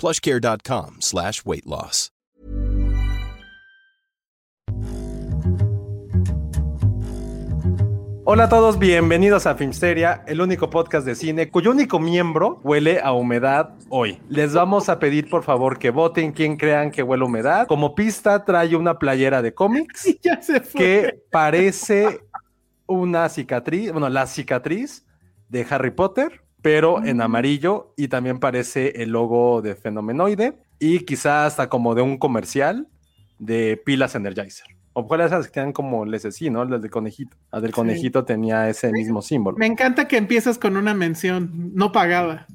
plushcare.com slash weight loss. Hola a todos, bienvenidos a Filmsteria, el único podcast de cine cuyo único miembro huele a humedad hoy. Les vamos a pedir por favor que voten quién crean que huele a humedad. Como pista trae una playera de cómics ya se fue. que parece una cicatriz, bueno, la cicatriz de Harry Potter, pero en amarillo y también parece el logo de Fenomenoide y quizás hasta como de un comercial de pilas Energizer. O cuáles esas que tienen como les sí, ¿no? Las del conejito. Las del conejito tenía ese mismo símbolo. Me encanta que empiezas con una mención no pagada.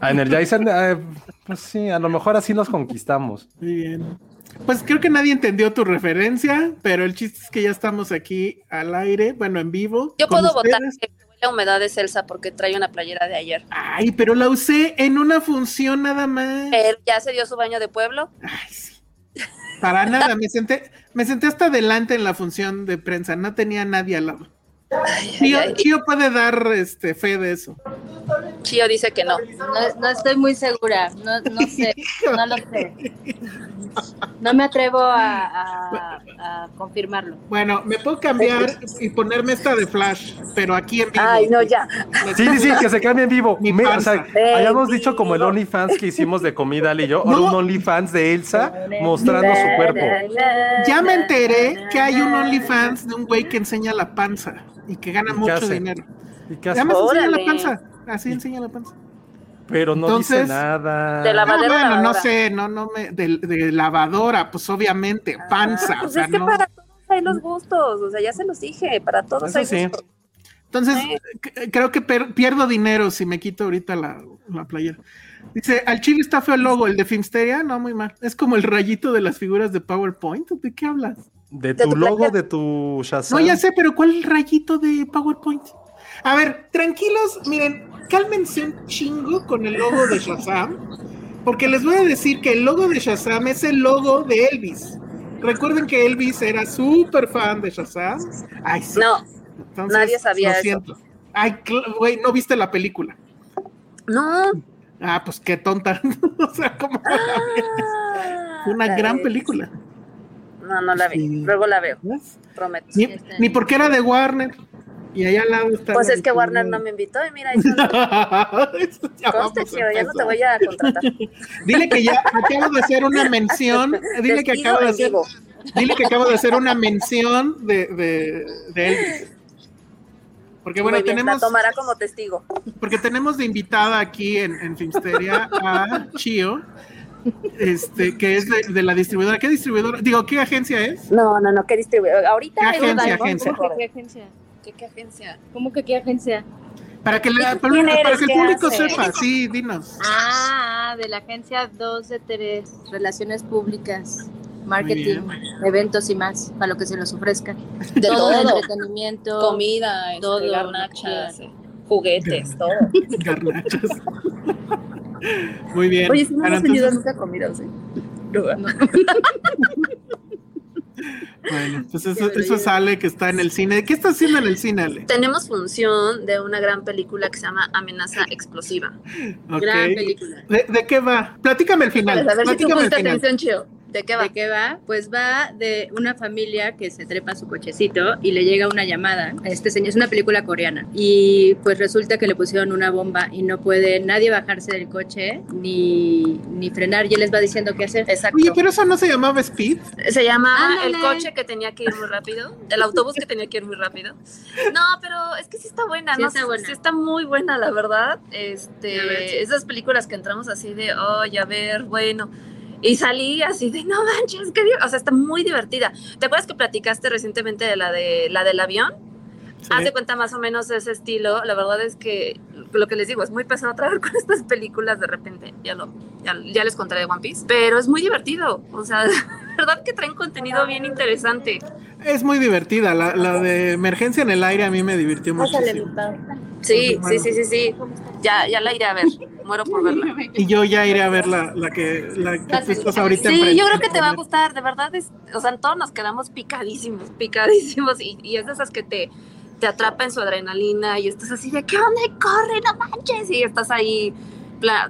A Energizer, eh, pues sí, a lo mejor así los conquistamos. Muy bien. Pues creo que nadie entendió tu referencia, pero el chiste es que ya estamos aquí al aire, bueno, en vivo. Yo puedo votar ustedes. que huele a humedad de Celsa porque trae una playera de ayer. Ay, pero la usé en una función nada más. Ya se dio su baño de pueblo. Ay, sí. Para nada, me senté, me senté hasta adelante en la función de prensa, no tenía nadie al lado. Chío puede dar este, fe de eso. Chío dice que no. No, no estoy muy segura, no, no sé, no lo sé. No me atrevo a, a- a confirmarlo. Bueno, me puedo cambiar y ponerme esta de Flash, pero aquí en vivo. Ay, no, ya. Sí, sí, sí, que se cambie en vivo. Mi Me- o panza. sea, habíamos dicho como el OnlyFans que hicimos de comida, Ale y yo, ahora No. un OnlyFans de Elsa mostrando su cuerpo. Ya me enteré que hay un OnlyFans de un güey que enseña la panza y que gana ¿Y mucho hace? dinero. ¿Y qué me enseña la panza. Así enseña la panza. Pero no Entonces, dice nada. de Ah, Lavadero, bueno, no lavadora. sé, no, no me. De, de lavadora, pues obviamente, panza. Pues o sea, es que no. para todos hay los gustos. O sea, ya se los dije. Para todos Eso hay sí. gustos. Entonces, creo que per- pierdo dinero si me quito ahorita la, la playera. Dice, al chile está feo el logo, el de Filmsteria, no, muy mal. Es como el rayito de las figuras de PowerPoint. ¿De qué hablas? De de tu logo, de tu Shazam. No, ya sé, pero ¿cuál rayito de PowerPoint? A ver, tranquilos, miren, cálmense un chingo con el logo de Shazam, porque les voy a decir que el logo de Shazam es el logo de Elvis. Recuerden que Elvis era súper fan de Shazam. Ay, sí. No, Entonces, nadie sabía lo eso. siento. Ay, güey, no viste la película. no. Ah, pues qué tonta. o sea, como fue una gran película. No, no la vi. Sí. Luego la veo, ¿ves? prometo. Ni, ni porque era de Warner. Y allá al lado está. Pues es que Warner no me invitó y mira, ahí está. Ya Conste, ya no te voy a contratar. Dile que ya acabo de hacer una mención. Dile que acabo de hacer. Dile que acabo de hacer una mención de, de, de Elvis. Porque bueno, bien, tenemos, la tomará como testigo. porque tenemos de invitada aquí en, en Filmsteria a Chio, este, que es de, de la distribuidora. ¿Qué distribuidora? Digo, ¿qué agencia es? No, no, no, ¿qué distribuidor? Ahorita ¿Qué agencia, agencia? por ¿Cómo favor. que qué agencia? ¿Qué, qué agencia? ¿Cómo que qué agencia? Para que, la- para, que el ¿Qué público hace? sepa, sí, dinos. Ah, de la agencia 2 de 3, Relaciones Públicas, Marketing, eventos y más, para lo que se los ofrezca. De todo, todo. entretenimiento. Comida, este, Todo, garnachas, juguetes, todo. Garnachas. Muy bien. Oye, si no hemos tenido entonces- nunca comida, ¿sí? Bueno, pues eso, eso sale que está en el cine. ¿Qué está haciendo en el cine, Ale? Tenemos función de una gran película que se llama Amenaza Explosiva. Ok. Gran película. ¿De, de qué va? Platícame el final. A ver si tú Platícame el final. atención, Chio. ¿De qué va? ¿De qué va? Pues va de una familia que se trepa a su cochecito y le llega una llamada. Este señor es una película coreana y pues resulta que le pusieron una bomba y no puede nadie bajarse del coche ni, ni frenar y él les va diciendo qué hacer. Exacto. Oye, pero eso no se llamaba Speed. Se llama Ándale. el coche que tenía que ir muy rápido, el autobús que tenía que ir muy rápido. No, pero es que sí está buena, Sí ¿no? está buena. Sí está muy buena, la verdad. Sí. Este, esas películas que entramos así de, oye, a ver, bueno. Y salí así de, no manches, qué di-". O sea, está muy divertida. ¿Te acuerdas que platicaste recientemente de la, de, la del avión? Haz de cuenta más o menos ese estilo. La verdad es que lo que les digo es muy pesado trabajar con estas películas de repente. Ya, lo, ya, ya les contaré de One Piece. Pero es muy divertido. O sea, de verdad que traen contenido bien interesante. Es muy divertida. La, la de Emergencia en el Aire a mí me divirtió. Pau. Sí, sí, sí, sí, sí. Ya, ya la iré a ver. Muero por verla. Y yo ya iré a ver la, la que, la que tú estás ahorita Sí, yo creo que te va a gustar, de verdad. Es, o sea, todos nos quedamos picadísimos, picadísimos. Y, y es de esas que te, te atrapa en su adrenalina y estás así de, ¿qué onda? Corre, no manches. Y estás ahí,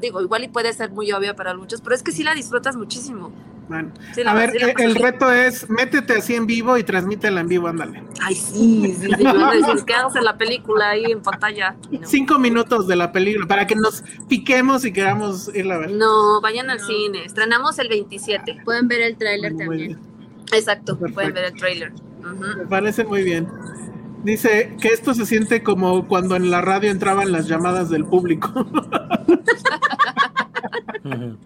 digo, igual y puede ser muy obvia para muchos, pero es que sí la disfrutas muchísimo. Bueno, Sí, a ver, sí el, reto es métete así en vivo y transmítela en vivo, ándale. Ay, sí, sí, sí. Decís, quedamos en la película ahí en pantalla. No. Cinco minutos de la película para que nos piquemos y queramos ir a ver. No, vayan al No. cine. Estrenamos el 27. Pueden ver el tráiler también. bien. Exacto, Perfecto. pueden ver el trailer. Ujú. Me parece muy bien. Dice que esto se siente como cuando en la radio entraban las llamadas del público.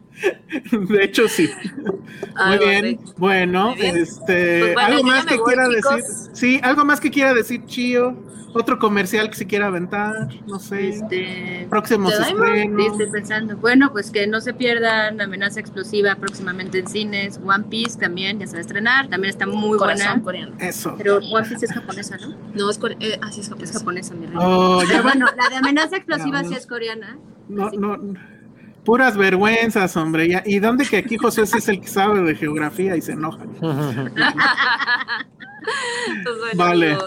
De hecho, sí. Muy Algo bien. Bueno, Muy bien. este, Pues bueno, algo más que voy, quiera chicos. decir. Sí, algo más que quiera decir Chío. Otro comercial que se quiera aventar, no sé. Este, Próximos sí, estrenos. estoy pensando. Bueno, pues que no se pierdan Amenaza Explosiva próximamente en cines. One Piece también ya se va a estrenar. También está muy Corazón buena. coreano. Eso. Pero One Piece es japonesa, ¿no? No, es coreano. Eh, así es Es japonés. japonesa, mi reina. Oh, bueno, la de Amenaza Explosiva No, sí no. es coreana. No, no, puras vergüenzas, hombre. Ya- ¿Y dónde que aquí José es el que sabe de geografía y se enoja? Pues bueno, Vale.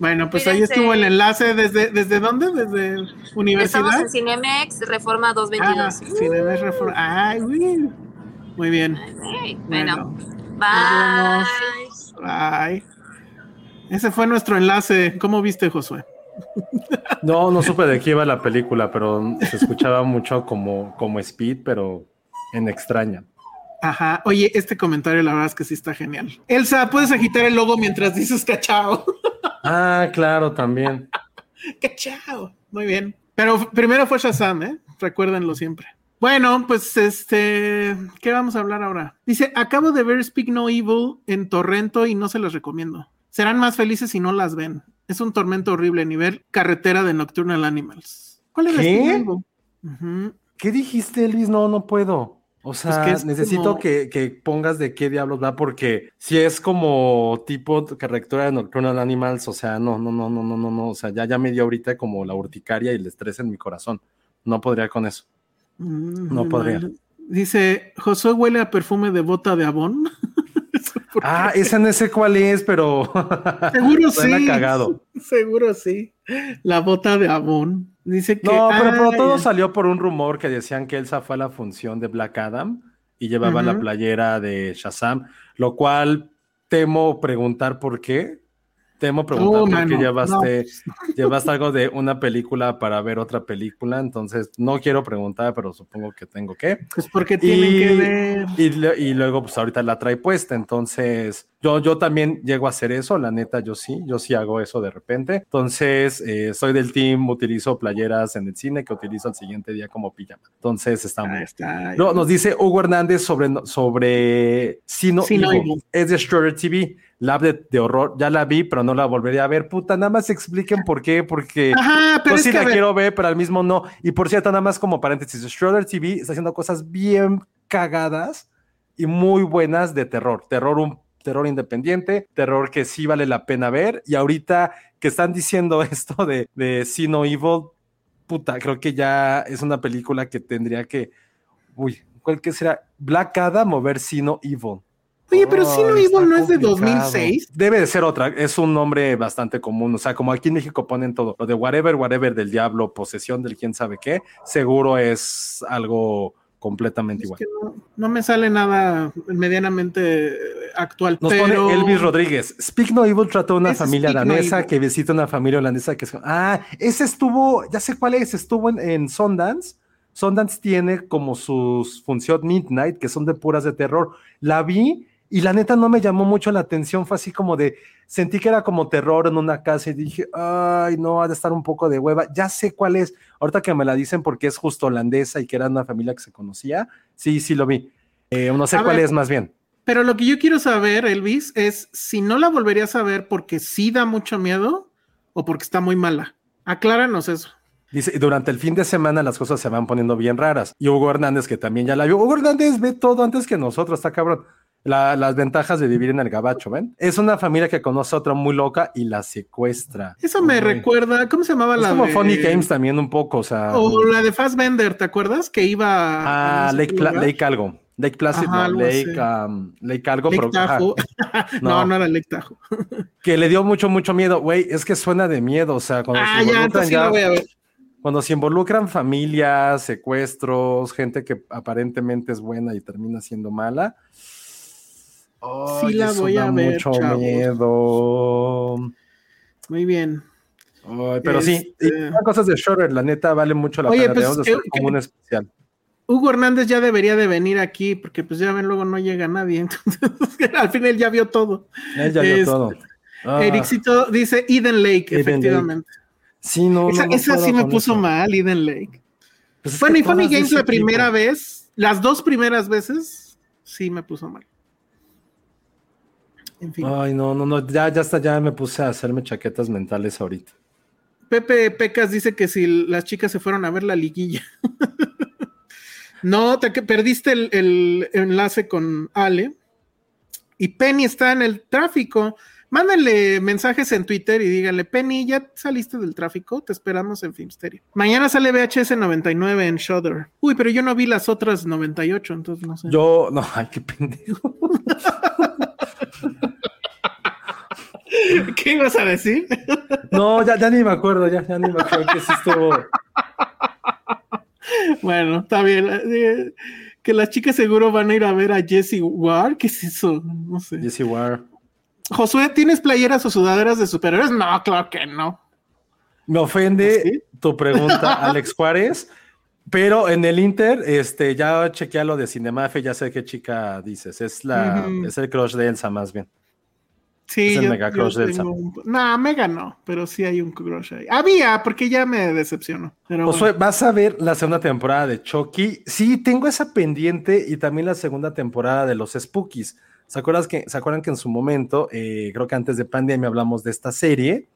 Bueno, pues ahí estuvo el enlace. ¿Desde, desde dónde? ¿Desde Estamos universidad? en Cinemex, Reforma Ah, 222. Cinemex Reforma. Ay, uy. Muy bien. Ay, bueno, Bueno, bye. ay. Ese fue nuestro enlace. ¿Cómo viste, Josué? No, no supe de qué iba la película, pero se escuchaba mucho como, como Speed, pero en extraña. Ajá. Oye, este comentario la verdad es que sí está genial. Elsa, puedes agitar el logo mientras dices cachao. Ah, claro, también. cachao. Muy bien. Pero primero fue Shazam, ¿eh? Recuérdenlo siempre. Bueno, pues este, ¿qué vamos a hablar ahora? Dice, acabo de ver Speak No Evil en Torrento y no se las recomiendo. Serán más felices si no las ven. Es un tormento horrible, nivel carretera de Nocturnal Animals. ¿Cuál era ¿Qué? Evil? Ujú. ¿Qué dijiste, Elvis? No, no puedo. O sea, que es necesito como- que, que pongas de qué diablos va, porque si es como tipo carrectura de Nocturnal Animals, o sea, no, no, no, no, no, no, no, o sea, ya, ya me dio ahorita como la urticaria y el estrés en mi corazón. No podría con eso. Mm, No podría. mal. Dice, Josué huele a perfume de bota de abón. Ah, esa no sé cuál es, pero Seguro sí. cagado. Seguro sí. La bota de abón. Dice que. No, pero, pero todo salió por un rumor que decían que Elsa fue a la función de Black Adam y llevaba la playera de Shazam, lo cual temo preguntar por qué. Temo preguntar Oh, por qué mano, llevaste, llevaste algo de una película para ver otra película, entonces no quiero preguntar, pero supongo que tengo que. Pues porque tienen Y- que ver. Y, y luego, pues ahorita la trae puesta. Entonces, yo, yo también llego a hacer eso. La neta, yo sí, yo sí hago eso de repente. Entonces, eh, soy del team, utilizo playeras en el cine que utilizo al siguiente día como pijama. Entonces, está muy Ahí está. Nos dice Hugo Hernández sobre, sobre Sino, Sino. Es de Schroeder TV. Lab de, de horror. Ya la vi, pero no la volvería a ver. Puta, nada más expliquen por qué. Porque Ajá, pero yo es sí que la ver, quiero ver, pero al mismo no. Y por cierto, nada más como paréntesis, Schroeder TV está haciendo cosas bien cagadas y muy buenas de terror. Terror, un terror independiente, terror que sí vale la pena ver. Y ahorita que están diciendo esto de, de See No Evil, puta, creo que ya es una película que tendría que. Uy, ¿cuál que será? Black Adam o ver See No Evil. Oye, pero Ay, si no está Evil no es de complicado. 2006. Debe de ser otra, es un nombre bastante común, o sea, como aquí en México ponen todo, lo de whatever, whatever del diablo, posesión del quién sabe qué, seguro es algo completamente Es igual. que no, no me sale nada medianamente actual. Nos pero... pone Elvis Rodríguez. Speak No Evil trató de una familia Speak danesa que visita una familia holandesa que es. Ah, ese estuvo, ya sé cuál es, estuvo en, en Sundance. Sundance tiene como sus función Midnight, que son de puras de terror. La vi y la neta no me llamó mucho la atención. Fue así como de. Sentí que era como terror en una casa y dije, ay, no, ha de estar un poco de hueva. Ya sé cuál es. Ahorita que me la dicen porque es justo holandesa y que era una familia que se conocía. Sí, sí lo vi. Eh, no sé A cuál ver. es más bien. Pero lo que yo quiero saber, Elvis, es si no la volverías a ver porque sí da mucho miedo o porque está muy mala. Acláranos eso. Dice, durante el fin de semana las cosas se van poniendo bien raras. Y Hugo Hernández, que también ya la vio. Hugo Hernández ve todo antes que nosotros, está cabrón. La- las ventajas de vivir en el gabacho, ¿ven? Es una familia que conoce a otra muy loca y la secuestra. Eso me Uy. recuerda, ¿cómo se llamaba Es la como de Funny Games también un poco, o sea. O la de Fassbender, ¿te acuerdas? Que iba ah, Lake. Lake algo. Lake Placid, Ajá, no, Lake, um, Lake algo, Lake pero ajá, no. No. no, era Lake Tahoe. que le dio mucho, mucho miedo. Güey, es que suena de miedo, o sea, cuando Ah, se ya, entonces sí ya- la voy a ver. Cuando se involucran familias, secuestros, gente que aparentemente es buena y termina siendo mala. Sí la voy a ver, mucho chavos. miedo. Muy bien. Ay, pero sí, Este- cosas de Shorter, la neta, vale mucho la Oye, pena. pues, Debemos de hacer como un especial. Hugo Hernández ya debería de venir aquí, porque pues ya ven, luego no llega nadie. Entonces, al fin él ya vio todo. Él ya vio este, todo. Ah, Ericito dice Eden Lake, Eden efectivamente. sí, no, esa no, sí me puso eso. mal, Eden Lake. Pues es Bueno, y Funny Games la primera tipo. vez, las dos primeras veces, sí me puso mal. En fin. Ay, no, no, no, ya, ya hasta ya me puse a hacerme chaquetas mentales ahorita. Pepe Pecas dice que si las chicas se fueron a ver la liguilla. no, te perdiste el, el enlace con Ale. Y Penny está en el tráfico. Mándenle mensajes en Twitter y díganle, Penny, ¿ya saliste del tráfico? Te esperamos en Filmsteria. Mañana sale VHS 99 en Shudder. Uy, pero yo no vi las otras 98, entonces no sé. Yo, no, ay, qué pendejo. ¿Qué ibas a decir? No, ya, ya ni me acuerdo, ya, ya ni me acuerdo que sí estuvo. Bueno, está bien. Eh, Que las chicas seguro van a ir a ver a Jesse Ward. ¿Qué es eso? No sé. Jesse Ware. Josué, ¿tienes playeras o sudaderas de superhéroes? No, claro que no. Me ofende ¿Sí? tu pregunta, Alex Juárez, pero en el Inter, este, ya chequeé lo de Cinemafe, ya sé qué chica dices. Es la, es el crush de Elsa, más bien. Sí, Es el yo- mega crush de Elsa. un- No, mega no, pero sí hay un crush ahí. Había, porque ya me decepcionó. Pero Josué, bueno. ¿vas a ver la segunda temporada de Chucky? Sí, tengo esa pendiente y también la segunda temporada de los Spookies. ¿Se acuerdan que, ¿se acuerdan que en su momento, eh, creo que antes de pandemia hablamos de esta serie?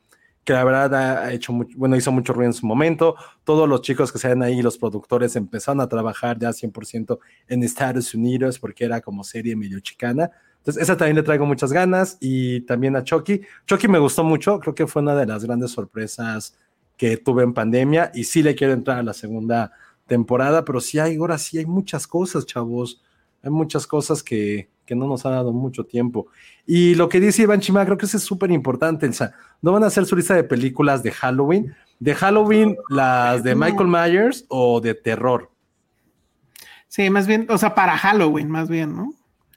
Que la verdad ha hecho mucho, bueno, hizo mucho ruido en su momento. Todos los chicos que salen ahí, los productores, empezaron a trabajar ya 100% en Estados Unidos porque era como serie medio chicana. Entonces, esa también le traigo muchas ganas y también a Chucky. Chucky me gustó mucho, creo que fue una de las grandes sorpresas que tuve en pandemia y sí le quiero entrar a la segunda temporada, pero sí hay, ahora sí hay muchas cosas, chavos. Hay muchas cosas que, que no nos ha dado mucho tiempo. Y lo que dice Iván Chima, creo que eso es súper importante. Sea, no van a hacer su lista de películas de Halloween. De Halloween, las de Michael Myers o de terror. Sí, más bien, o sea, para Halloween, más bien, ¿no?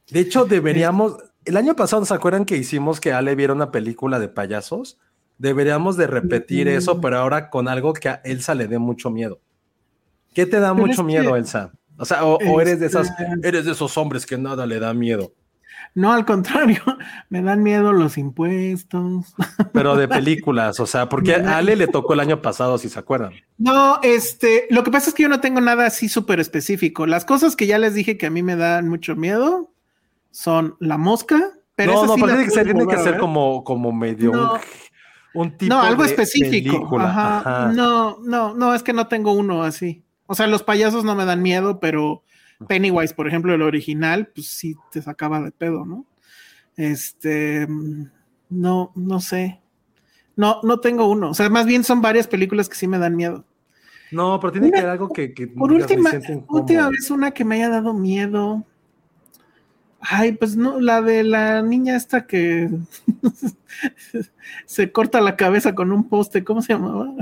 De hecho, deberíamos. El año pasado, ¿se acuerdan que hicimos que Ale viera una película de payasos? Deberíamos de repetir Mm. eso, pero ahora con algo que a Elsa le dé mucho miedo. ¿Qué te da Pero mucho miedo, que- Elsa? O sea, o, o eres de esas, Este- eres de esos hombres que nada le da miedo. No, al contrario, me dan miedo los impuestos. Pero de películas, o sea, porque a Ale le tocó el año pasado, si se acuerdan. No, este, lo que pasa es que yo no tengo nada así súper específico. Las cosas que ya les dije que a mí me dan mucho miedo son la mosca, pero no, no, sí tiene que ser, tiene que ver. como, como medio No. un, un tipo No, algo de específico. película. Ajá. Ajá. No, no, no, es que no tengo uno así. O sea, los payasos no me dan miedo, pero Pennywise, por ejemplo, el original, pues sí te sacaba de pedo, ¿no? Este, no, no sé. No, no tengo uno. O sea, más bien son varias películas que sí me dan miedo. No, pero tiene Una- que haber algo que, que Por última, última vez una que me haya dado miedo. Ay, pues no, la de la niña esta que se corta la cabeza con un poste, ¿cómo se llamaba?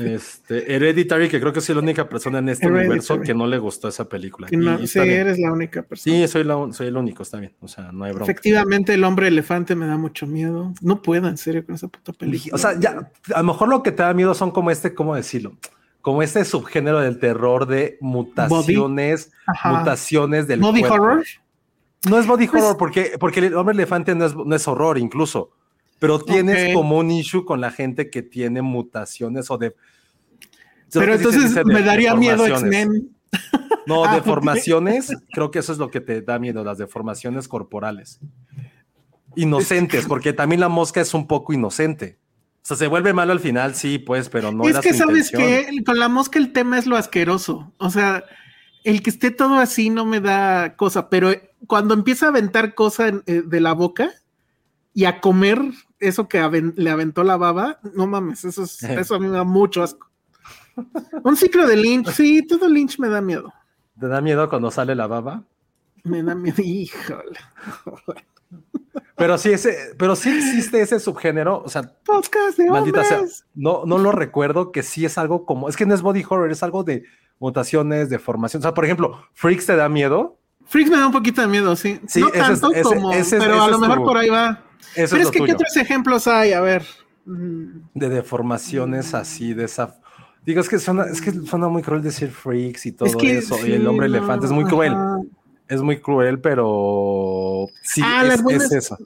Este, Hereditary, que creo que soy la única persona en este Hereditary. universo que no le gustó esa película. Que no, Y- y sí, eres la única persona. Sí, soy, la- soy el único, está bien. O sea, no hay broma. Efectivamente, el hombre elefante me da mucho miedo. No puedo, en serio, con esa puta película. O sea, ya, a lo mejor lo que te da miedo son como este, ¿cómo decirlo? Como este subgénero del terror de mutaciones, mutaciones del Body cuerpo. horror. No es body Pues- horror porque, porque el hombre elefante no es, no es horror incluso, pero tienes como un issue con la gente que tiene mutaciones o de... Pero entonces de- me daría miedo. X-Men. No, Ah, deformaciones, creo que eso es lo que te da miedo, las deformaciones corporales. Inocentes, porque también la mosca es un poco inocente. O sea, se vuelve malo al final, sí, pues, pero no es era que su sabes que con la mosca el tema es lo asqueroso. O sea, el que esté todo así no me da cosa, pero cuando empieza a aventar cosa eh, de la boca y a comer eso que aven- le aventó la baba, no mames, eso, es- eso a mí me da mucho asco. Un ciclo de Lynch, sí, todo Lynch me da miedo. ¿Te da miedo cuando sale la baba? Me da miedo, híjole. Pero sí, ese, pero sí existe ese subgénero, o sea, Podcast de maldita sea, no, no lo recuerdo que sí es algo como, es que no es body horror, es algo de mutaciones, deformación. O sea, por ejemplo, Freaks te da miedo. Freaks me da un poquito de miedo, sí. Sí, no es- tanto ese- como, ese pero ese a lo mejor tu- por ahí va. Eso Pero es que, ¿qué otros ejemplos hay? A ver. Mm, de deformaciones así, de esa. Digo, es que suena, es que suena muy cruel decir freaks y todo es que eso. sí, y el hombre no, elefante es muy cruel. ajá. Es muy cruel, pero sí, Ah, es, las buenas- es eso.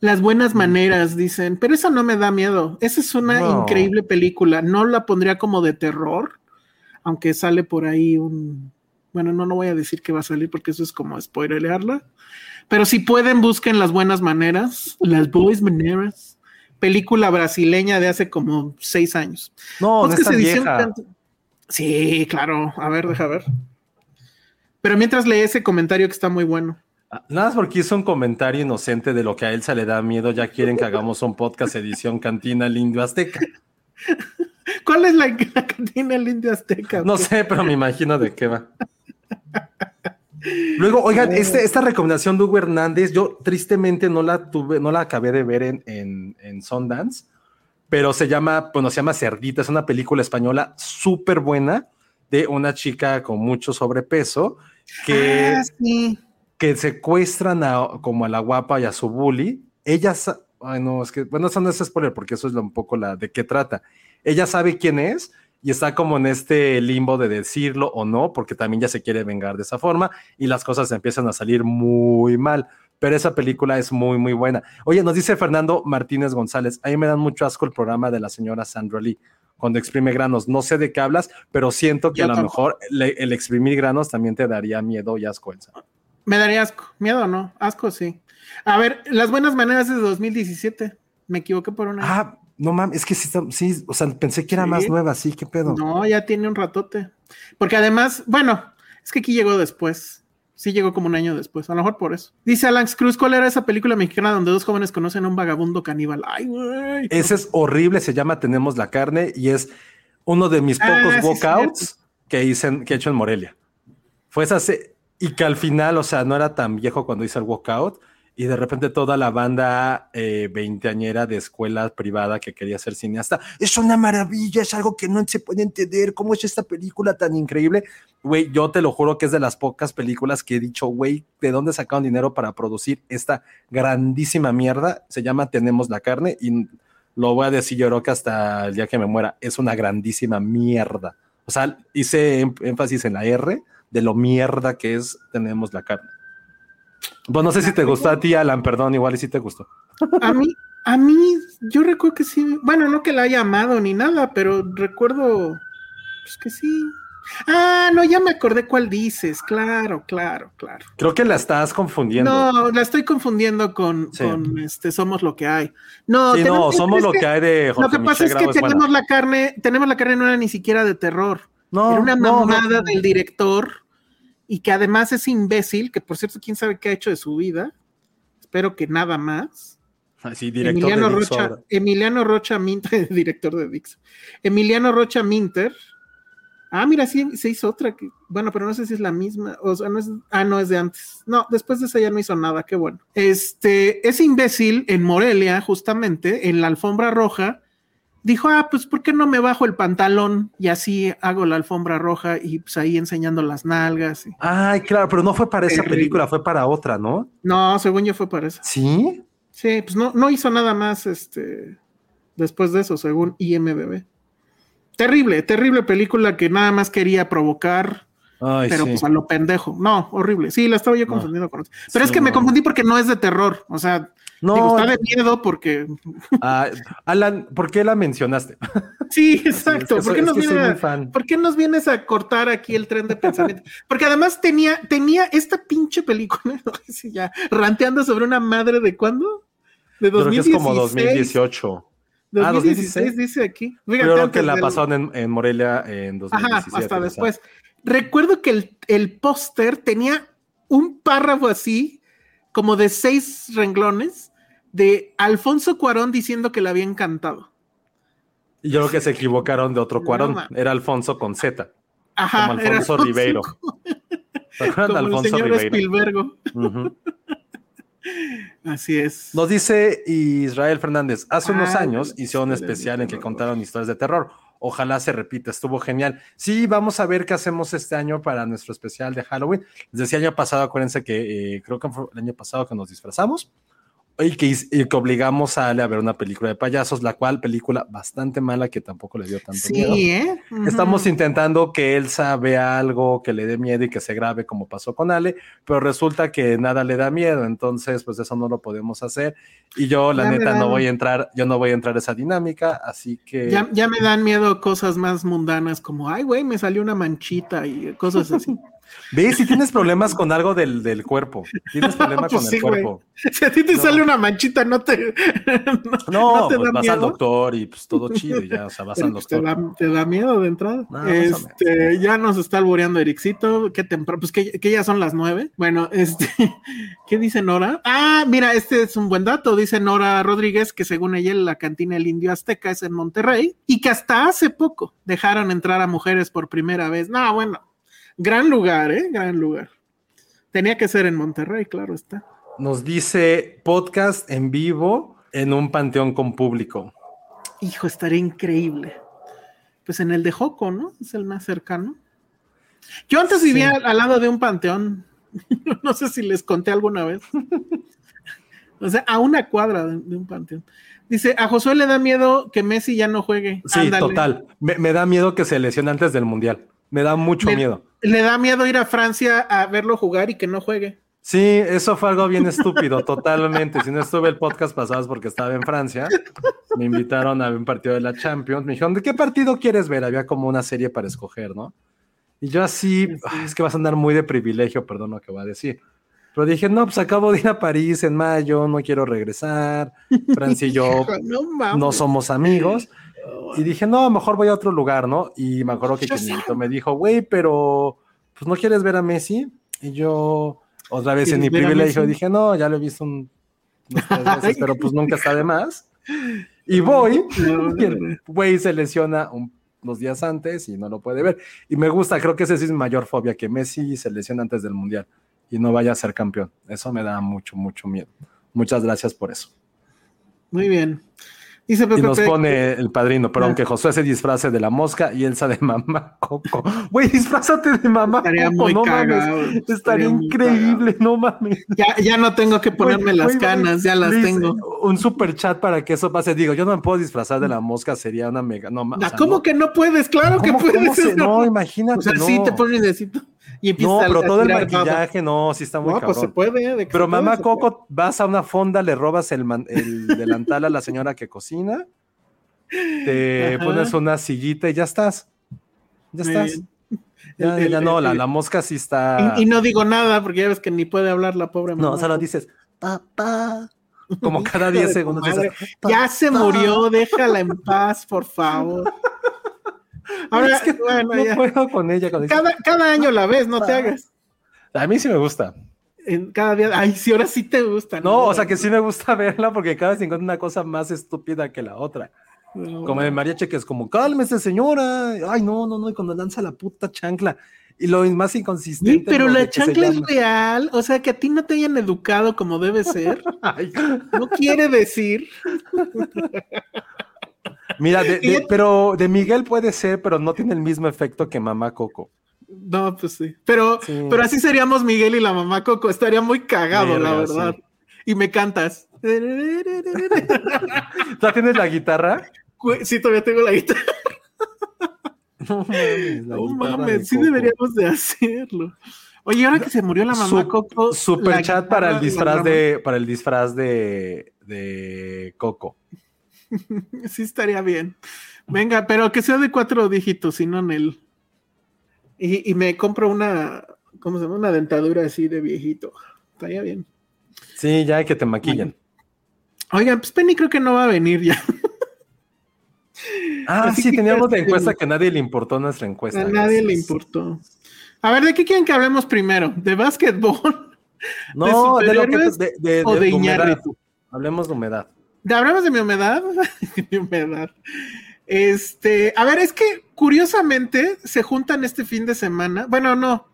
Las buenas maneras, dicen, pero eso no me da miedo. Esa es una No. increíble película. No la pondría como de terror, aunque sale por ahí un. Bueno, no, no voy a decir que va a salir porque eso es como spoilerearla. Pero si pueden, busquen las buenas maneras, las buenas maneras. Película brasileña de hace como seis años. No, no Podcast es tan edición vieja. can- Sí, claro. A ver, deja ver. Pero mientras lee ese comentario que está muy bueno. Ah, Nada más porque hizo un comentario inocente de lo que a Elsa le da miedo, ya quieren que hagamos un podcast edición Cantina Lindo Azteca. ¿Cuál es la, la que tiene el indio azteca? No sé, pero me imagino de qué va. Luego, oigan, este- esta recomendación de Hugo Hernández, yo tristemente no la tuve, no la acabé de ver en, en, en Sundance, pero se llama, bueno, se llama Cerdita, es una película española súper buena de una chica con mucho sobrepeso que, Ah, sí. que secuestran a, como a la guapa y a su bully. Ella, ay no, es que, bueno, eso no es spoiler porque eso es lo- un poco la de qué trata. Ella sabe quién es y está como en este limbo de decirlo o no, porque también ya se quiere vengar de esa forma y las cosas empiezan a salir muy mal. Pero esa película es muy, muy buena. Oye, nos dice Fernando Martínez González, a mí me dan mucho asco el programa de la señora Sandra Lee cuando exprime granos. No sé de qué hablas, pero siento que Yo a lo tampoco. mejor le- el exprimir granos también te daría miedo y asco. Elsa. Me daría asco. Miedo no. Asco sí. A ver, las buenas maneras es de 2017. Me equivoqué por una. Ah, no mames, es que sí, sí, o sea, pensé que era Sí. más nueva, sí, qué pedo. No, ya tiene un ratote. Porque además, bueno, es que aquí llegó después. Sí llegó como un año después, a lo mejor por eso. Dice Alex Cruz, ¿cuál era esa película mexicana donde dos jóvenes conocen a un vagabundo caníbal? Ay, güey. Ese es horrible, se llama Tenemos la carne y es uno de mis Ah, pocos sí, walkouts que hice, en- que he hecho en Morelia. Fue esa y que al final, o sea, no era tan viejo cuando hice el walkout y de repente toda la banda eh, veinteañera de escuela privada que quería ser cineasta, es una maravilla, es algo que no se puede entender, ¿cómo es esta película tan increíble? Güey, yo te lo juro que es de las pocas películas que he dicho, güey, ¿de dónde sacaron dinero para producir esta grandísima mierda? Se llama Tenemos la carne y lo voy a decir yo creo que hasta el día que me muera, es una grandísima mierda. O sea, hice em- énfasis en la R de lo mierda que es Tenemos la carne. Bueno, no sé si te gustó a ti, Alan, perdón, igual y si te gustó. A mí, a mí, yo recuerdo que sí. Bueno, no que la haya amado ni nada, pero recuerdo pues que sí. Ah, no, ya me acordé cuál dices. Claro, claro, claro. Creo que la estás confundiendo. No, la estoy confundiendo con, Sí. con este Somos lo que hay. No, sí, no, somos lo que hay de Jorge Lo que pasa es que buena. tenemos la carne, tenemos la carne no era ni siquiera de terror. No, era una no, no. mamada del director y que además es imbécil, que por cierto, quién sabe qué ha hecho de su vida. Espero que nada más. Ah, director Emiliano de Rocha. Emiliano Rocha Minter, director de Dix. Emiliano Rocha Minter Ah, mira, sí, se hizo otra. Que, bueno, pero no sé si es la misma. O sea, no es. Ah, no, es de antes. No, después de esa ya no hizo nada. Qué bueno. Este, ese imbécil en Morelia, justamente, en la alfombra roja, dijo: Ah, pues, ¿por qué no me bajo el pantalón y así hago la alfombra roja y pues ahí enseñando las nalgas? y- Ay, claro, pero no fue para esa Terrible. película, fue para otra, ¿no? No, según yo fue para eso. Sí. Sí, pues no, no hizo nada más este después de eso, según IMBB. Terrible, terrible película que nada más quería provocar, Ay, pero sí. pues a lo pendejo. No, horrible. Sí, la estaba yo No. confundiendo con otra. Pero Sí, es que me confundí porque no es de terror. O sea, No, digo, está de miedo porque. ah, Alan, ¿por qué la mencionaste? Sí, es, exacto. ¿Por, qué nos viene a-. ¿Por qué nos vienes a cortar aquí el tren de pensamiento? Porque además tenía, tenía esta pinche película, no sé si ya, ranteando sobre una madre de cuándo? De Creo que 2016. es como 2018. Ah, 2016 dice aquí. Fíjate, Yo creo que la del- pasaron en, en Morelia en 2017. Ajá, hasta después. Recuerdo que el, el póster tenía un párrafo así, como de seis renglones, de Alfonso Cuarón diciendo que le había encantado. Y yo creo que se equivocaron de otro No, Cuarón. man. Era Alfonso con Z. Ajá, Como era Alfonso Ribeiro. ¿Se acuerdan de Como el Alfonso señor Ribeiro? Spielbergo. Así es. Nos dice Israel Fernández, hace Ah, unos años bueno, hicieron un especial en que contaron historias de terror. Ojalá se repita, estuvo genial. Sí, vamos a ver qué hacemos este año para nuestro especial de Halloween. Les decía el año pasado, acuérdense que eh, creo que fue el año pasado que nos disfrazamos y que, y que obligamos a Ale a ver una película de payasos, la cual película bastante mala que tampoco le dio tanto miedo. Sí, ¿eh? Ujú. Estamos intentando que Elsa vea algo que le dé miedo y que se grabe como pasó con Ale, pero resulta que nada le da miedo, entonces pues eso no lo podemos hacer. Y yo la Ya neta no voy a entrar, yo no voy a entrar a esa dinámica, así que Ya, ya me dan miedo cosas más mundanas como, ay, güey, me salió una manchita y cosas así. Ve si tienes problemas con algo del, del cuerpo, tienes problemas Pues con sí, el cuerpo. si a ti te No. sale una manchita, no te. No, ¿no te pues da vas al miedo? doctor y pues todo chido, y ya, o sea, vas Pero, al pues, te, doctor. da, te da miedo de entrada. Este, ya nos está alboreando Ericito. Qué temprano, pues que, que ya son las nueve. Bueno, este, ¿qué dice Nora? Ah, mira, este es un buen dato. Dice Nora Rodríguez que según ella la cantina El Indio Azteca es en Monterrey y que hasta hace poco dejaron entrar a mujeres por primera vez. No, bueno, gran lugar, ¿eh? Gran lugar. Tenía que ser en Monterrey, claro está. Nos dice podcast en vivo en un panteón con público. Hijo, estaría increíble. Pues en el de Joco, ¿no? Es el más cercano. Yo antes Sí. vivía al, lado de un panteón. no sé si les conté alguna vez. o sea, a una cuadra de, de un panteón. Dice, a Josué le da miedo que Messi ya no juegue. Sí, Ándale. total. Me, me da miedo que se lesione antes del mundial. Me da mucho miedo. Le da miedo ir a Francia a verlo jugar y que no juegue. Sí, eso fue algo bien estúpido, totalmente. Si no estuve el podcast pasado es porque estaba en Francia. Me invitaron a ver un partido de la Champions. Me dijeron, ¿de qué partido quieres ver? Había como una serie para escoger, ¿no? Y yo así, "Ay, es que vas a andar muy de privilegio, perdón lo que voy a decir. Pero dije, no, pues acabo de ir a París en mayo, no quiero regresar. Francia y yo no somos amigos. Y dije, no, mejor voy a otro lugar, ¿no? Y me acuerdo que quien me dijo, güey, pero pues no quieres ver a Messi. Y yo, otra vez en mi ¿Quieres ver a privilegio, dije, no, ya lo he visto un, unas tres veces, pero pues nunca está de más. Y voy, güey se lesiona un- unos días antes y no lo puede ver. Y me gusta, creo que esa sí es mi mayor fobia, que Messi se lesiona antes del Mundial y no vaya a ser campeón. Eso me da mucho, mucho miedo. Muchas gracias por eso. Muy bien. Dice Y nos pone el padrino, pero Ah. aunque Josué se disfrace de la mosca y Elsa de mamá Coco. Güey, disfrázate de mamá Estaría Coco, muy no cagado, mames. estaría increíble, no mames. Ya, ya no tengo que ponerme las canas, ya las tengo. Un super chat para que eso pase. Digo, yo no me puedo disfrazar de la mosca, sería una mega. No, o Ah, sea, ¿Cómo no. que no puedes? Claro que ¿Cómo- cómo puedes. se-. No, imagínate. O sea, no. sí te pones necesito y No, pero todo el maquillaje, no, sí está muy No, pues se cabrón. puede. de que Pero se puede, mamá se puede. Coco, vas a una fonda, le robas el, man- el delantal a la señora que cocina, te Ajá. pones una sillita y ya estás. Ya estás. bien. Ya, El- ya el- no, la, el- la mosca sí está. Y, y no digo nada porque ya ves que ni puede hablar la pobre no, mamá. solo dices, papá. Como cada 10 Hijo de tu segundos dices, Ya se murió, déjala en paz, por favor. Ahora, Es que bueno, no ya. puedo con ella. cuando dice, Cada, cada año la ves, no te hagas. A mí sí me gusta. En cada día, ay, sí, ahora sí te gusta. No, o sea que sí me gusta verla porque cada vez encuentro una cosa más estúpida que la otra. Como el mariachi que es como, cálmese señora, ay no, no, no, y cuando lanza la puta chancla. Y lo más inconsistente. Sí, pero ¿no? la chancla es real, o sea, que a ti no te hayan educado como debe ser, Ay, no quiere decir. Mira, de- de- pero de Miguel puede ser, pero no tiene el mismo efecto que Mamá Coco. No, pues sí. Pero, Sí. pero así seríamos Miguel y la mamá Coco. Estaría muy cagado, la verdad. sí. Y me cantas. ¿Tú tienes la guitarra? Sí, todavía tengo la guitarra. No mames, la No de mames, sí Coco. deberíamos de hacerlo. Oye, ahora que se murió la mamá Coco. Super chat para el disfraz de para el disfraz de, de Coco. Sí, estaría bien. Venga, pero que sea de cuatro dígitos, y no en el. Y, y me compro una. ¿Cómo se llama? Una dentadura así de viejito. Estaría bien. Sí, ya hay que te maquillen. Oigan, pues Penny creo que no va a venir ya. Ah, Así sí, que teníamos la encuesta que a nadie le importó nuestra encuesta. A nadie le importó. A ver, ¿de qué quieren que hablemos primero? ¿De básquetbol? No, de, lo que de, de- o de de humedad. Hablemos de humedad. ¿De- ¿Hablamos de mi humedad? mi humedad. Este, a ver, es que curiosamente se juntan este fin de semana. Bueno, no.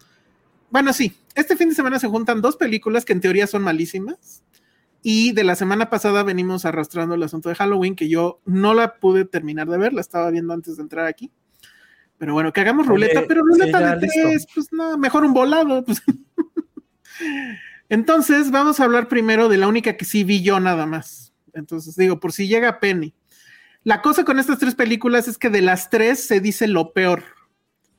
Bueno, sí. Este fin de semana se juntan dos películas que en teoría son malísimas. Y de la semana pasada venimos arrastrando el asunto de Halloween, que yo no la pude terminar de ver, la estaba viendo antes de entrar aquí. Pero bueno, que hagamos Oye, ruleta, pero ruleta de listo. tres, pues no, mejor un volado. pues. Entonces, vamos a hablar primero de la única que sí vi yo nada más. Entonces, digo, por si llega Penny. La cosa con estas tres películas es que de las tres se dice lo peor.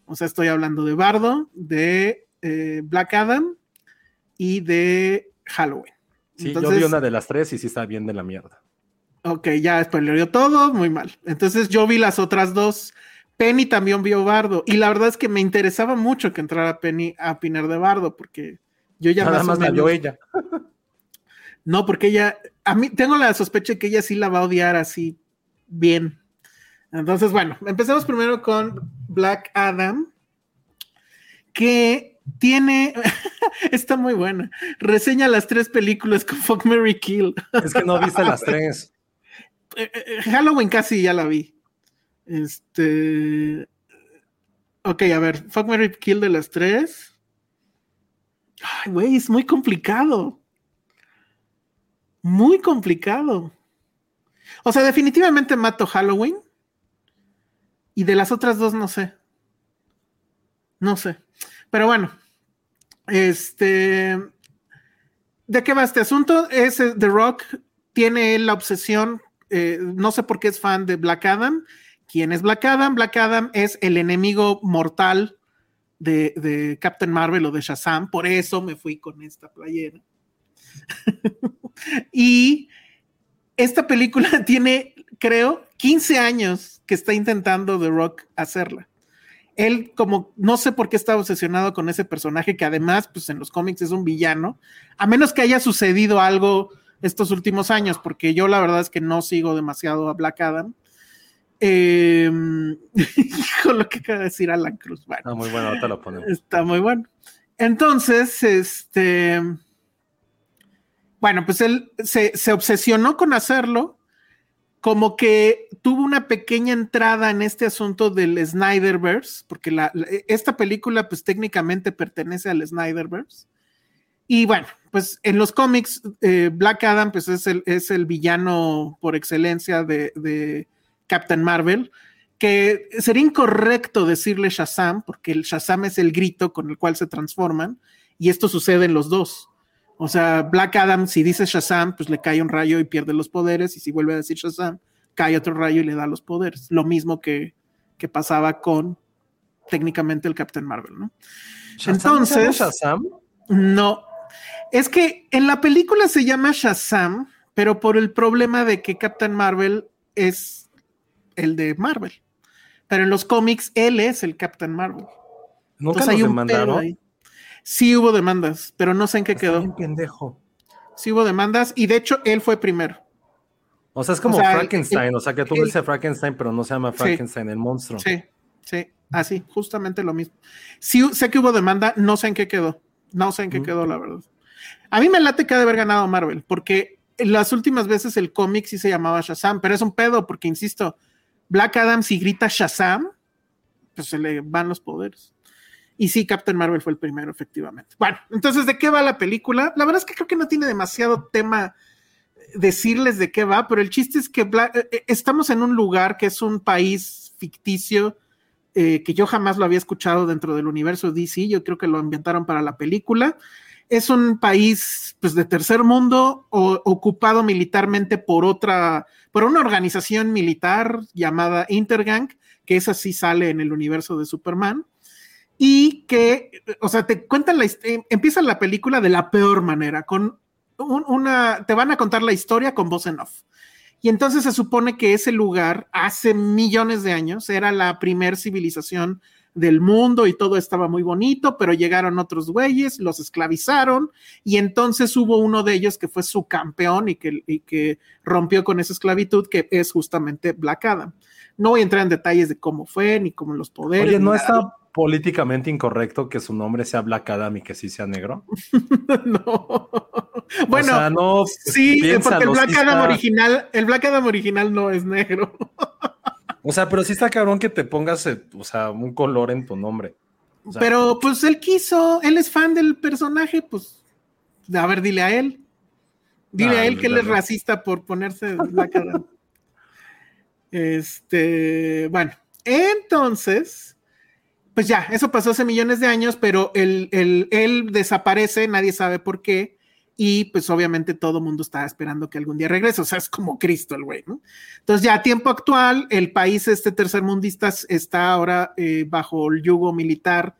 O sea, estoy hablando de Bardo, de eh, Black Adam y de Halloween. Sí, yo vi una de las tres y sí está bien de la mierda. Ok, ya spoileó todo, muy mal. Entonces yo vi las otras dos. Penny también vio Bardo. Y la verdad es que me interesaba mucho que entrara Penny a opinar de Bardo, porque yo ya Nada más, más o la vio ella. No, porque ella, a mí tengo la sospecha que ella sí la va a odiar así bien. Entonces, bueno, empecemos primero con Black Adam, que tiene, está muy buena, reseña las tres películas con Fuck Mary Kill. Es que no viste las tres. Eh, eh, Halloween casi ya la vi. Este. Ok, a ver, Fuck Mary Kill de las tres. Ay, güey, es muy complicado. Muy complicado. O sea, definitivamente mato Halloween. Y de las otras dos no sé. No sé. Pero bueno. Este. ¿De qué va este asunto? Es eh, The Rock. Tiene la obsesión. eh, no sé por qué es fan de Black Adam. ¿Quién es Black Adam? Black Adam es el enemigo mortal de, de Captain Marvel o de Shazam. Por eso me fui con esta playera. y esta película tiene, creo, 15 años que está intentando The Rock hacerla. Él, como no sé por qué está obsesionado con ese personaje, que además, pues en los cómics es un villano, a menos que haya sucedido algo estos últimos años, porque yo la verdad es que no sigo demasiado a Black Adam. Eh, hijo, lo que acaba de decir Alan Cruz. Bueno, Ah, muy bueno, ahorita lo ponemos. Está muy bueno. Entonces, este. Bueno, pues él se, se obsesionó con hacerlo, como que tuvo una pequeña entrada en este asunto del Snyderverse, porque la- esta película, pues técnicamente pertenece al Snyderverse. Y bueno, pues en los cómics, eh, Black Adam, pues es el, es el villano por excelencia de, de Captain Marvel que sería incorrecto decirle Shazam, porque el Shazam es el grito con el cual se transforman, y esto sucede en los dos. O sea, Black Adam, si dice Shazam, pues le cae un rayo y pierde los poderes, y si vuelve a decir Shazam, cae otro rayo y le da los poderes. Lo mismo que, que pasaba con técnicamente el Captain Marvel, ¿no? ¿Shazam no se llama Entonces- Shazam? No, es que en la película se llama Shazam, pero por el problema de que Captain Marvel es el de Marvel. Pero en los cómics él es el Captain Marvel. Nunca Entonces los hay un demandaron. Sí hubo demandas, pero no sé en qué Está quedó. bien pendejo. Sí hubo demandas y de hecho él fue primero. O sea, es como O sea, Frankenstein. el- o sea, que tú el- dices Frankenstein, pero no se llama Frankenstein, el monstruo. Sí, sí, así, justamente lo mismo. Sí, sé que hubo demanda, no sé en qué quedó. No sé en qué Mm. quedó, la verdad. A mí me late que ha de haber ganado Marvel, porque en las últimas veces el cómic sí se llamaba Shazam, pero es un pedo, porque insisto, Black Adam si grita Shazam, pues se le van los poderes. Y sí, Captain Marvel fue el primero, efectivamente. Bueno, entonces, ¿de qué va la película? La verdad es que creo que no tiene demasiado tema decirles de qué va, pero el chiste es que eh, eh, estamos en un lugar que es un país ficticio eh, que yo jamás lo había escuchado dentro del universo DC, yo creo que lo inventaron para la película. Es un país pues, de tercer mundo ocupado militarmente por otra, por una organización militar llamada Intergang, que esa sí sale en el universo de Superman y que, o sea, te cuentan la empieza la película de la peor manera, con una, te van a contar la historia con voz en off. Y entonces se supone que ese lugar, hace millones de años, era la primer civilización del mundo y todo estaba muy bonito, pero llegaron otros güeyes, los esclavizaron y entonces hubo uno de ellos que fue su campeón y que, y que rompió con esa esclavitud, que es justamente Black Adam. No voy a entrar en detalles de cómo fue, ni cómo los poderes. Oye, ¿no está políticamente incorrecto que su nombre sea Black Adam y que sí sea negro? no. Bueno, no, sí, porque el Black Adam original, el Black Adam original no es negro. o sea, pero sí está cabrón que te pongas, eh, o sea, un color en tu nombre. pero pues él quiso, él es fan del personaje, pues, a ver, dile a él. Dile a él que él es racista por ponerse Black Adam. este, bueno, entonces, pues ya, eso pasó hace millones de años, pero él, él desaparece, nadie sabe por qué y pues obviamente todo mundo está esperando que algún día regrese, o sea, es como Cristo el güey, ¿no? Entonces ya a tiempo actual, el país este tercermundista está ahora eh, bajo el yugo militar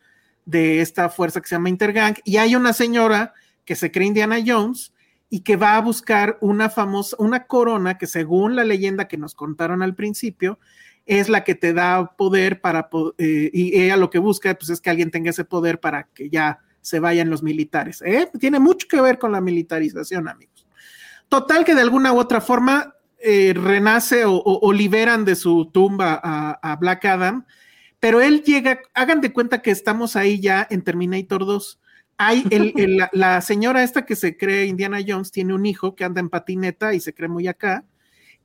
de esta fuerza que se llama Intergang y hay una señora que se cree Indiana Jones y que va a buscar una famosa, una corona que según la leyenda que nos contaron al principio, es la que te da poder para, eh, y ella lo que busca, pues es que alguien tenga ese poder para que ya se vayan los militares. ¿eh? Tiene mucho que ver con la militarización, amigos. Total que de alguna u otra forma eh, renace o, liberan de su tumba a, Black Adam, pero él llega, hagan de cuenta que estamos ahí ya en Terminator 2. Hay la, señora esta que se cree Indiana Jones tiene un hijo que anda en patineta y se cree muy acá,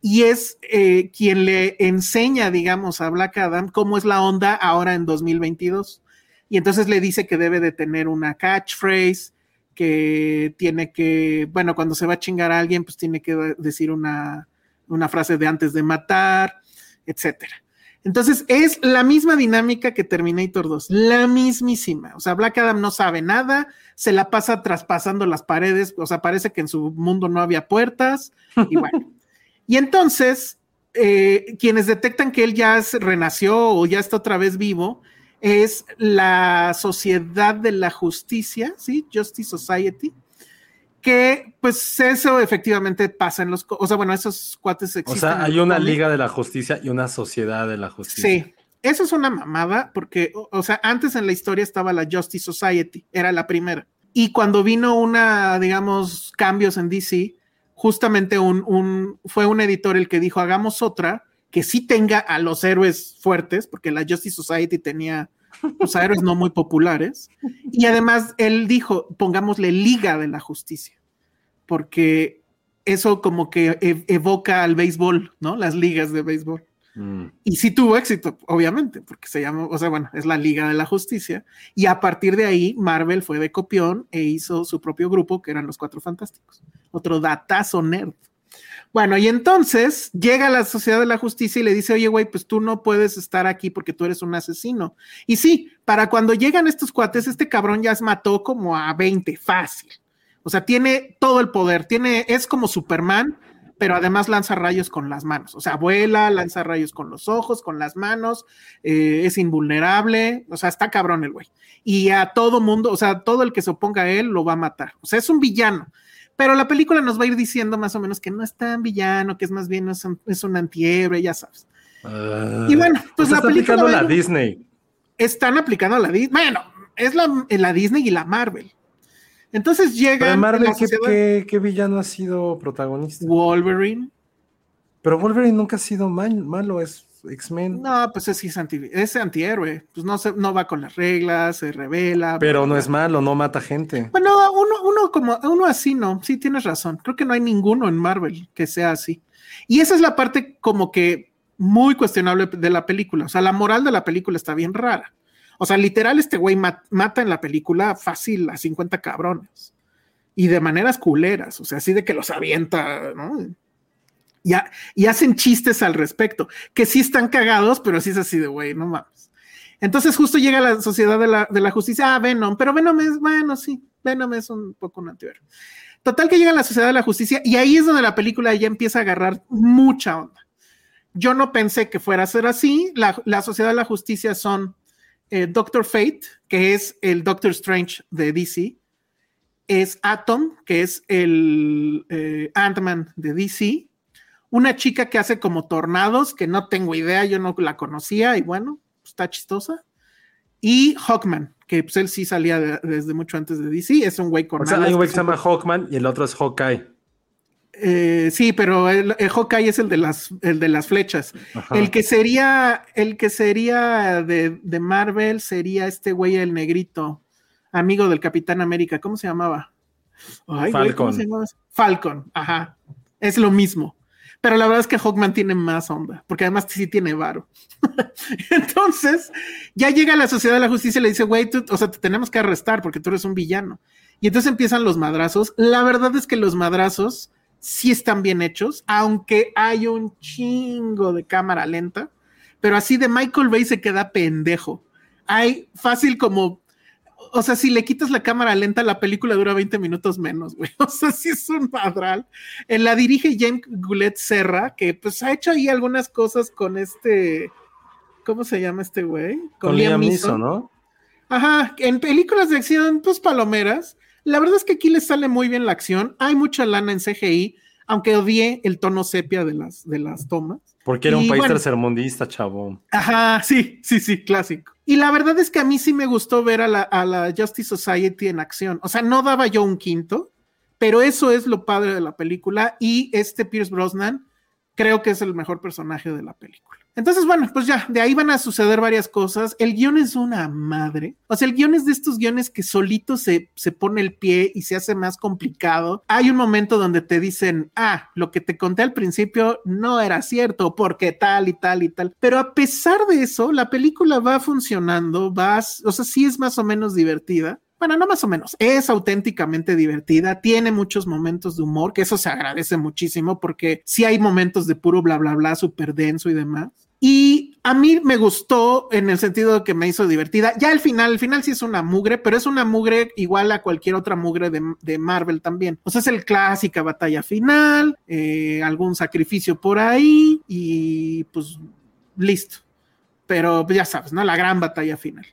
y es eh, quien le enseña, digamos, a Black Adam cómo es la onda ahora en 2022 y entonces le dice que debe de tener una catchphrase, que tiene que, bueno, cuando se va a chingar a alguien, pues tiene que decir una, una frase de antes de matar, etcétera. Entonces es la misma dinámica que Terminator 2, la mismísima. O sea, Black Adam no sabe nada, se la pasa traspasando las paredes, o sea, parece que en su mundo no había puertas, y bueno. y entonces, eh, quienes detectan que él ya renació o ya está otra vez vivo, es la Sociedad de la Justicia, ¿sí? Justice Society, que pues eso efectivamente pasa en los, o sea, bueno, esos cuates existen. O sea, hay una Liga de la Justicia y una Sociedad de la Justicia. Sí, eso es una mamada porque, o, sea, antes en la historia estaba la Justice Society, era la primera. Y cuando vino una, digamos, cambios en DC, justamente un, un, fue un editor el que dijo, hagamos otra que sí tenga a los héroes fuertes, porque la Justice Society tenía los héroes no muy populares. Y además él dijo, pongámosle Liga de la Justicia, porque eso como que evoca al béisbol, ¿no? Las ligas de béisbol. Mm. Y sí tuvo éxito, obviamente, porque se llama, o sea, bueno, es la Liga de la Justicia. Y a partir de ahí, Marvel fue de copión e hizo su propio grupo, que eran los Cuatro Fantásticos. Otro datazo nerd. Bueno, y entonces llega la Sociedad de la Justicia y le dice, oye, güey, pues tú no puedes estar aquí porque tú eres un asesino. Y sí, para cuando llegan estos cuates, este cabrón ya mató como a 20, fácil. O sea, tiene todo el poder, tiene, es como Superman, pero además lanza rayos con las manos. O sea, vuela, lanza rayos con los ojos, con las manos, eh, es invulnerable, o sea, está cabrón el güey. Y a todo mundo, o sea, todo el que se oponga a él lo va a matar. O sea, es un villano. Pero la película nos va a ir diciendo más o menos que no es tan villano, que es más bien es un, es antiebre, ya sabes. Ah, y bueno, pues la película. aplicando la Disney. Están aplicando la Disney. Bueno, es la, la Disney y la Marvel. Entonces llega. Marvel, ¿qué, ¿qué, villano ha sido protagonista? Wolverine. Pero Wolverine nunca ha sido malo, es X-Men. No, pues es, es, anti, es antihéroe. Pues no, se, no va con las reglas, se revela. Pero no es malo, no mata gente. Bueno, uno, uno como uno así no. Sí, tienes razón. Creo que no hay ninguno en Marvel que sea así. Y esa es la parte como que muy cuestionable de la película. O sea, la moral de la película está bien rara. O sea, literal, este güey mata en la película fácil a 50 cabrones. Y de maneras culeras, o sea, así de que los avienta, ¿no? Y, y hacen chistes al respecto, que sí están cagados, pero sí es así de, güey, no mames. Entonces justo llega la sociedad de la, de la justicia, ah, Venom, pero Venom es, bueno, sí, Venom es un poco un antihéroe. Total que llega la sociedad de la justicia y ahí es donde la película ya empieza a agarrar mucha onda. Yo no pensé que fuera a ser así. La, la sociedad de la justicia son eh, Doctor Fate, que es el Doctor Strange de DC, es Atom, que es el eh, Ant-Man de DC, una chica que hace como tornados, que no tengo idea, yo no la conocía y bueno, está chistosa, y Hawkman, que pues él sí salía desde mucho antes de DC, es un güey con... O sea, hay un güey que se llama Hawkman y el otro es Hawkeye. Eh, sí, pero el, Hawkeye es el de las, el de las flechas. El que sería, el que sería de, de, Marvel sería este güey el negrito, amigo del Capitán América. ¿Cómo se llamaba? Falcon. Falcon, ajá. Es lo mismo. Pero la verdad es que Hawkman tiene más onda, porque además sí tiene varo. Entonces, ya llega la Sociedad de la Justicia y le dice, güey, o sea, te tenemos que arrestar porque tú eres un villano. Y entonces empiezan los madrazos. La verdad es que los madrazos sí están bien hechos, aunque hay un chingo de cámara lenta, pero así de Michael Bay se queda pendejo. Hay fácil como, o sea, si le quitas la cámara lenta, la película dura 20 minutos menos, güey. O sea, sí es un madral. En la dirige James Goulet Serra, que pues ha hecho ahí algunas cosas con este, ¿cómo se llama este güey? Con, Liam Neeson, ¿no? Ajá, en películas de acción, pues palomeras. La verdad es que aquí le sale muy bien la acción. Hay mucha lana en CGI, aunque odié el tono sepia de las, de las tomas. Porque era un país tercermundista, chavo. Ajá, sí, sí, sí, clásico. Y la verdad es que a mí sí me gustó ver a la, a la Justice Society en acción. O sea, no daba yo un quinto, pero eso es lo padre de la película. Y este Pierce Brosnan creo que es el mejor personaje de la película. Entonces, bueno, pues ya, de ahí van a suceder varias cosas. El guion es una madre. O sea, el guion es de estos guiones que solito se, se pone el pie y se hace más complicado. Hay un momento donde te dicen, ah, lo que te conté al principio no era cierto, porque tal y tal y tal. Pero a pesar de eso, la película va funcionando, va, o sea, sí es más o menos divertida bueno, no más o menos, es auténticamente divertida, tiene muchos momentos de humor, que eso se agradece muchísimo porque sí hay momentos de puro bla, bla, bla, súper denso y demás. Y a mí me gustó en el sentido de que me hizo divertida. Ya al final, al final sí es una mugre, pero es una mugre igual a cualquier otra mugre de, Marvel también. O sea, es el clásica batalla final, eh, algún sacrificio por ahí y pues listo. Pero ya sabes, ¿no? La gran batalla final.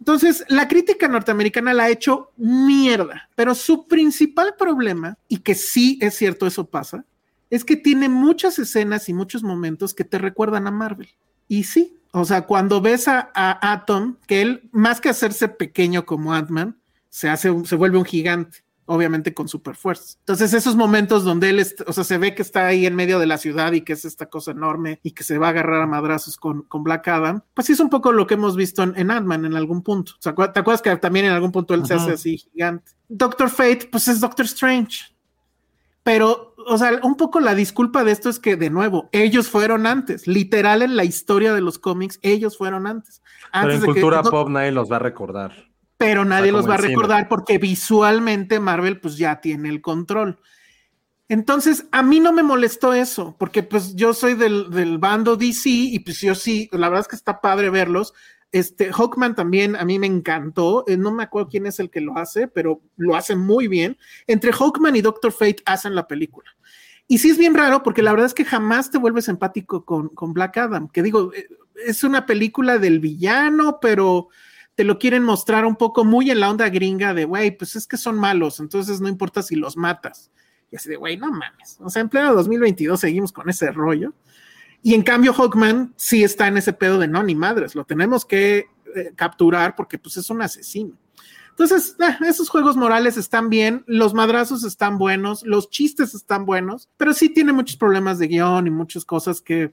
Entonces, la crítica norteamericana la ha hecho mierda, pero su principal problema, y que sí es cierto, eso pasa, es que tiene muchas escenas y muchos momentos que te recuerdan a Marvel. Y sí, o sea, cuando ves a, Atom, que él, más que hacerse pequeño como Ant-Man, se, hace, se vuelve un gigante, obviamente con super fuerza. Entonces, esos momentos donde él, o sea, se ve que está ahí en medio de la ciudad y que es esta cosa enorme y que se va a agarrar a madrazos con, con Black Adam, pues sí es un poco lo que hemos visto en, Ant-Man en algún punto. O sea, ¿te acuerdas que también en algún punto él se hace así gigante? Doctor Fate, pues es Doctor Strange. Pero o sea, un poco la disculpa de esto es que, de nuevo, ellos fueron antes, literal en la historia de los cómics, ellos fueron antes. pero en cultura pop nadie los va a recordar. Pero nadie los va a recordar porque visualmente Marvel pues ya tiene el control. Entonces, a mí no me molestó eso, porque pues yo soy del, del bando DC y pues yo sí, la verdad es que está padre verlos, este, Hawkman también a mí me encantó. Eh, no me acuerdo quién es el que lo hace, pero lo hace muy bien. Entre Hawkman y Doctor Fate hacen la película. Y sí es bien raro porque la verdad es que jamás te vuelves empático con, Black Adam, que digo, eh, es una película del villano, pero te lo quieren mostrar un poco muy en la onda gringa de, güey, pues es que son malos, entonces no importa si los matas. Y así de, güey, no mames. O sea, en pleno 2022 seguimos con ese rollo. Y en cambio, Hawkman sí está en ese pedo de no, ni madres, lo tenemos que eh, capturar porque pues es un asesino. Entonces, eh, esos juegos morales están bien, los madrazos están buenos, los chistes están buenos, pero sí tiene muchos problemas de guion y muchas cosas que,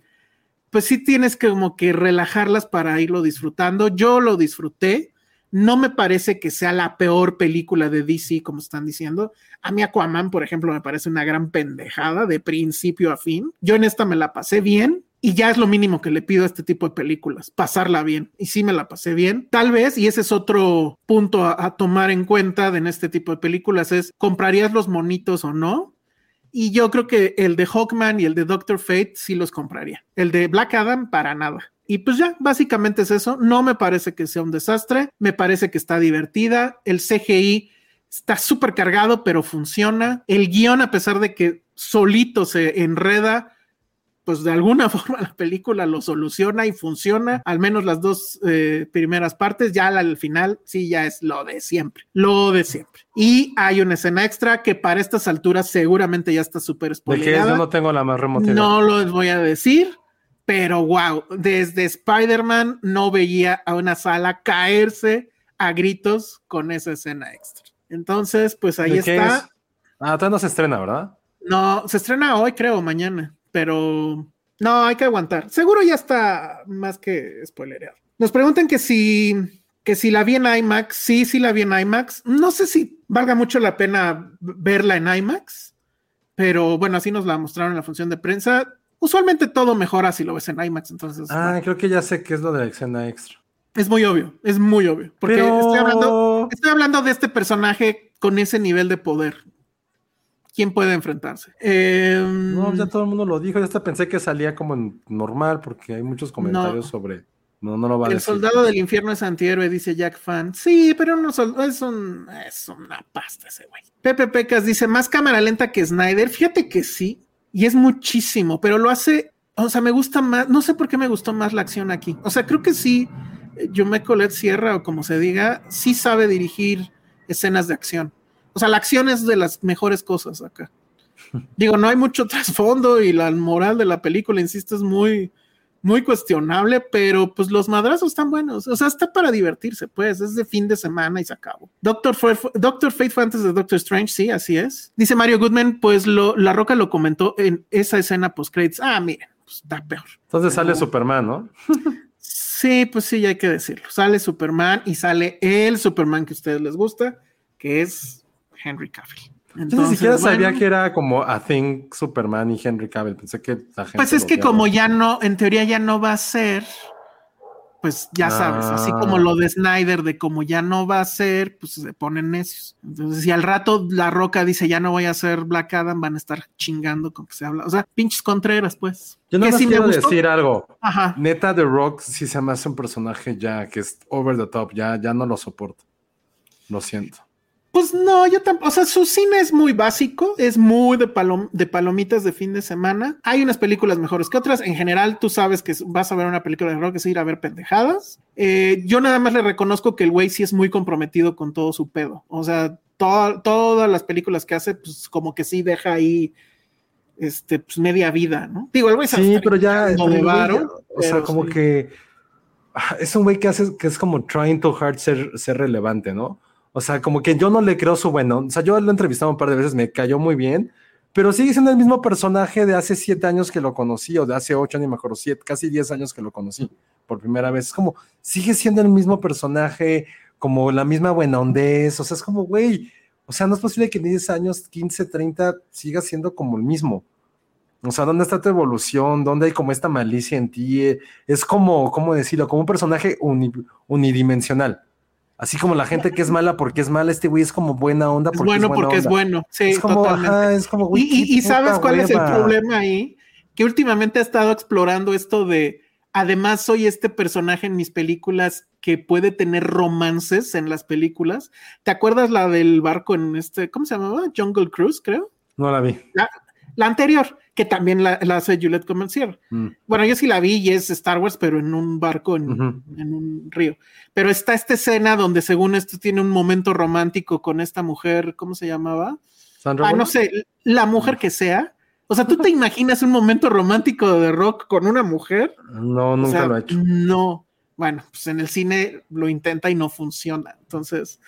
pues sí tienes que como que relajarlas para irlo disfrutando. Yo lo disfruté, no me parece que sea la peor película de DC, como están diciendo. A mí Aquaman, por ejemplo, me parece una gran pendejada de principio a fin. Yo en esta me la pasé bien, Y ya es lo mínimo que le pido a este tipo de películas, pasarla bien. Y sí me la pasé bien. Tal vez, y ese es otro punto a, tomar en cuenta de en este tipo de películas, es, ¿comprarías los monitos o no? Y yo creo que el de Hawkman y el de Doctor Fate sí los compraría. El de Black Adam, para nada. Y pues ya, básicamente es eso. No me parece que sea un desastre. Me parece que está divertida. El CGI está súper cargado, pero funciona. El guion, a pesar de que solito se enreda, pues de alguna forma la película lo soluciona y funciona, al menos las dos eh, primeras partes, ya al final sí ya es lo de siempre, lo de siempre. Y hay una escena extra que para estas alturas seguramente ya está súper ¿De qué es? spoilerada. Yo no tengo la más remota. No lo voy a decir, pero wow, desde Spider-Man no veía a una sala caerse a gritos con esa escena extra. Entonces, pues ahí ¿De qué está. es? Ah, todavía no se estrena, ¿verdad? No, se estrena hoy, creo, mañana, pero no, hay que aguantar. Seguro ya está más que spoilereado. Nos preguntan que si, que si la vi en IMAX. Sí, sí la vi en IMAX. No sé si valga mucho la pena verla en IMAX, pero bueno, así nos la mostraron en la función de prensa. Usualmente todo mejora si lo ves en IMAX, entonces Ah, bueno, creo que ya sé qué es lo de la escena extra. es muy obvio, es muy obvio. Porque Pero- estoy, hablando, estoy hablando de este personaje con ese nivel de poder. ¿Quién puede enfrentarse? Em, No, ya todo el mundo lo dijo. Ya hasta pensé que salía como en normal porque hay muchos comentarios No. sobre. No, no lo va a El decir. soldado del infierno es antihéroe, dice Jack Fan. Sí, pero no es, un, es una pasta ese güey. Pepe Pecas dice, más cámara lenta que Snyder. Fíjate que sí, y es muchísimo, pero lo hace, o sea, me gusta más, no sé por qué me gustó más la acción aquí. O sea, creo que sí, Jume Colette Sierra, o como se diga, sí sabe dirigir escenas de acción. O sea, la acción es de las mejores cosas acá. Digo, no hay mucho trasfondo y la moral de la película, insisto, es muy, muy cuestionable, pero pues los madrazos están buenos. O sea, está para divertirse, pues. Es de fin de semana y se acabó. Doctor, fue, Doctor Fate fue antes de Doctor Strange, sí, así es. Dice Mario Goodman, pues lo, La Roca lo comentó en esa escena post-credits. Ah, miren, pues está peor. Entonces sale Superman, ¿no? Sí, pues sí, ya hay que decirlo. Sale Superman y sale el Superman que a ustedes les gusta, que es Henry Cavill. Yo ni Entonces, siquiera sabía que era como A Thing, Superman y Henry Cavill. Pensé que la gente. Pues es que como ya no, en teoría ya no va a ser, pues ya sabes, así Ah. como lo de Snyder, de como ya no va a ser, pues se ponen necios. Entonces, si al rato La Roca dice ya no voy a hacer Black Adam, van a estar chingando con que se habla. O sea, pinches Contreras, pues. Yo no me quiero decir algo. Ajá. Neta, The Rock sí se me hace un personaje ya que es over the top. Ya, ya no lo soporto. Lo siento. Pues no, yo tampoco. O sea, su cine es muy básico, es muy de, palom- de palomitas de fin de semana. Hay unas películas mejores que otras. En general, tú sabes que vas a ver una película de rock, es ir a ver pendejadas. Eh, yo nada más le reconozco que el güey sí es muy comprometido con todo su pedo. O sea, to- todas las películas que hace, pues como que sí deja ahí este, pues, media vida, ¿no? Digo, el güey Sí, pero ya. de varo, ya- o sea, como sí. que. ah, Es un güey que hace que es como trying to hard ser, ser relevante, ¿no? O sea, como que yo no le creo su bueno. O sea, yo lo he entrevistado un par de veces, me cayó muy bien, pero sigue siendo el mismo personaje de hace siete años que lo conocí, o de hace ocho, ni mejor, siete, casi diez años que lo conocí por primera vez. Es como, sigue siendo el mismo personaje, como la misma buena hondez. O sea, es como, güey, o sea, no es posible que en 10 años, 15, 30, siga siendo como el mismo. O sea, ¿dónde está tu evolución? ¿Dónde hay como esta malicia en ti? Es como, ¿cómo decirlo? Como un personaje uni- unidimensional. Así como la gente que es mala porque es mala, este güey es como buena onda Es porque bueno es buena porque es bueno. Sí, Es como, totalmente. ajá, es como, güey, Y, y- qué y sabes cuál es el problema ahí? Que últimamente ha estado explorando esto de, además soy este personaje en mis películas que puede tener romances en las películas. ¿Te acuerdas la del barco en este, ¿cómo se llamaba? Jungle Cruise, creo. No la vi. La anterior, que también la, la hace Juliette Comencier. Mm. Bueno, yo sí la vi y es Star Wars, pero en un barco en, un río. Pero está esta escena donde según esto tiene un momento romántico con esta mujer, ¿cómo se llamaba? Sandra Ah, no sé, la mujer que sea. O sea, ¿tú te imaginas un momento romántico de rock con una mujer? No, O nunca sea, lo he hecho. No. Bueno, pues en el cine lo intenta y no funciona. Entonces,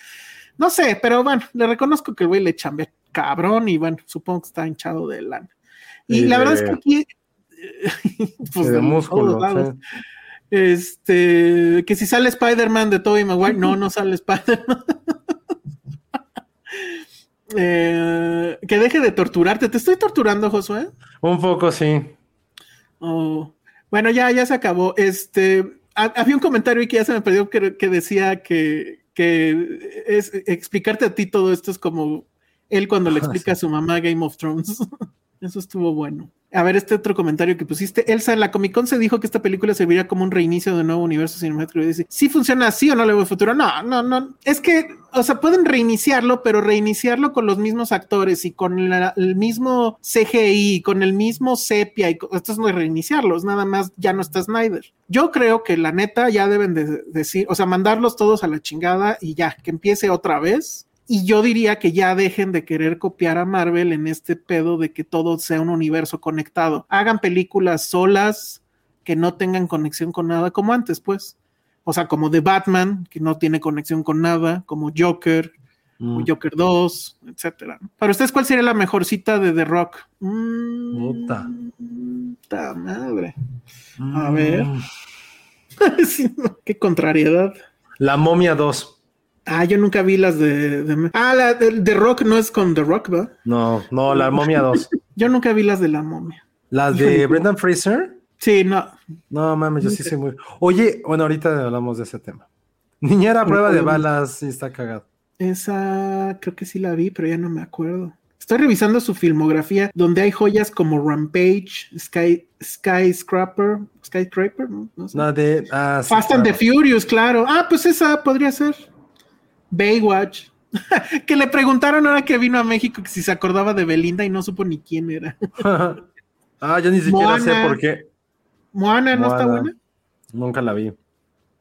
no sé, pero bueno, le reconozco que el güey le chambea cabrón y bueno, supongo que está hinchado de lana. Y, Y la verdad es que aquí. pues de de músculo. todos lados. sí. Este, que si sale Spider-Man de Tobey Maguire, no, no sale Spider-Man. Eh, que deje de torturarte. ¿Te estoy torturando, Josué? Un poco, sí. Oh, Bueno, ya, ya se acabó. Este, había un comentario y que ya se me perdió que, que decía que, que es explicarte a ti todo esto es como él cuando le explica a su mamá Game of Thrones. Eso estuvo bueno. A ver, este otro comentario que pusiste. Elsa, en la Comic Con se dijo que esta película serviría como un reinicio de nuevo universo cinematográfico. Y dice, ¿sí funciona así o no le veo futuro? No, no, no. Es que, o sea, pueden reiniciarlo, pero reiniciarlo con los mismos actores y con el mismo CGI, con el mismo sepia. Y esto no es reiniciarlos, nada más ya no está Snyder. Yo creo que la neta ya deben de decir, o sea, mandarlos todos a la chingada y ya, que empiece otra vez y yo diría que ya dejen de querer copiar a Marvel en este pedo de que todo sea un universo conectado. Hagan películas solas que no tengan conexión con nada, como antes, pues. O sea, como The Batman, que no tiene conexión con nada, como Joker, mm. Joker 2, etcétera. Para ustedes, ¿cuál sería la mejor cita de The Rock? Mm, puta. madre. A ver. Mm. Qué contrariedad. La momia 2. Ah, yo nunca vi las de. Ah, la de, Rock no es con The Rock, ¿verdad? No, no, la momia 2. yo nunca vi las de la momia. ¿Las de Brendan Fraser? Sí, no. No, mames, yo sí sé muy. Oye, bueno, ahorita hablamos de ese tema. Niñera prueba de balas, sí está cagado. Esa creo que sí la vi, pero ya no me acuerdo. Estoy revisando su filmografía, donde hay joyas como Rampage, Sky, Skyscraper, Skyscraper, ¿no? no de, ah, Fast and the Furious, claro. Ah, pues esa podría ser. Baywatch. que le preguntaron ahora que vino a México que si se acordaba de Belinda y no supo ni quién era. ah, yo ni siquiera sé por qué. Moana, ¿no está buena? Nunca la vi.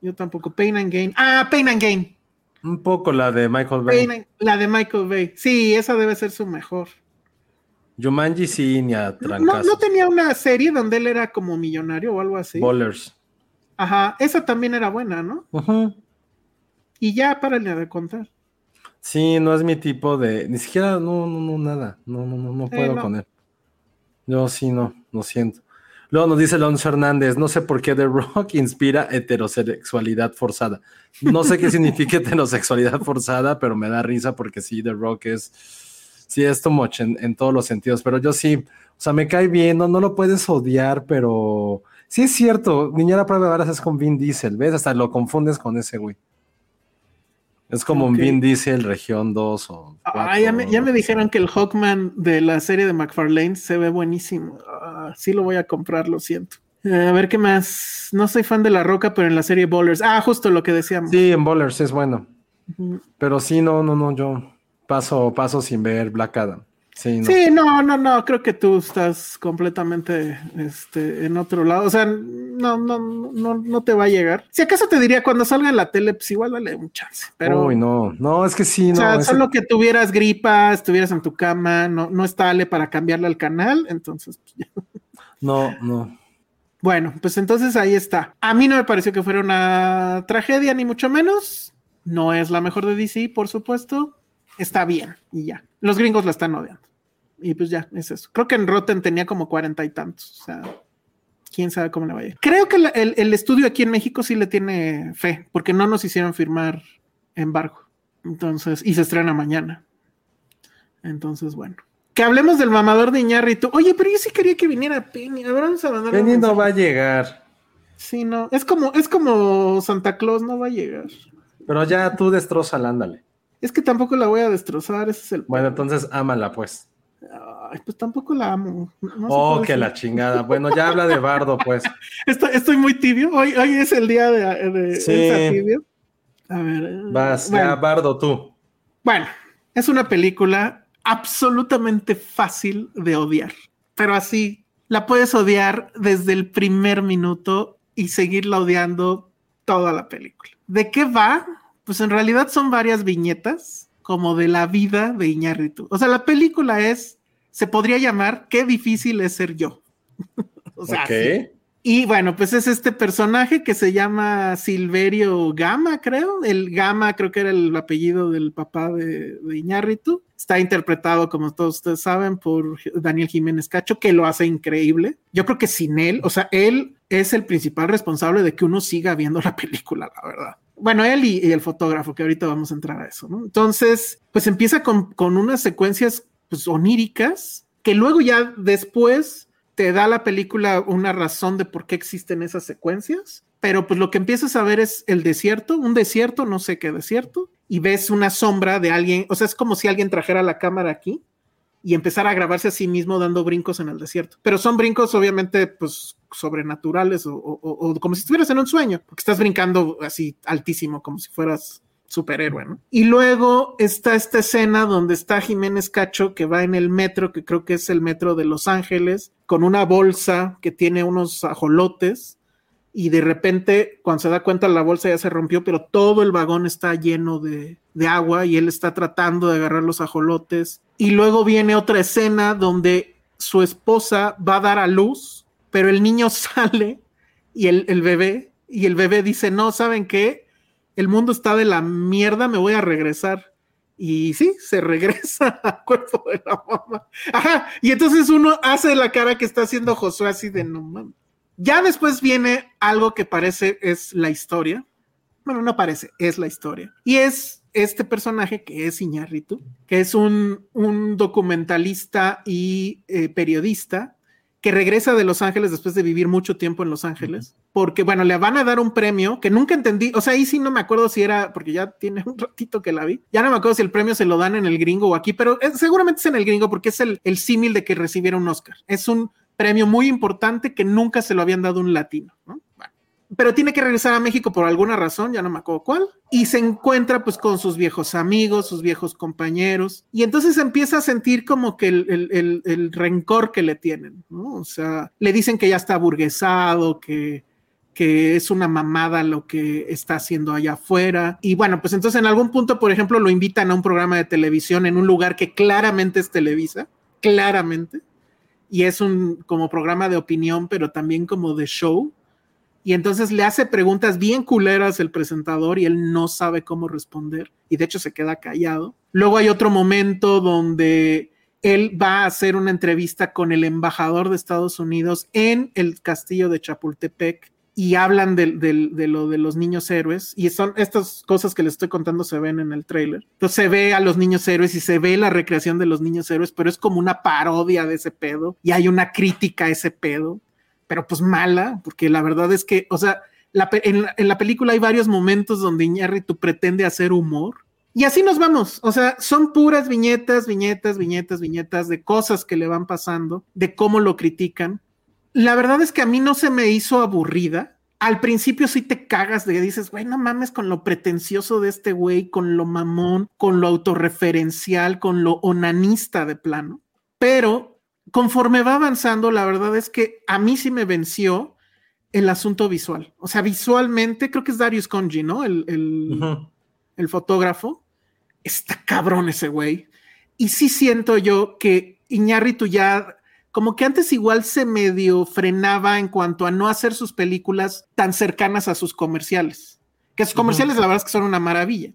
Yo tampoco. Pain and Gain. Ah, Pain and Gain. Un poco la de Michael Bay. la de Michael Bay. Sí, esa debe ser su mejor. Jumanji sí, ni a no, no, tenía una serie donde él era como millonario o algo así. Bowlers. Ajá, esa también era buena, ¿no? Ajá y ya párale de contar. Sí, no es mi tipo de, ni siquiera, no, no, no, nada, no, no, no, no puedo con él. Yo sí, no, lo siento. Luego nos dice Alonso Hernández, no sé por qué The Rock inspira heterosexualidad forzada. No sé qué significa heterosexualidad forzada, pero me da risa porque sí, The Rock es, sí, es too much en, todos los sentidos, pero yo sí, o sea, me cae bien, no, no lo puedes odiar, pero sí es cierto, Niñera Prueba de Varas es con Vin Diesel, ¿ves? Hasta lo confundes con ese güey. Es como un Vin Diesel Región 2 o ah, ya, me, dijeron que el Hawkman de la serie de McFarlane se ve buenísimo. Ah, sí lo voy a comprar, lo siento. Eh, a ver qué más. No soy fan de La Roca, pero en la serie Bowlers. Ah, justo lo que decíamos. Sí, en Bowlers es bueno. Pero sí, no, no, no, yo paso, paso sin ver Black Adam. Sí no. no, no, creo que tú estás completamente este, en otro lado. O sea, no, no, no, no te va a llegar. Si acaso te diría cuando salga en la tele, pues igual dale un chance. Pero. Uy, no, no, es que sí, no. O sea, solo que tuvieras gripa, estuvieras en tu cama, no, no está Ale para cambiarle al canal, entonces. Pues, no, no. Bueno, pues entonces ahí está. A mí no me pareció que fuera una tragedia, ni mucho menos. No es la mejor de DC, por supuesto. Está bien y ya. Los gringos la están odiando. Y pues ya, es eso. Creo que en Rotten tenía como cuarenta y tantos. O sea, quién sabe cómo le va a ir. Creo que el, estudio aquí en México sí le tiene fe, porque no nos hicieron firmar embargo. Entonces, y se estrena mañana. Entonces, bueno. Que hablemos del mamador de Iñárritu. Oye, pero yo sí quería que viniera Penny. A ver, vamos a. Penny no va a llegar. Sí, no. Es como, es como Santa Claus, no va a llegar. Pero ya tú destroza, ándale. Es que tampoco la voy a destrozar, ese es el. Bueno, entonces ámala, pues. Ay, pues tampoco la amo. oh, que la chingada. Bueno, ya habla de Bardo, pues. estoy, muy tibio. Hoy, hoy es el día de, sí. tibio. A ver. Vas, ya, Bardo, tú. Bueno, es una película absolutamente fácil de odiar. Pero así, la puedes odiar desde el primer minuto y seguirla odiando toda la película. ¿De qué va? Pues en realidad son varias viñetas como de la vida de Iñárritu. O sea, la película es, se podría llamar Qué difícil es ser yo. o sea, Y bueno, pues es este personaje que se llama Silverio Gama, creo. El Gama creo que era el apellido del papá de, de Iñárritu. Está interpretado, como todos ustedes saben, por Daniel Jiménez Cacho, que lo hace increíble. Yo creo que sin él, o sea, él es el principal responsable de que uno siga viendo la película, la verdad. Bueno, él y, el fotógrafo, que ahorita vamos a entrar a eso. Entonces, pues empieza con, unas secuencias pues, oníricas que luego ya después te da la película una razón de por qué existen esas secuencias, pero pues lo que empiezas a ver es el desierto, un desierto, no sé qué desierto, y ves una sombra de alguien, o sea, es como si alguien trajera la cámara aquí y empezara a grabarse a sí mismo dando brincos en el desierto. Pero son brincos obviamente pues sobrenaturales o, como si estuvieras en un sueño, porque estás brincando así altísimo, como si fueras superhéroe, ¿no? Y luego está esta escena donde está Jiménez Cacho que va en el metro, que creo que es el metro de Los Ángeles, con una bolsa que tiene unos ajolotes y de repente cuando se da cuenta la bolsa ya se rompió, pero todo el vagón está lleno de agua y él está tratando de agarrar los ajolotes. Y luego viene otra escena donde su esposa va a dar a luz, pero el niño sale y el, bebé, y el bebé dice, no, ¿saben qué? el mundo está de la mierda, me voy a regresar. Y sí, se regresa al cuerpo de la mamá. Ajá, y entonces uno hace la cara que está haciendo Josué así de no mames. Ya después viene algo que parece es la historia. Bueno, no parece, es la historia. Y es este personaje que es Iñárritu, que es un, un documentalista y eh, periodista que regresa de Los Ángeles después de vivir mucho tiempo en Los Ángeles, porque bueno, le van a dar un premio que nunca entendí, o sea, ahí sí no me acuerdo si era, porque ya tiene un ratito que la vi, ya no me acuerdo si el premio se lo dan en el gringo o aquí, pero seguramente es en el gringo porque es el, el símil de que recibiera un Oscar. Es un premio muy importante que nunca se lo habían dado un latino, ¿no? Pero tiene que regresar a México por alguna razón, ya no me acuerdo cuál, y se encuentra pues con sus viejos amigos, sus viejos compañeros, y entonces empieza a sentir como que el, rencor que le tienen, ¿no? O sea, le dicen que ya está burguesado, que, que es una mamada lo que está haciendo allá afuera, y bueno, pues entonces en algún punto, por ejemplo, lo invitan a un programa de televisión en un lugar que claramente es Televisa, claramente, y es un como programa de opinión, pero también como de show, y entonces le hace preguntas bien culeras el presentador y él no sabe cómo responder y de hecho se queda callado. Luego hay otro momento donde él va a hacer una entrevista con el embajador de Estados Unidos en el castillo de Chapultepec y hablan de, lo de los niños héroes y son estas cosas que les estoy contando se ven en el tráiler. Entonces se ve a los niños héroes y se ve la recreación de los niños héroes, pero es como una parodia de ese pedo y hay una crítica a ese pedo pero pues mala, porque la verdad es que, o sea, en, la, película hay varios momentos donde Iñárritu pretende hacer humor. Y así nos vamos, o sea, son puras viñetas, viñetas, viñetas, viñetas de cosas que le van pasando, de cómo lo critican. La verdad es que a mí no se me hizo aburrida. Al principio sí te cagas de que dices, güey, no mames con lo pretencioso de este güey, con lo mamón, con lo autorreferencial, con lo onanista de plano. Pero conforme va avanzando, la verdad es que a mí sí me venció el asunto visual. O sea, visualmente, creo que es Darius Conji, ¿no? El, el, fotógrafo. Está cabrón ese güey. Y sí siento yo que Iñárritu ya, como que antes igual se medio frenaba en cuanto a no hacer sus películas tan cercanas a sus comerciales. Que sus comerciales, la verdad es que son una maravilla.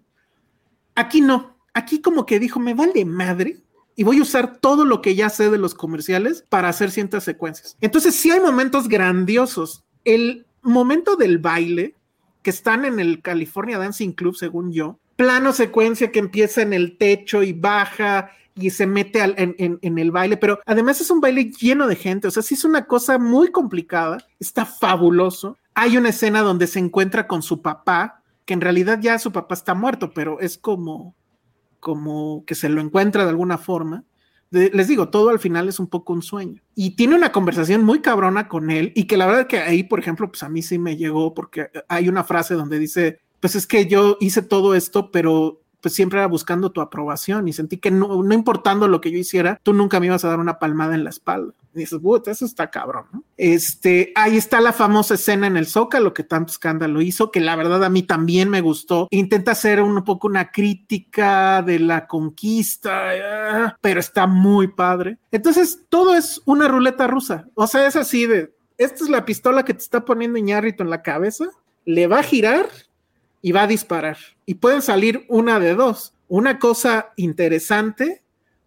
Aquí no. Aquí como que dijo, me vale madre y voy a usar todo lo que ya sé de los comerciales para hacer ciertas secuencias. Entonces, sí hay momentos grandiosos. El momento del baile, que están en el California Dancing Club, según yo, plano secuencia que empieza en el techo y baja y se mete en, el baile, pero además es un baile lleno de gente, o sea, sí es una cosa muy complicada, está fabuloso. Hay una escena donde se encuentra con su papá, que en realidad ya su papá está muerto, pero es como como que se lo encuentra de alguna forma. les digo, todo al final es un poco un sueño. Y tiene una conversación muy cabrona con él y que la verdad que ahí, por ejemplo, pues a mí sí me llegó porque hay una frase donde dice, pues es que yo hice todo esto, pero pues siempre era buscando tu aprobación y sentí que no, no importando lo que yo hiciera, tú nunca me ibas a dar una palmada en la espalda. Y dices, eso está cabrón. Este, ahí está la famosa escena en el Zócalo que tanto escándalo hizo, que la verdad a mí también me gustó. Intenta hacer un poco una crítica de la conquista, eh, pero está muy padre. Entonces, todo es una ruleta rusa. O sea, es así de, esta es la pistola que te está poniendo Iñárrito en la cabeza, le va a girar y va a disparar. Y pueden salir una de dos, una cosa interesante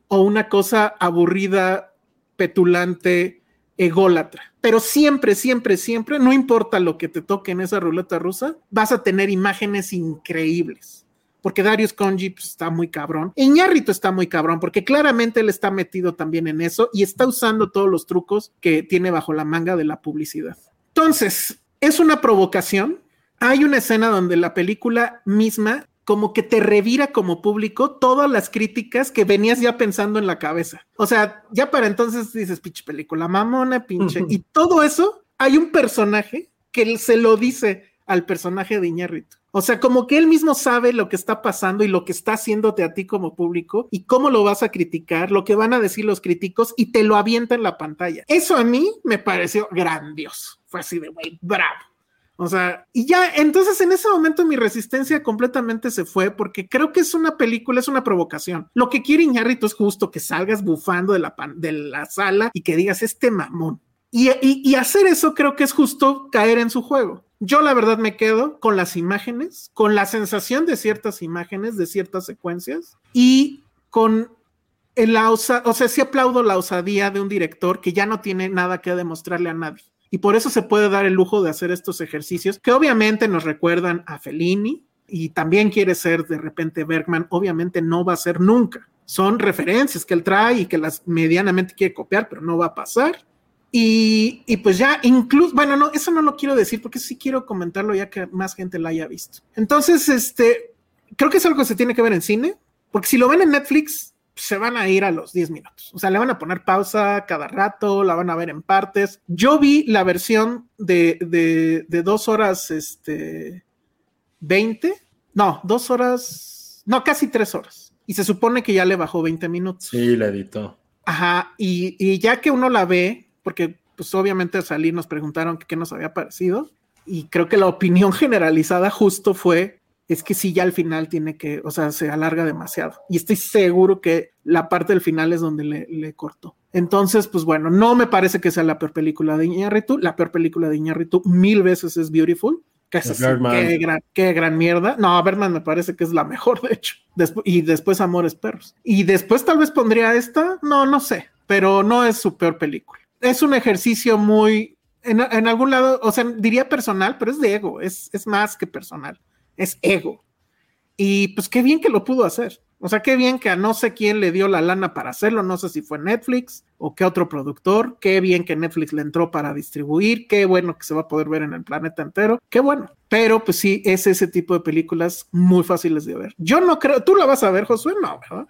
o una cosa aburrida, petulante, ególatra. Pero siempre, siempre, siempre, no importa lo que te toque en esa ruleta rusa, vas a tener imágenes increíbles. Porque Darius Conji pues, está muy cabrón. Iñárritu está muy cabrón, porque claramente él está metido también en eso y está usando todos los trucos que tiene bajo la manga de la publicidad. Entonces, es una provocación. Hay una escena donde la película misma como que te revira como público todas las críticas que venías ya pensando en la cabeza. O sea, ya para entonces dices, pinche película, mamona, pinche. y todo eso, hay un personaje que se lo dice al personaje de Iñárritu. O sea, como que él mismo sabe lo que está pasando y lo que está haciéndote a ti como público y cómo lo vas a criticar, lo que van a decir los críticos y te lo avienta en la pantalla. Eso a mí me pareció grandioso. Fue así de, güey, bravo. O sea, y ya, entonces en ese momento mi resistencia completamente se fue porque creo que es una película, es una provocación. Lo que quiere Iñárritu es justo que salgas bufando de la, de la sala y que digas este mamón. Y, y hacer eso creo que es justo caer en su juego. Yo la verdad me quedo con las imágenes, con la sensación de ciertas imágenes, de ciertas secuencias y con osa, o sea, sí aplaudo la osadía de un director que ya no tiene nada que demostrarle a nadie. Y por eso se puede dar el lujo de hacer estos ejercicios que obviamente nos recuerdan a Fellini y también quiere ser de repente Bergman, obviamente no va a ser nunca. Son referencias que él trae y que las medianamente quiere copiar, pero no va a pasar. Y, y, pues ya, incluso, bueno, no, eso no lo quiero decir porque sí quiero comentarlo ya que más gente la haya visto. Entonces, este, creo que es algo que se tiene que ver en cine, porque si lo ven en Netflix, se van a ir a los 10 minutos. O sea, le van a poner pausa cada rato, la van a ver en partes. Yo vi la versión de, de, horas, este, 20, no, dos horas, no, casi tres horas. Y se supone que ya le bajó 20 minutos. Sí, la editó. Ajá, y, y ya que uno la ve, porque pues obviamente al salir nos preguntaron qué nos había parecido y creo que la opinión generalizada justo fue es que sí, ya al final tiene que, o sea, se alarga demasiado. Y estoy seguro que la parte del final es donde le, le cortó. Entonces, pues bueno, no me parece que sea la peor película de Iñárritu. La peor película de Iñárritu mil veces es Beautiful. Que es así, qué, gran, qué gran mierda. No, Berman me parece que es la mejor, de hecho. Y después Amores Perros. Y después tal vez pondría esta. No, no sé. Pero no es su peor película es un ejercicio muy, en, algún lado, o sea, diría personal, pero es de ego, es, es más que personal, es ego. Y pues qué bien que lo pudo hacer. O sea, qué bien que a no sé quién le dio la lana para hacerlo, no sé si fue Netflix o qué otro productor, qué bien que Netflix le entró para distribuir, qué bueno que se va a poder ver en el planeta entero, qué bueno. Pero pues sí, es ese tipo de películas muy fáciles de ver. Yo no creo, tú la vas a ver, Josué, no, ¿verdad?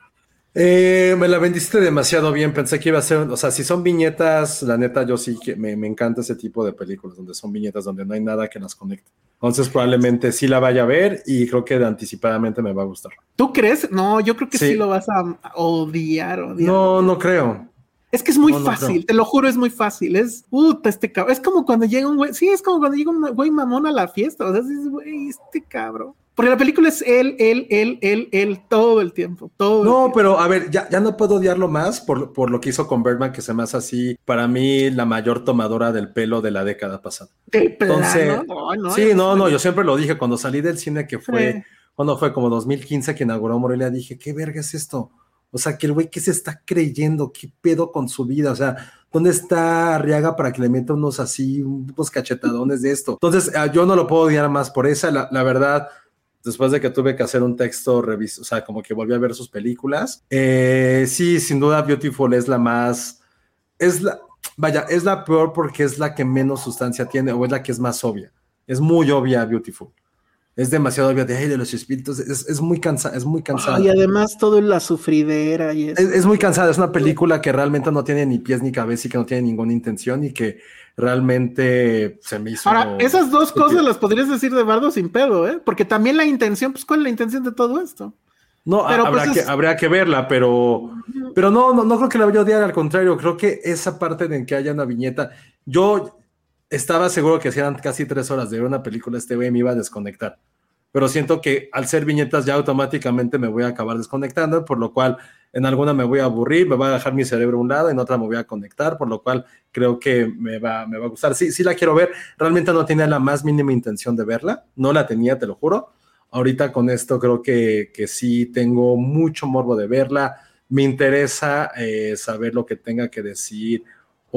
Eh, me la vendiste demasiado bien, pensé que iba a ser, o sea, si son viñetas, la neta yo sí que me, me, encanta ese tipo de películas, donde son viñetas, donde no hay nada que las conecte. Entonces probablemente sí la vaya a ver y creo que anticipadamente me va a gustar. ¿Tú crees? No, yo creo que sí, sí lo vas a odiar, odiar. No, no creo. Es que es muy no, no fácil, creo. te lo juro, es muy fácil. Es, puta, este cabrón. Es como cuando llega un güey, sí, es como cuando llega un güey mamón a la fiesta. O sea, es, güey, este cabrón. Porque la película es él, él, él, él, él, todo el tiempo. Todo no, tiempo. pero a ver, ya, ya no puedo odiarlo más por, por lo que hizo con Birdman, que se me hace así, para mí, la mayor tomadora del pelo de la década pasada. Entonces, no, no, sí, no, no, yo siempre lo dije cuando salí del cine, que fue, cuando fue como 2015 que inauguró Morelia, dije, ¿qué verga es esto? O sea, que el güey que se está creyendo, qué pedo con su vida, o sea, ¿dónde está Arriaga para que le meta unos así, unos cachetadones de esto? Entonces, ah, yo no lo puedo odiar más por esa, la, la verdad después de que tuve que hacer un texto, reviso, o sea, como que volví a ver sus películas. Eh, sí, sin duda, Beautiful es la más, es la, vaya, es la peor porque es la que menos sustancia tiene o es la que es más obvia. Es muy obvia Beautiful. Es demasiado obvia de, de los espíritus. Es, es muy cansada, es muy cansada. y además todo en la sufridera y es, es, muy cansada. Es una película que realmente no tiene ni pies ni cabeza y que no tiene ninguna intención y que realmente se me hizo. Ahora, esas dos cosas las podrías decir de Bardo sin pedo, ¿eh? Porque también la intención, pues, ¿cuál es la intención de todo esto? No, pero, habrá, pues, que, es... habría que verla, pero, pero no, no, no creo que la vaya a odiar, al contrario, creo que esa parte en que haya una viñeta, yo estaba seguro que si eran casi tres horas de ver una película, este güey me iba a desconectar, pero siento que al ser viñetas ya automáticamente me voy a acabar desconectando, por lo cual en alguna me voy a aburrir, me va a dejar mi cerebro a un lado, en otra me voy a conectar, por lo cual creo que me va, me va a gustar. Sí, sí la quiero ver, realmente no tenía la más mínima intención de verla, no la tenía, te lo juro. Ahorita con esto creo que, que sí tengo mucho morbo de verla, me interesa eh, saber lo que tenga que decir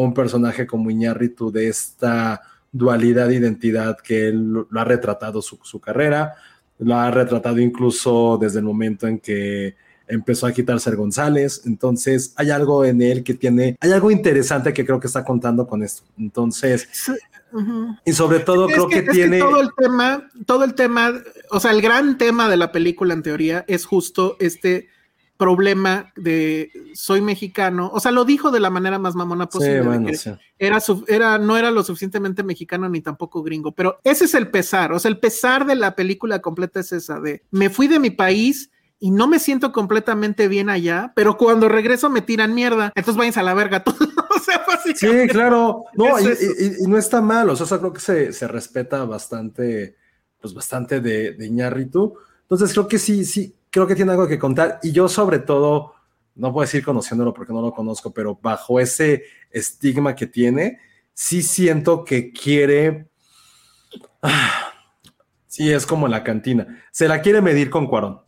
un personaje como Iñárritu de esta dualidad de identidad que él lo ha retratado su, su carrera. lo ha retratado incluso desde el momento en que empezó a quitarse González, entonces hay algo en él que tiene, hay algo interesante que creo que está contando con esto, entonces, y sobre todo creo que, tiene... todo el tema, todo el tema, o sea, el gran tema de la película en teoría es justo este problema de soy mexicano, o sea, lo dijo de la manera más mamona posible. era, era, no era lo suficientemente mexicano ni tampoco gringo, pero ese es el pesar, o sea, el pesar de la película completa es esa de me fui de mi país y no me siento completamente bien allá, pero cuando regreso me tiran mierda, entonces váyanse a la verga todos. o sea, Sí, claro, no, y, no está mal, o sea, creo que se, se respeta bastante, pues bastante de, de Iñárritu. Entonces creo que sí, sí, creo que tiene algo que contar. Y yo sobre todo, no puedo decir conociéndolo porque no lo conozco, pero bajo ese estigma que tiene, sí siento que quiere... Ah, sí, es como la cantina. Se la quiere medir con Cuarón.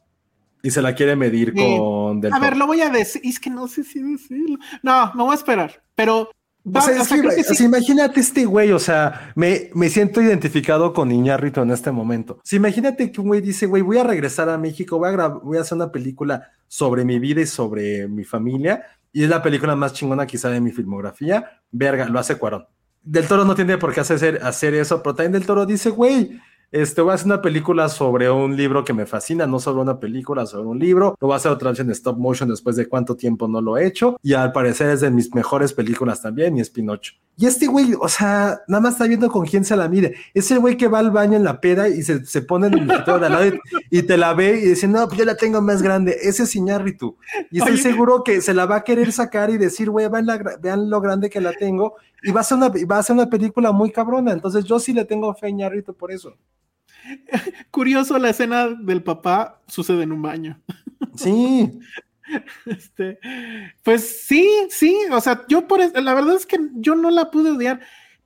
Y se la quiere medir con... a ver, lo voy a decir. Es que no sé si decirlo. No, me voy a esperar. Pero imagínate este güey, o sea, me, me siento identificado con Iñárritu en este momento. Si imagínate que un güey dice, güey, voy a regresar a México, voy a, voy a hacer una película sobre mi vida y sobre mi familia, y es la película más chingona quizá de mi filmografía, verga, lo hace Cuarón. Del Toro no tiene por qué hacer, hacer eso, pero también Del Toro dice, güey, este, voy a hacer una película sobre un libro que me fascina, no sobre una película, sobre un libro. Lo voy a hacer otra vez en stop motion después de cuánto tiempo no lo he hecho. Y al parecer es de mis mejores películas también, y es Pinocho. Y este güey, o sea, nada más está viendo con quién se la mide. Es el güey que va al baño en la peda y se, se pone en el de al lado y, te la ve y dice, no, pues yo la tengo más grande. Ese es Iñárritu. Y estoy seguro que se la va a querer sacar y decir, güey, vean, lo grande que la tengo. Y va a, ser una, va a ser una película muy cabrona. Entonces yo sí le tengo fe a Iñárritu por eso. Curioso, la escena del papá sucede en un baño. Sí. Este, pues sí, sí, o sea, yo por la verdad es que yo no la pude odiar.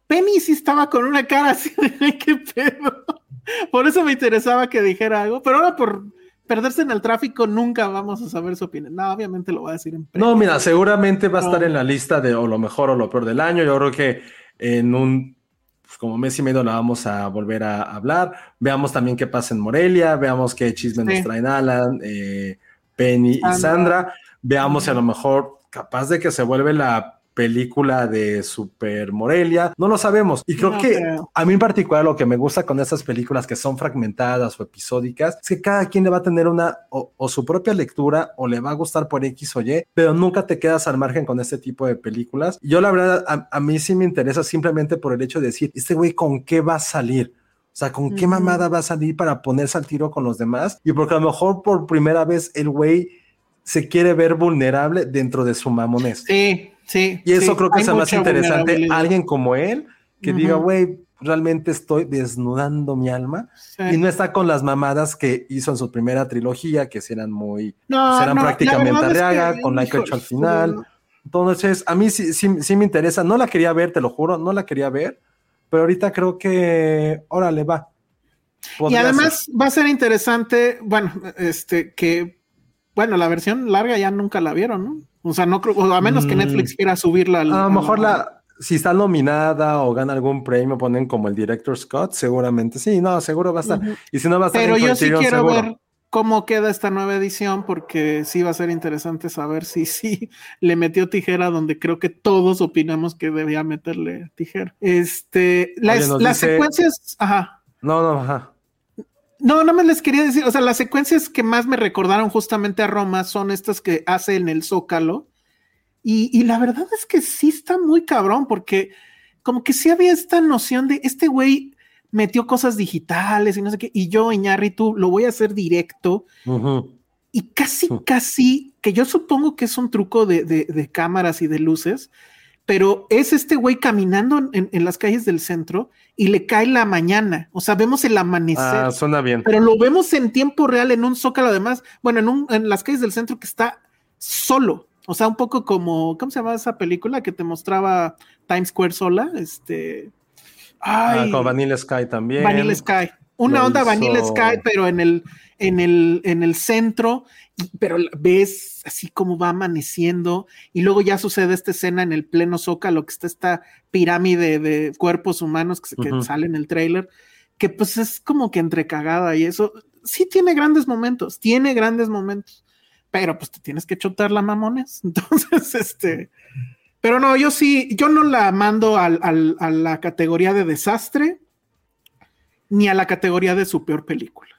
Penny sí estaba con una cara así de qué pedo. Por eso me interesaba que dijera algo, pero ahora por perderse en el tráfico nunca vamos a saber su opinión. No, obviamente lo va a decir en No, mira, seguramente va a estar en la lista de o lo mejor o lo peor del año. Yo creo que en un pues, como mes y medio la vamos a volver a hablar. Veamos también qué pasa en Morelia, veamos qué chisme nos traen Alan, eh, Penny y Sandra. Veamos si a lo mejor capaz de que se vuelve la película de Super Morelia, no lo sabemos. Y creo que a mí en particular lo que me gusta con estas películas que son fragmentadas o episódicas es que cada quien le va a tener una o, su propia lectura o le va a gustar por X o Y, pero nunca te quedas al margen con este tipo de películas. Yo la verdad, a, mí sí me interesa simplemente por el hecho de decir, este güey con qué va a salir. O sea, ¿con qué mamada va a salir para ponerse al tiro con los demás? Y porque a lo mejor por primera vez el güey se quiere ver vulnerable dentro de su mamones. Sí, Sí. Y eso creo que es más interesante. Alguien como él que diga, güey, realmente estoy desnudando mi alma y no está con las mamadas que hizo en su primera trilogía, que eran muy, no, eran prácticamente arriaga, con la que hecho al final. Entonces, a mí sí, sí, me interesa. No la quería ver, te lo juro, no la quería ver, pero ahorita creo que, órale, va. y además va a ser interesante, bueno, este, que, bueno, la versión larga ya nunca la vieron, ¿no? O sea, no creo, a menos que Netflix mm. quiera subirla. a lo mejor la, si está nominada o gana algún premio, ponen como el director Scott, seguramente sí, no, seguro va a estar. Y si no va a estar Pero yo sí quiero ver cómo queda esta nueva edición, porque sí va a ser interesante saber si sí le metió tijera donde creo que todos opinamos que debía meterle tijera. Este, las, las secuencias, ajá. No, no, ajá. No, no me les quería decir, o sea, las secuencias que más me recordaron justamente a Roma son estas que hace en el Zócalo. Y, la verdad es que sí está muy cabrón, porque como que sí había esta noción de este güey metió cosas digitales y no sé qué, y yo, tú lo voy a hacer directo. Y casi, casi, que yo supongo que es un truco de, de cámaras y de luces, pero es este güey caminando en, las calles del centro y le cae la mañana. O sea, vemos el amanecer. Ah, suena bien. Pero lo vemos en tiempo real en un zócalo, además, bueno, en, un, en las calles del centro que está solo. O sea, un poco como, ¿cómo se llama esa película que te mostraba Times Square sola? Este. ah, con Vanilla Sky también. Vanilla Sky. Una onda Vanilla Sky, pero en el, en el, en el centro pero ves así como va amaneciendo y luego ya sucede esta escena en el pleno zócalo que está esta pirámide de cuerpos humanos que, sale en el trailer, que pues es como que entrecagada y eso sí tiene grandes momentos, tiene grandes momentos, pero pues te tienes que chotar la mamones. Entonces, este, pero no, yo sí, yo no la mando al, al, a la categoría de desastre ni a la categoría de su peor película.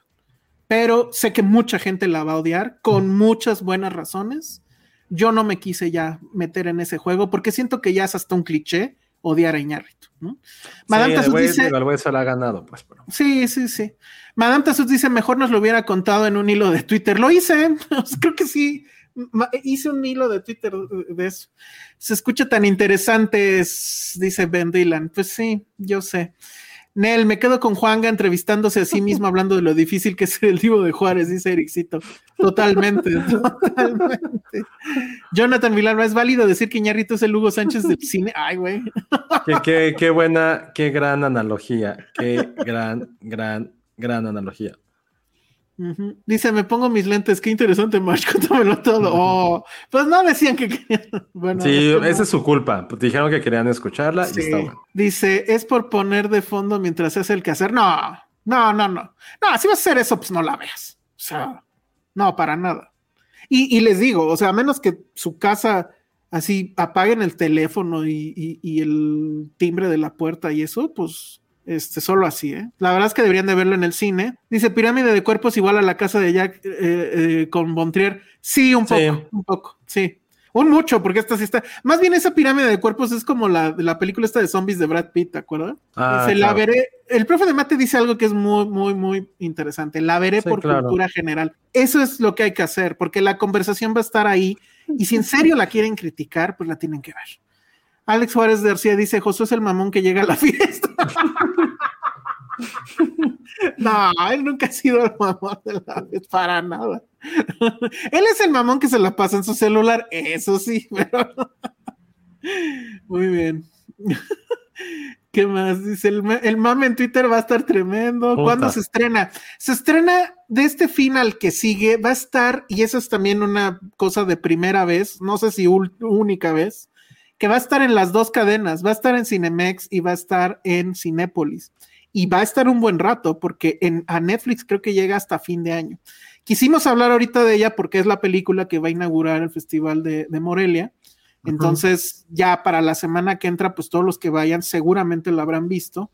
Pero sé que mucha gente la va a odiar con muchas buenas razones. Yo no me quise ya meter en ese juego porque siento que ya es hasta un cliché odiar a Iñárritu. ¿no? Madame sí, dice. se la ha ganado, pues. Pero... Sí, sí, sí. Madame Tassus dice: Mejor nos lo hubiera contado en un hilo de Twitter. Lo hice, creo que sí. Hice un hilo de Twitter de eso. Se escucha tan interesante, dice Ben Dylan. Pues sí, yo sé. Nel, me quedo con Juanga entrevistándose a sí mismo hablando de lo difícil que es el divo de Juárez, dice Ericito. Totalmente, totalmente. Jonathan Villalba, ¿es válido decir que Iñarrito es el Hugo Sánchez del cine? Ay, güey. Qué, qué, qué buena, qué gran analogía. Qué gran, gran, gran analogía. Dice, me pongo mis lentes, qué interesante, March, cuéntamelo todo. Oh, pues no decían que querían. Bueno, sí, esa es su culpa. Pues dijeron que querían escucharla y está bueno. Dice, es por poner de fondo mientras se hace el quehacer. No, no, no, no. No, si vas a hacer eso, pues no la veas. O sea, no, para nada. Y, les digo, o sea, a menos que su casa así apaguen el teléfono y el timbre de la puerta y eso, pues este, solo así, ¿eh? La verdad es que deberían de verlo en el cine. Dice Pirámide de Cuerpos igual a la casa de Jack eh, eh, con Bontrier. Sí, un poco, un poco, sí. Un mucho, porque esta sí está. Más bien esa pirámide de cuerpos es como la, la película esta de zombies de Brad Pitt, ¿te acuerdas? Ah, la veré. El profe de mate dice algo que es muy, muy, muy interesante. La veré por cultura general. Eso es lo que hay que hacer, porque la conversación va a estar ahí. Y si en serio la quieren criticar, pues la tienen que ver. Alex Juárez García dice: Josué es el mamón que llega a la fiesta. no, él nunca ha sido el mamón de la fiesta, para nada. él es el mamón que se la pasa en su celular, eso sí, pero. Muy bien. ¿Qué más? Dice, el, el, mame en Twitter va a estar tremendo. ¿Cuándo se estrena? Se estrena de este final que sigue, va a estar, y eso es también una cosa de primera vez, no sé si única vez, que va a estar en las dos cadenas, va a estar en Cinemex y va a estar en Cinépolis. Y va a estar un buen rato porque en, a Netflix creo que llega hasta fin de año. Quisimos hablar ahorita de ella porque es la película que va a inaugurar el Festival de, Morelia. Entonces, ya para la semana que entra, pues todos los que vayan seguramente lo habrán visto.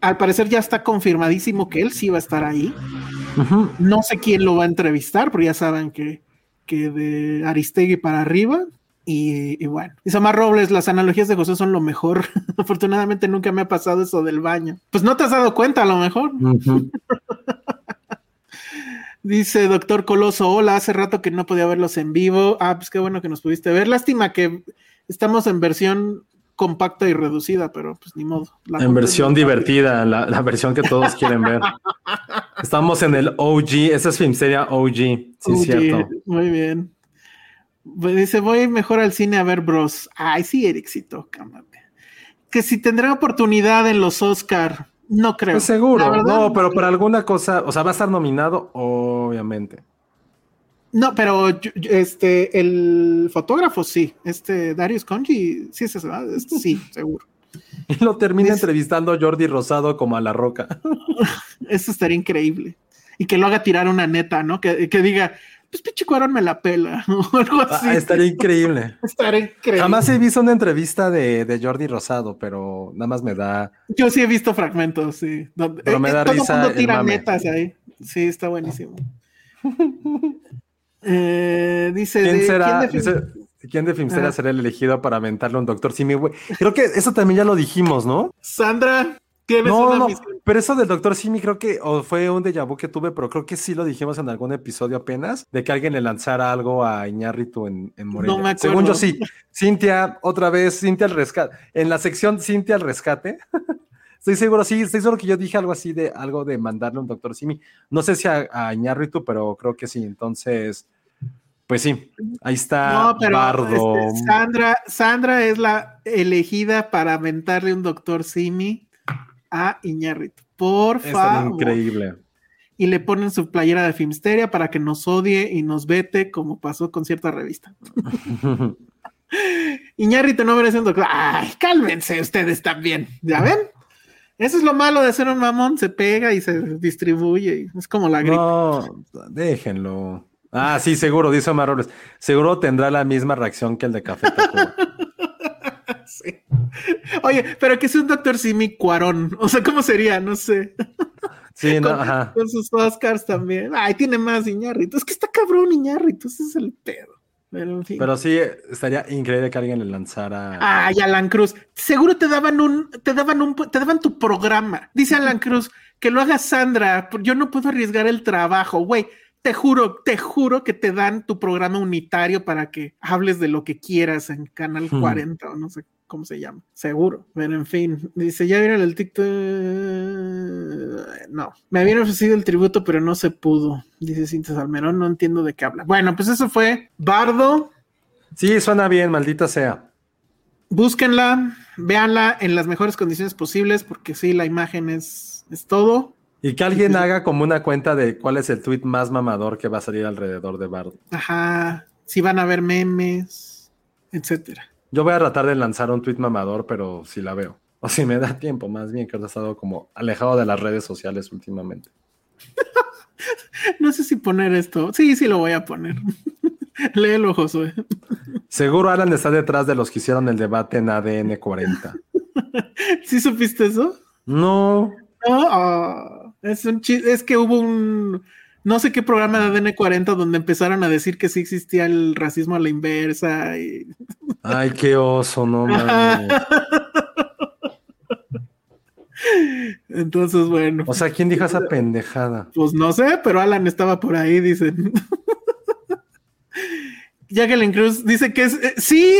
Al parecer ya está confirmadísimo que él sí va a estar ahí. No sé quién lo va a entrevistar, pero ya saben que, que de Aristegui para arriba, y, bueno, y Samar Robles, las analogías de José son lo mejor. Afortunadamente nunca me ha pasado eso del baño. Pues no te has dado cuenta a lo mejor. Dice doctor Coloso, hola, hace rato que no podía verlos en vivo. Ah, pues qué bueno que nos pudiste ver. Lástima que estamos en versión compacta y reducida, pero pues ni modo. en versión divertida, la, versión que todos quieren ver. Estamos en el OG, esa es Filmsteria OG, sí es cierto. Muy bien. Pues dice, voy mejor al cine a ver Bros. Ay, sí, Ericito, cámate. Que si tendrá oportunidad en los Oscar, no creo. Pues seguro, no, pero para alguna cosa, o sea, va a estar nominado, obviamente. No, pero este, el fotógrafo sí, este Darius Conji, sí, es este, sí, seguro. Y lo termina entrevistando a Jordi Rosado como a la roca. Eso estaría increíble. Y que lo haga tirar una neta, ¿no? Que, que diga, pues pinche Cuarón me la pela o algo ah, así. estaría increíble. estaría increíble. Jamás he visto una entrevista de, Jordi Rosado, pero nada más me da. Yo sí he visto fragmentos, sí. pero me eh, da todo risa. Todo mundo tira metas ahí. Sí, está buenísimo. eh, dice. ¿Quién será? ¿Quién de, ¿quién será el elegido para aventarle a un doctor Simi, Creo que eso también ya lo dijimos, ¿no? Sandra no, no, pero eso del doctor Simi creo que o fue un déjà vu que tuve, pero creo que sí lo dijimos en algún episodio apenas, de que alguien le lanzara algo a Iñárritu en, en Morelia. No me acuerdo. Según yo sí. Cintia, otra vez, Cintia al rescate. En la sección Cintia al rescate. estoy seguro, sí, estoy seguro que yo dije algo así de algo de mandarle un doctor Simi. No sé si a, a Iñárritu, pero creo que sí. Entonces, pues sí, ahí está no, pero Bardo. Este, Sandra, Sandra es la elegida para aventarle un doctor Simi a Iñárritu. Por favor. increíble. Y le ponen su playera de Filmsteria para que nos odie y nos vete, como pasó con cierta revista. Iñárritu no merece un doctor. Ay, cálmense ustedes también. ¿Ya ven? Eso es lo malo de ser un mamón, se pega y se distribuye. Es como la gripe. No, déjenlo. Ah, sí, seguro, dice Omar Robles. Seguro tendrá la misma reacción que el de Café Tacuba. Sí. Oye, pero que es un doctor Simi Cuarón. O sea, ¿cómo sería? No sé. Sí, no, con, ajá. con sus Oscars también. Ay, tiene más Iñárritu. Es que está cabrón Iñárritu, ese es el pedo. Pero en fin. Pero sí, estaría increíble que alguien le lanzara. Ay, Alan Cruz. Seguro te daban un, te daban un, te daban tu programa. Dice Alan Cruz que lo haga Sandra. Yo no puedo arriesgar el trabajo, güey. Te juro, te juro que te dan tu programa unitario para que hables de lo que quieras en Canal Hmm. 40 o no sé cómo se llama. Seguro. Pero en fin, dice, ya vieron el TikTok. No, me habían ofrecido el tributo, pero no se pudo. Dice Cintia Salmerón, no entiendo de qué habla. Bueno, pues eso fue Bardo. Sí, suena bien, maldita sea. Búsquenla, véanla en las mejores condiciones posibles, porque sí, la imagen es, es todo. Y que alguien haga como una cuenta de cuál es el tweet más mamador que va a salir alrededor de Bardo. Ajá, si van a ver memes, etcétera. Yo voy a tratar de lanzar un tweet mamador, pero si la veo. O si me da tiempo, más bien, que he estado como alejado de las redes sociales últimamente. No sé si poner esto. Sí, sí lo voy a poner. Léelo, Josué. Seguro Alan está detrás de los que hicieron el debate en ADN 40. ¿Sí supiste eso? No. No, ah, es un es que hubo un no sé qué programa de ADN 40 donde empezaron a decir que sí existía el racismo a la inversa y Ay, qué oso, no mames. entonces bueno, O sea, ¿quién dijo esa pendejada? pues no sé, pero Alan estaba por ahí, dicen. Jacqueline Cruz dice que es eh, sí,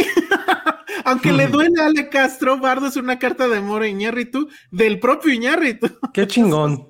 aunque le duele a Ale Castro, Bardo es una carta de amor a Iñárritu del propio Iñárritu. Qué chingón.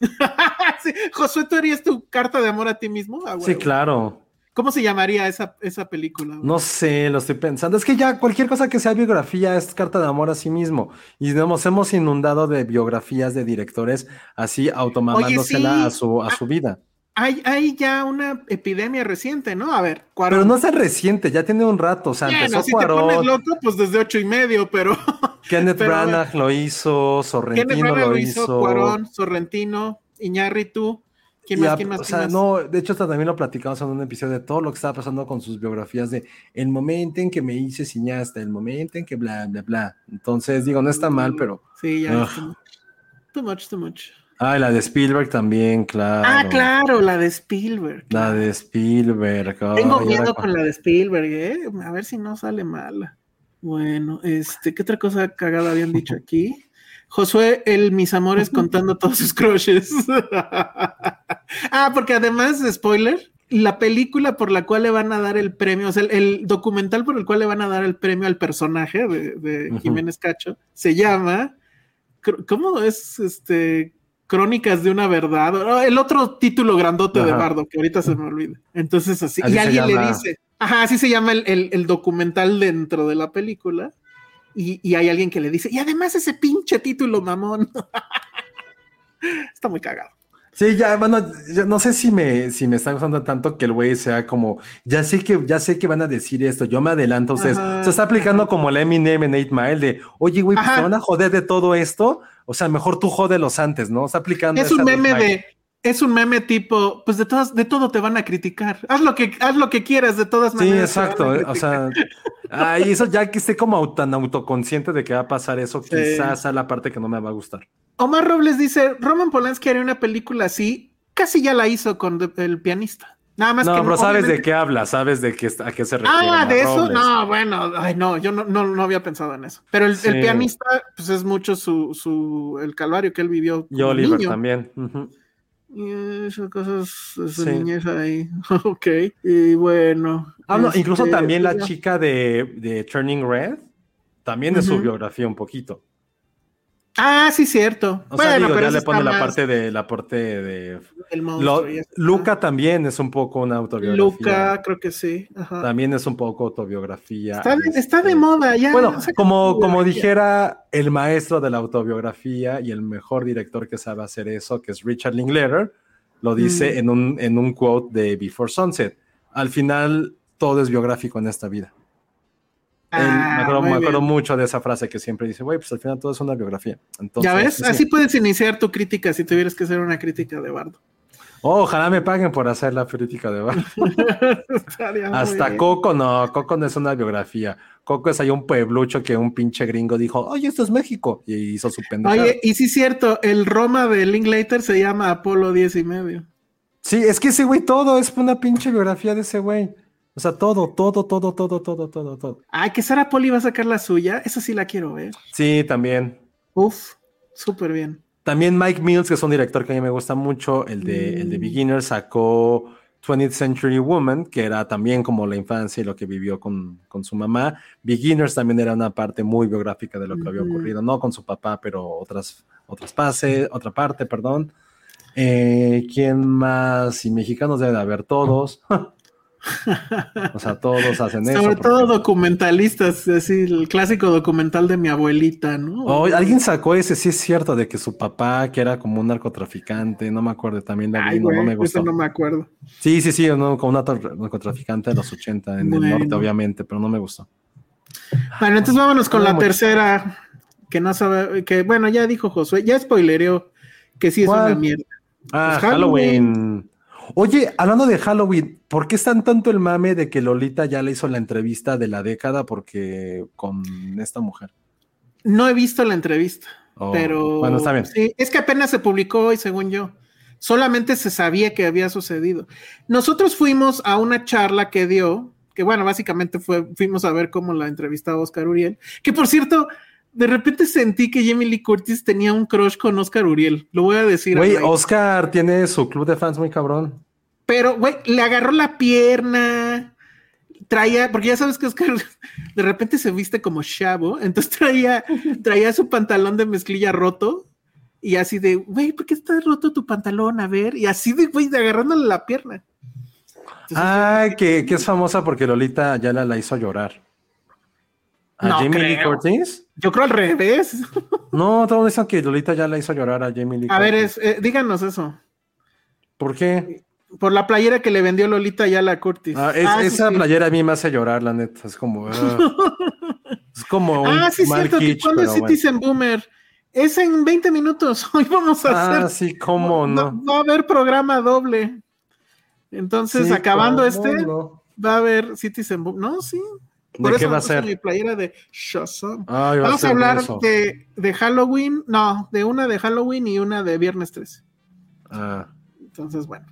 Sí, Josué, ¿tú harías tu carta de amor a ti mismo? Ah, Sí, claro. ¿Cómo se llamaría esa, esa película? No sé, lo estoy pensando. Es que ya cualquier cosa que sea biografía es carta de amor a sí mismo. Y nos hemos inundado de biografías de directores así automamándosela sí. a su, a su vida. Hay, hay ya una epidemia reciente, ¿no? A ver, Pero Cuarón. no es reciente, ya tiene un rato. O sea, Bueno, empezó si te pones Cuarón, loco, pues desde ocho y medio, pero Kenneth pero. Branagh lo hizo, Sorrentino lo lo hizo. Cuarón, Sorrentino, Iñárritu, ¿quién más, a- quién más, o sea, más? no, de hecho, hasta también lo platicamos en un episodio de todo lo que estaba pasando con sus biografías de el momento en que me hice cineasta, el momento en que bla, bla, bla. Entonces, digo, no está mal, pero. Sí, ya. Ugh. much. Too much, too much. Ah, la de Spielberg también, claro. Ah, claro, la de Spielberg. La de Spielberg. Tengo miedo con la de Spielberg, ¿eh? A ver si no sale mala. Bueno, este, ¿qué otra cosa cagada habían dicho aquí? Josué, el mis amores contando todos sus crushes. ah, porque además, spoiler, la película por la cual le van a dar el premio, o sea, el, el documental por el cual le van a dar el premio al personaje de. Jiménez Cacho, se llama, ¿cómo es? Este, Crónicas de una verdad. El otro título grandote de. Bardo, que ahorita se me olvida. Entonces, así, Así y alguien le dice, ajá, así se llama el, el- el documental dentro de la película. Y, y hay alguien que le dice, y además ese pinche título, mamón. Está muy cagado. Sí, ya, bueno, yo no sé si me, si me está gustando tanto que el güey sea como, ya sé que, ya sé que van a decir esto, yo me adelanto a ustedes. Ajá, Se está aplicando como el Eminem en 8 Mile de, oye, güey, pues te van a joder de todo esto. O sea, mejor tú jódelos antes, ¿no? Está aplicando. Es un meme de, es un meme tipo, pues de todas, de todo te van a criticar. Haz lo que, haz lo que quieras, de todas Sí, maneras. a exacto. eh, O sea, ay, eso ya que esté como tan autoconsciente de que va a pasar eso, Sí. quizás sea la parte que no me va a gustar. Omar Robles dice, Roman Polanski haría una película así, casi ya la hizo con el pianista. Nada más No, que pero sabes de qué habla, sabes de qué, a qué se refiere. Ah, de eso, Robles. no, bueno, ay, no, yo no, no, no había pensado en eso. Pero el, el Sí. pianista, pues es mucho su, su, el calvario que él vivió. Y Oliver niño. también. Esas cosas de su Sí. niñez ahí. ok. Y bueno. Ah, no, incluso este, también la chica de, de Turning Red, también es su biografía un poquito. Ah, sí, cierto. O sea, bueno, digo, pero ya le pone la más parte de la parte de monstruo Lo- eso. Luca también es un poco una autobiografía. Luca, creo que sí. Ajá. También es un poco autobiografía. Está, de, este, está de moda ya. Bueno, como, como dijera el maestro de la autobiografía y el mejor director que sabe hacer eso, que es Richard Linklater, lo dice Mm. en, un, en un quote de Before Sunset. Al final, todo es biográfico en esta vida. Él- Ah, me acuerdo, me mucho de esa frase que siempre dice, güey, pues al final todo es una biografía. Entonces, ¿Ya ves? sí, sí. Así puedes iniciar tu crítica si tuvieras que hacer una crítica de Bardo. Oh, ojalá me paguen por hacer la crítica de Bar. Estaría muy Hasta bien. Coco no, Coco no es una biografía. Coco es ahí un pueblucho que un pinche gringo dijo, oye, esto es México. Y hizo su pendeja. Oye, y sí es cierto, el Roma de Linklater se llama Apolo 10 y medio. Sí, es que ese güey todo es una pinche biografía de ese güey. O sea, todo, todo, todo, todo, todo, todo, todo. Ay, que Sara Poli va a sacar la suya. Esa sí la quiero ver. Sí, también. Uf, súper bien. También Mike Mills, que es un director que a mí me gusta mucho, el de, el de Mm. Beginner, sacó 20th Century Woman, que era también como la infancia y lo que vivió con, con su mamá. Beginners también era una parte muy biográfica de lo que había ocurrido, no con su papá, pero otras, otras pases, otra parte, perdón. Eh, ¿Quién más? Y mexicanos deben de haber todos. o sea, todos hacen eso. Sobre porque- todo documentalistas, así el clásico documental de mi abuelita, ¿no? Oh, alguien sacó ese, sí es cierto, de que su papá, que era como un narcotraficante, no me acuerdo, también vi, Ay, no, me eso gustó. no me acuerdo. Sí, sí, sí, no, como un nar- narcotraficante de los 80 en el norte, obviamente, pero no me gustó. Bueno, entonces vámonos con no, la tercera, que no sabe, que bueno, ya dijo Josué, ya spoilereó que sí es ¿Cuál? una mierda. Ah, Pues Halloween. Oye, hablando de Halloween, ¿por qué están tanto el mame de que Lolita ya le hizo la entrevista de la década porque con esta mujer? No he visto la entrevista, Oh, pero Bueno, está bien. sí, es que apenas se publicó hoy, según yo. Solamente se sabía que había sucedido. Nosotros fuimos a una charla que dio, que bueno, básicamente fue, fuimos a ver cómo la entrevistaba Oscar Uriel, que por cierto, de repente sentí que Jamie Lee Curtis tenía un crush con Oscar Uriel. Lo voy a decir. Güey. Oscar tiene su club de fans muy cabrón. Pero, güey, le agarró la pierna, traía, porque ya sabes que Oscar de repente se viste como chavo, entonces traía, traía su pantalón de mezclilla roto y así de, güey, ¿por qué está roto tu pantalón? A ver, y así de, güey, de agarrándole la pierna. Entonces, Ay, que, que es famosa porque Lolita ya la, la hizo llorar. ¿A No Jamie Lee. Curtis? yo creo al revés. No, todos dicen que Lolita ya la hizo llorar a Jamie Lee A ver, es, eh, díganos eso. ¿Por qué? Por la playera que le vendió Lolita ya a la Curtis. Ah, es- Ah, esa sí. playera a mí me hace llorar, la neta. Es como. ah. es como. Un Ah, sí, cierto, cuando es pero bueno. Citizen Boomer. Es en 20 minutos. Hoy vamos a Ah, hacer sí, cómo no. Va a haber programa doble. Entonces, Sí, acabando este, no. va a haber Citizen Boom. No, sí. ¿De qué me va a ser? mi playera de Shazam. Vamos a hablar eso. de, de Halloween. No, de una de Halloween y una de Viernes 13. Ah, Entonces, bueno.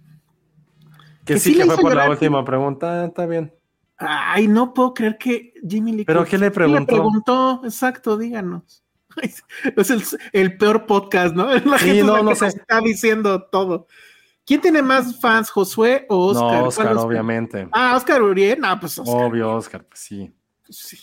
que, Que sí, que le fue por la última pregunta. Ah, está bien. Ay, no puedo creer que Jimmy Lee ¿Pero qué le ¿Quién preguntó? preguntó, exacto, díganos. Es el, el peor podcast, ¿no? La Sí, gente no, no sé. está diciendo todo. ¿Quién tiene más fans, Josué o Oscar? no, ¿Cuál Oscar, Oscar? obviamente. Ah, Oscar Uriel. No, pues Oscar. Obvio, Oscar, pues sí. Sí.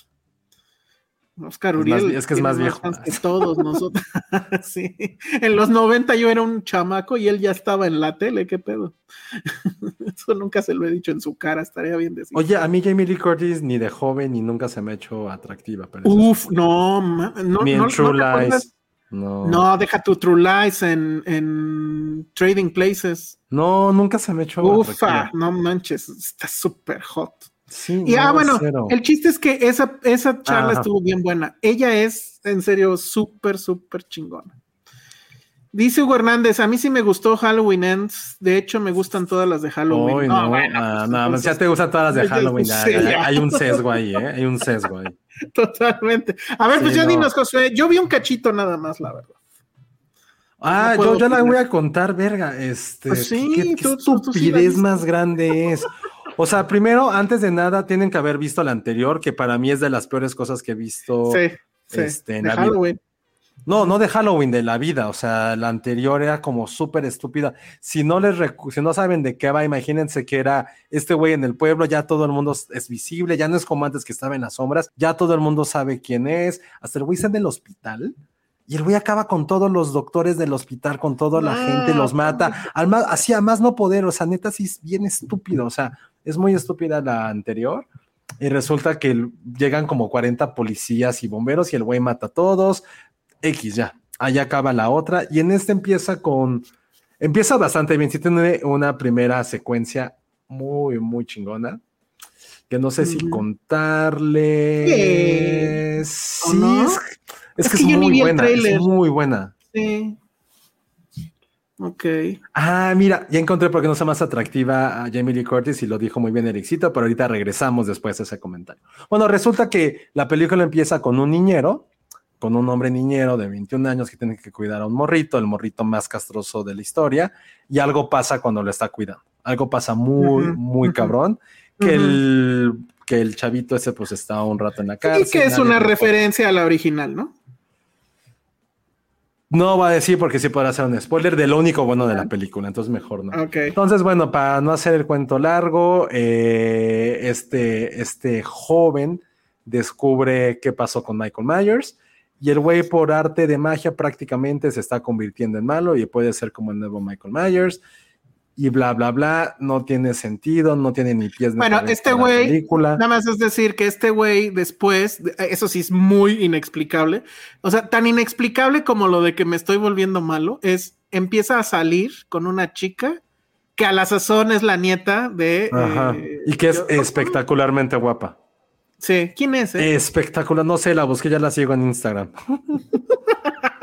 Oscar Es Uriel. más- es que es más viejo. que todos nosotros. sí. En los 90 yo era un chamaco y él ya estaba en la tele. ¿Qué pedo? Eso nunca se lo he dicho en su cara. Estaría bien decir. Oye, a mí Jamie Lee Curtis ni de joven ni nunca se me ha hecho atractiva. Pero Uf, no, ma- no, Ni en no, True no Lies. No. No, deja tu True Lies en, en Trading Places. No, nunca se me ha hecho Ufa, atractiva. no manches, está súper hot. Sí, Y ah, no, bueno, cero. el chiste es que esa, esa charla Ajá. estuvo bien buena. Ella es, en serio, súper, súper chingona. Dice Hugo Hernández, a mí sí me gustó Halloween Ends. De hecho, me gustan todas las de Halloween. No, no, bueno, pues, no, entonces, ya te gustan todas las de Halloween. ya, sí, ya, ya. ya. Hay un sesgo ahí, ¿eh? Hay un sesgo ahí. Totalmente. A ver, Sí, pues ya no. dinos, Josué. Yo vi un cachito nada más, la verdad. Ah, yo, yo la voy a contar, verga. Este, Pues sí, qué, qué tú- tú- tú sí la estupidez más grande es. O sea, primero, antes de nada, tienen que haber visto la anterior, que para mí es de las peores cosas que he visto. Sí, sí. este, en de la vida. Halloween. No, no de Halloween, de la vida. O sea, la anterior era como súper estúpida. Si no les si no saben de qué va, imagínense que era este güey en el pueblo, ya todo el mundo es- visible, ya no es como antes que estaba en las sombras, ya todo el mundo sabe quién es. Hasta el güey está en el hospital. Y el güey acaba con todos los doctores del hospital, con toda la gente, los mata. Al más, así a más no poder, o sea, neta, sí es bien estúpido. O sea, es muy estúpida la anterior. Y resulta que llegan como 40 policías y bomberos y el güey mata a todos. X ya. Allá acaba la otra. Y en este empieza con. Empieza bastante bien. Sí tiene una primera secuencia muy, muy chingona. que no sé si contarle. ¿O Sí, no? es, es Es que, que es yo ni muy vi el buena, es muy buena. Sí. Ok. Ah, mira, ya encontré por qué no sea más atractiva a Jamie Lee Curtis y lo dijo muy bien Ericito, pero ahorita regresamos después de ese comentario. Bueno, resulta que la película empieza con un niñero, con un hombre niñero de 21 años que tiene que cuidar a un morrito, el morrito más castroso de la historia, y algo pasa cuando lo está cuidando. Algo pasa muy, muy cabrón, que, el, que el chavito ese pues está un rato en la cárcel. Y que es una referencia a la original, ¿no? No va a decir porque sí podrá ser un spoiler de lo único bueno de la película, entonces mejor no. Ok. Entonces, bueno, para no hacer el cuento largo, eh, este, este joven descubre qué pasó con Michael Myers y el güey por arte de magia prácticamente se está convirtiendo en malo y puede ser como el nuevo Michael Myers y bla, bla, bla. No tiene sentido, no tiene ni pies ni Bueno, este güey. Nada más es decir que este güey después, eso sí es muy inexplicable, o sea, tan inexplicable como lo de que me estoy volviendo malo, es empieza a salir con una chica que a la sazón es la nieta de... Ajá. eh, y que es yo- espectacularmente guapa. Sí, ¿quién es? eh? Espectacular, no sé, la busqué, ya la sigo en Instagram.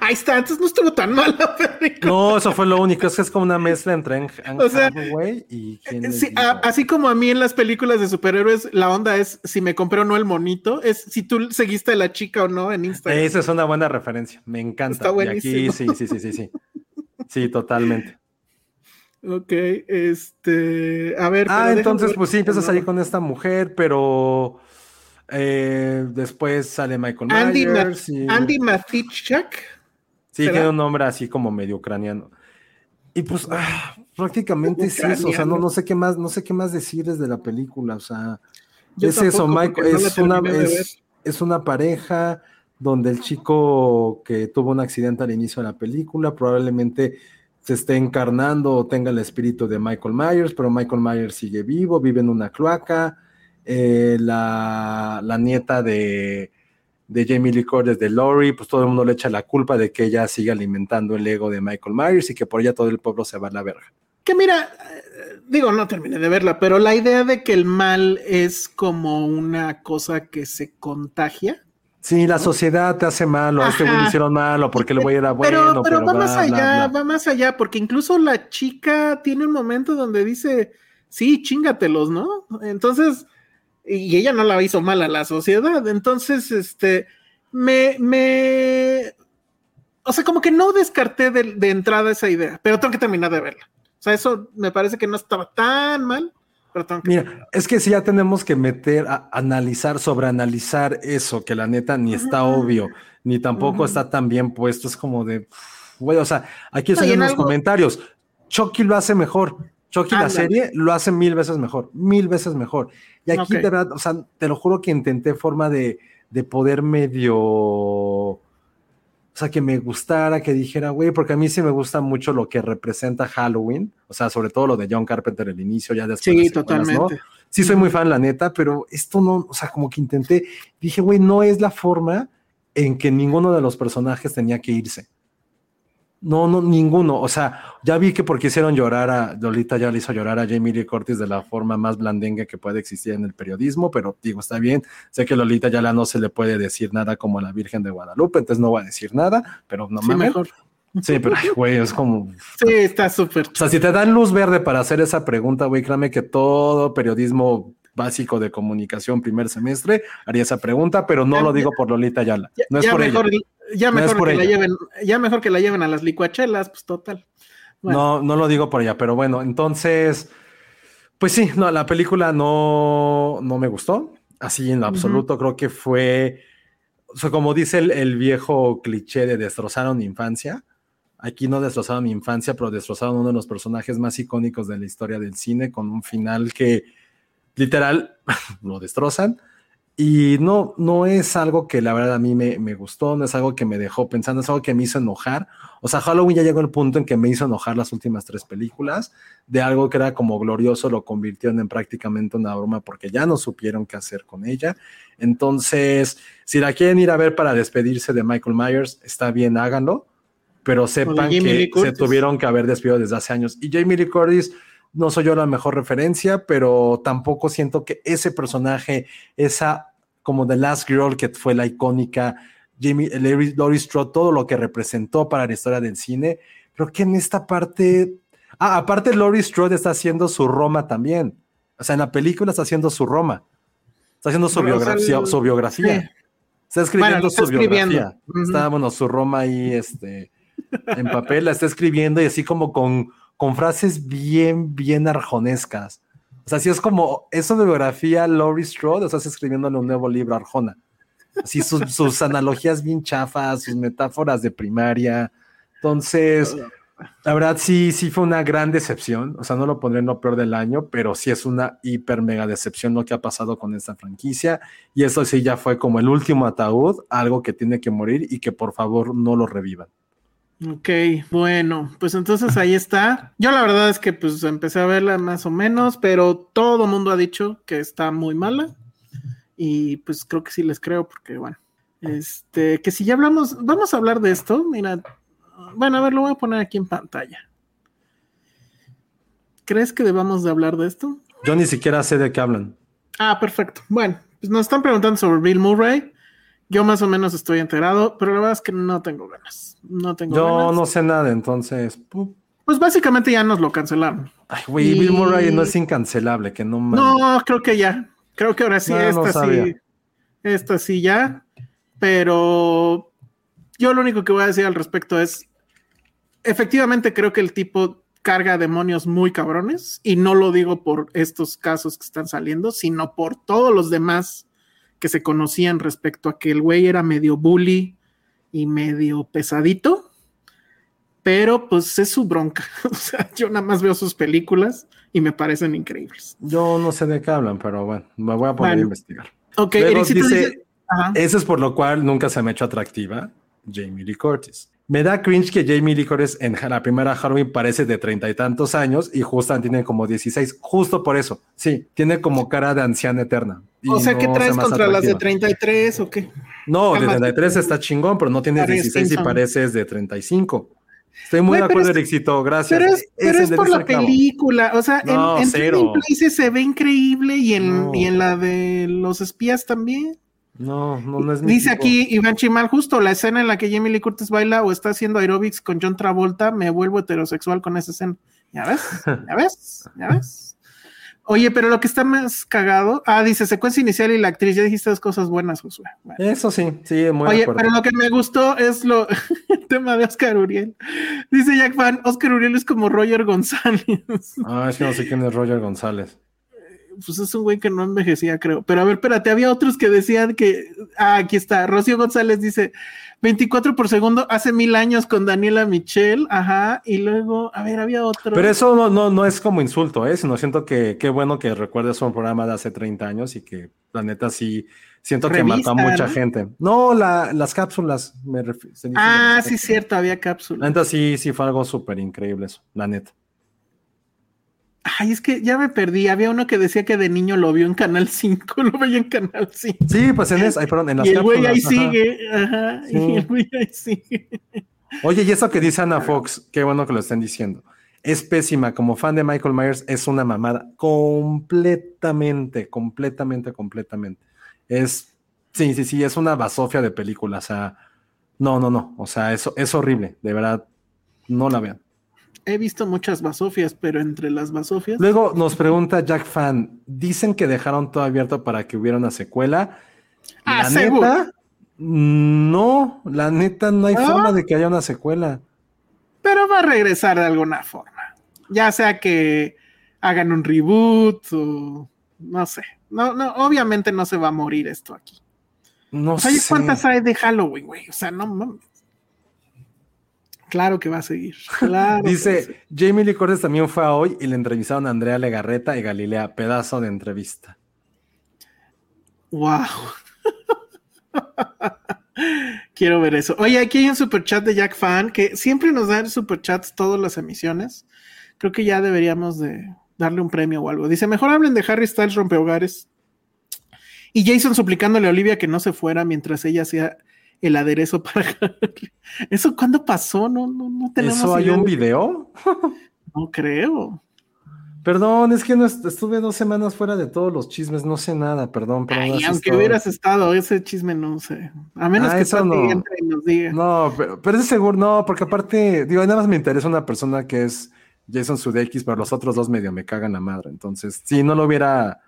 Ahí está, entonces no estuvo tan mal la película. No, eso fue lo único, es que es como una mezcla entre Anne Anne O sea, Hathaway y les Sí, a- así como a mí en las películas de superhéroes, la onda es si me compré o no el monito, es si tú seguiste a la chica o no en Instagram. Esa es una buena referencia, me encanta. Está Y aquí buenísimo. sí, sí, sí, sí, sí. Sí, totalmente. Ok, este, a ver. Ah, entonces ver pues sí, empiezas se ahí llama. con esta mujer, pero eh, después sale Michael Andy, Ma- Myers. y- Andy Matichak. Sí, tiene un nombre así como medio ucraniano. Y pues ah, prácticamente es eso, o sea, no, no sé qué más, no sé qué más decirles de la película, o sea, Yo es eso, Michael, no es una, es, es una pareja donde el chico que tuvo un accidente al inicio de la película probablemente se esté encarnando o tenga el espíritu de Michael Myers, pero Michael Myers sigue vivo, vive en una cloaca. Eh, la, la nieta de, de Jamie Lee Curtis, de Laurie, pues todo el mundo le echa la culpa de que ella sigue alimentando el ego de Michael Myers y que por ella todo el pueblo se va a la verga. Que mira, eh, digo, no terminé de verla, pero la idea de que el mal es como una cosa que se contagia. Sí, la sociedad te hace malo, a este güey le hicieron malo porque el güey era bueno, pero, pero, va bla, más bla, allá, bla. va más allá, porque incluso la chica tiene un momento donde dice, sí, chingatelos, ¿no? Entonces, y ella no la hizo mal a la sociedad, entonces, este, me, me, o sea, como que no descarté de, de entrada esa idea, pero tengo que terminar de verla. O sea, eso me parece que no estaba tan mal, pero tengo que Mira, es que si ya tenemos que meter a analizar, sobreanalizar eso, que la neta ni está obvio, ni tampoco está tan bien puesto, es como de, güey, o sea, aquí No, salen en los algo- comentarios, Chucky lo hace mejor, Chucky la serie lo hace mil veces mejor, mil veces mejor. Y aquí de verdad, o sea, te lo juro que intenté forma de, de poder medio, o sea, que me gustara, que dijera, güey, porque a mí sí me gusta mucho lo que representa Halloween, o sea, sobre todo lo de John Carpenter el inicio, ya después. Sí, las secuelas, ¿no? totalmente. Sí, soy muy fan, la neta, pero esto no, o sea, como que intenté, dije, güey, no es la forma en que ninguno de los personajes tenía que irse. No, no, ninguno. O sea, ya vi que porque hicieron llorar a Lolita, ya le hizo llorar a Jamie Lee Curtis de la forma más blandengue que puede existir en el periodismo, pero digo, está bien. Sé que Lolita ya no se le puede decir nada como a la Virgen de Guadalupe, entonces no voy a decir nada, pero no Sí, mames. mejor. Sí, pero, ay, güey, es como, Sí, está súper. o sea, si te dan luz verde para hacer esa pregunta, güey, créame que todo periodismo básico de comunicación primer semestre haría esa pregunta, pero no Ya- lo digo por Lolita Ayala. Ya, No es ya por mejor, ella. ya No es mejor por que la lleven, ya mejor que la lleven a las licuachelas, pues total. Bueno. No, no lo digo por ella, pero bueno, entonces, pues sí, no, la película no, no me gustó, así en lo absoluto, creo que fue, o sea, como dice el, el viejo cliché de destrozaron infancia, aquí no destrozaron mi infancia, pero destrozaron uno de los personajes más icónicos de la historia del cine, con un final que literal lo destrozan. Y no, no es algo que la verdad a mí me, me gustó, no es algo que me dejó pensando, es algo que me hizo enojar. O sea, Halloween ya llegó al punto en que me hizo enojar las últimas tres películas, de algo que era como glorioso, lo convirtieron en prácticamente una broma porque ya no supieron qué hacer con ella. Entonces, si la quieren ir a ver para despedirse de Michael Myers, está bien, háganlo, pero sepan que se tuvieron que haber despedido desde hace años. Y Jamie Lee Curtis, no soy yo la mejor referencia, pero tampoco siento que ese personaje, esa como The Last Girl, que fue la icónica Jamie, Laurie Strode, todo lo que representó para la historia del cine, creo que en esta parte, ah, aparte Laurie Strode está haciendo su Roma también, o sea, en la película está haciendo su Roma, está haciendo su biografía, su biografía. Está escribiendo su biografía. Está, bueno, su Roma ahí, este, en papel, la está escribiendo y así como con, con frases bien, bien arjonescas. O sea, si es como, eso de biografía Laurie Strode, o sea, escribiéndole un nuevo libro a Arjona. Así sus, sus analogías bien chafas, sus metáforas de primaria. Entonces, la verdad sí, sí fue una gran decepción. O sea, no lo pondré en lo peor del año, pero sí es una hiper mega decepción lo que ha pasado con esta franquicia. Y eso sí ya fue como el último ataúd, algo que tiene que morir y que por favor no lo revivan. Ok, bueno, pues entonces ahí está. Yo la verdad es que pues empecé a verla más o menos, pero todo mundo ha dicho que está muy mala. Y pues creo que sí les creo, porque bueno, este, que si ya hablamos, vamos a hablar de esto, mira, bueno, a ver, lo voy a poner aquí en pantalla. ¿Crees que debamos de hablar de esto? Yo ni siquiera sé de qué hablan. Ah, perfecto. Bueno, pues nos están preguntando sobre Bill Murray. Yo más o menos estoy enterado, pero la verdad es que no tengo ganas. No tengo Yo no sé nada, entonces. Pues básicamente ya nos lo cancelaron. Ay, güey, Bill Murray no es incancelable, que no No, creo que ya. Creo que ahora sí, esta sí. Esta sí ya. Pero yo lo único que voy a decir al respecto es, efectivamente creo que el tipo carga demonios muy cabrones y no lo digo por estos casos que están saliendo, sino por todos los demás que se conocían respecto a que el güey era medio bully y medio pesadito, pero pues es su bronca. o sea, yo nada más veo sus películas y me parecen increíbles. Yo no sé de qué hablan, pero bueno, me voy a poner a investigar. Ok, dice, eso es por lo cual nunca se me ha hecho atractiva Jamie Lee Curtis. Me da cringe que Jamie Lee Curtis en la primera Halloween parece de treinta y tantos años y Justan tiene como 16, justo por eso. Sí, tiene como cara de anciana eterna. O sea, ¿qué traes contra las de 33 o qué? No, de 33 está chingón, pero no tienes 16 y pareces de 35. Estoy muy de acuerdo, Ericito, gracias. Pero es, por la película, o sea, en, en se ve increíble y en, y en la de los espías también. No, no, es Dice aquí Iván Chimal, justo la escena en la que Jamie Lee Curtis baila o está haciendo aerobics con John Travolta, me vuelvo heterosexual con esa escena. ¿Ya ves? ¿Ya ves? ¿Ya ves? Oye, pero lo que está más cagado, ah, dice secuencia inicial y la actriz, ya dijiste dos cosas buenas, Josué. Eso sí, sí, muy Oye, pero lo que me gustó es lo el tema de Oscar Uriel. Dice Jack Fan, Oscar Uriel es como Roger González. Ah, es que no sé quién es Roger González pues es un güey que no envejecía, creo. Pero a ver, espérate, había otros que decían que, ah, aquí está, Rocío González dice, 24 por segundo hace mil años con Daniela Michel, ajá, y luego, a ver, había otro. Pero eso no, no, no es como insulto, ¿eh? Sino siento que qué bueno que recuerdes un programa de hace 30 años y que la neta sí, siento que mató a mucha gente. No, la, las cápsulas, me refiero. Ah, sí, cierto, había cápsulas. La neta sí, sí fue algo súper increíble eso, la neta. Ay, es que ya me perdí. Había uno que decía que de niño lo vio en Canal 5, lo veía en Canal 5. Sí, pues en, es, perdón, en las Y el güey ahí sigue, ajá, y el güey ahí sigue. Oye, y eso que dice Ana Fox, qué bueno que lo estén diciendo. Es pésima, como fan de Michael Myers, es una mamada completamente, completamente, completamente. Es, sí, sí, sí, es una basofia de película, o sea, no, no, no, o sea, eso es horrible, de verdad, no la vean he visto muchas basofias, pero entre las basofias. Luego nos pregunta Jack Fan: dicen que dejaron todo abierto para que hubiera una secuela. Ah, la neta, no, la neta no hay forma de que haya una secuela. Pero va a regresar de alguna forma. Ya sea que hagan un reboot o no sé. No, no, obviamente no se va a morir esto aquí. No sé. ¿Cuántas hay de Halloween, güey? O sea, no mames. Claro que va a seguir. Dice, Jamie Lee Curtis también fue a hoy y le entrevistaron a Andrea Legarreta y Galilea. Pedazo de entrevista. Wow. Quiero ver eso. Oye, aquí hay un super chat de Jack Fan que siempre nos da super chats todas las emisiones. Creo que ya deberíamos de darle un premio o algo. Dice, mejor hablen de Harry Styles rompehogares. Y Jason suplicándole a Olivia que no se fuera mientras ella hacía el aderezo para ¿Eso cuándo pasó? No, no, no tenemos. ¿Eso hay un video? no creo. Perdón, es que no est- estuve dos semanas fuera de todos los chismes, no sé nada, perdón. Pero Ay, así aunque estoy- hubieras estado, ese chisme no sé. A menos Ah, que eso no. entre y nos diga. No, pero, pero es seguro, no, porque aparte, digo, nada más me interesa una persona que es Jason Sudeikis, pero los otros dos medio me cagan la madre. Entonces, sí, no lo hubiera,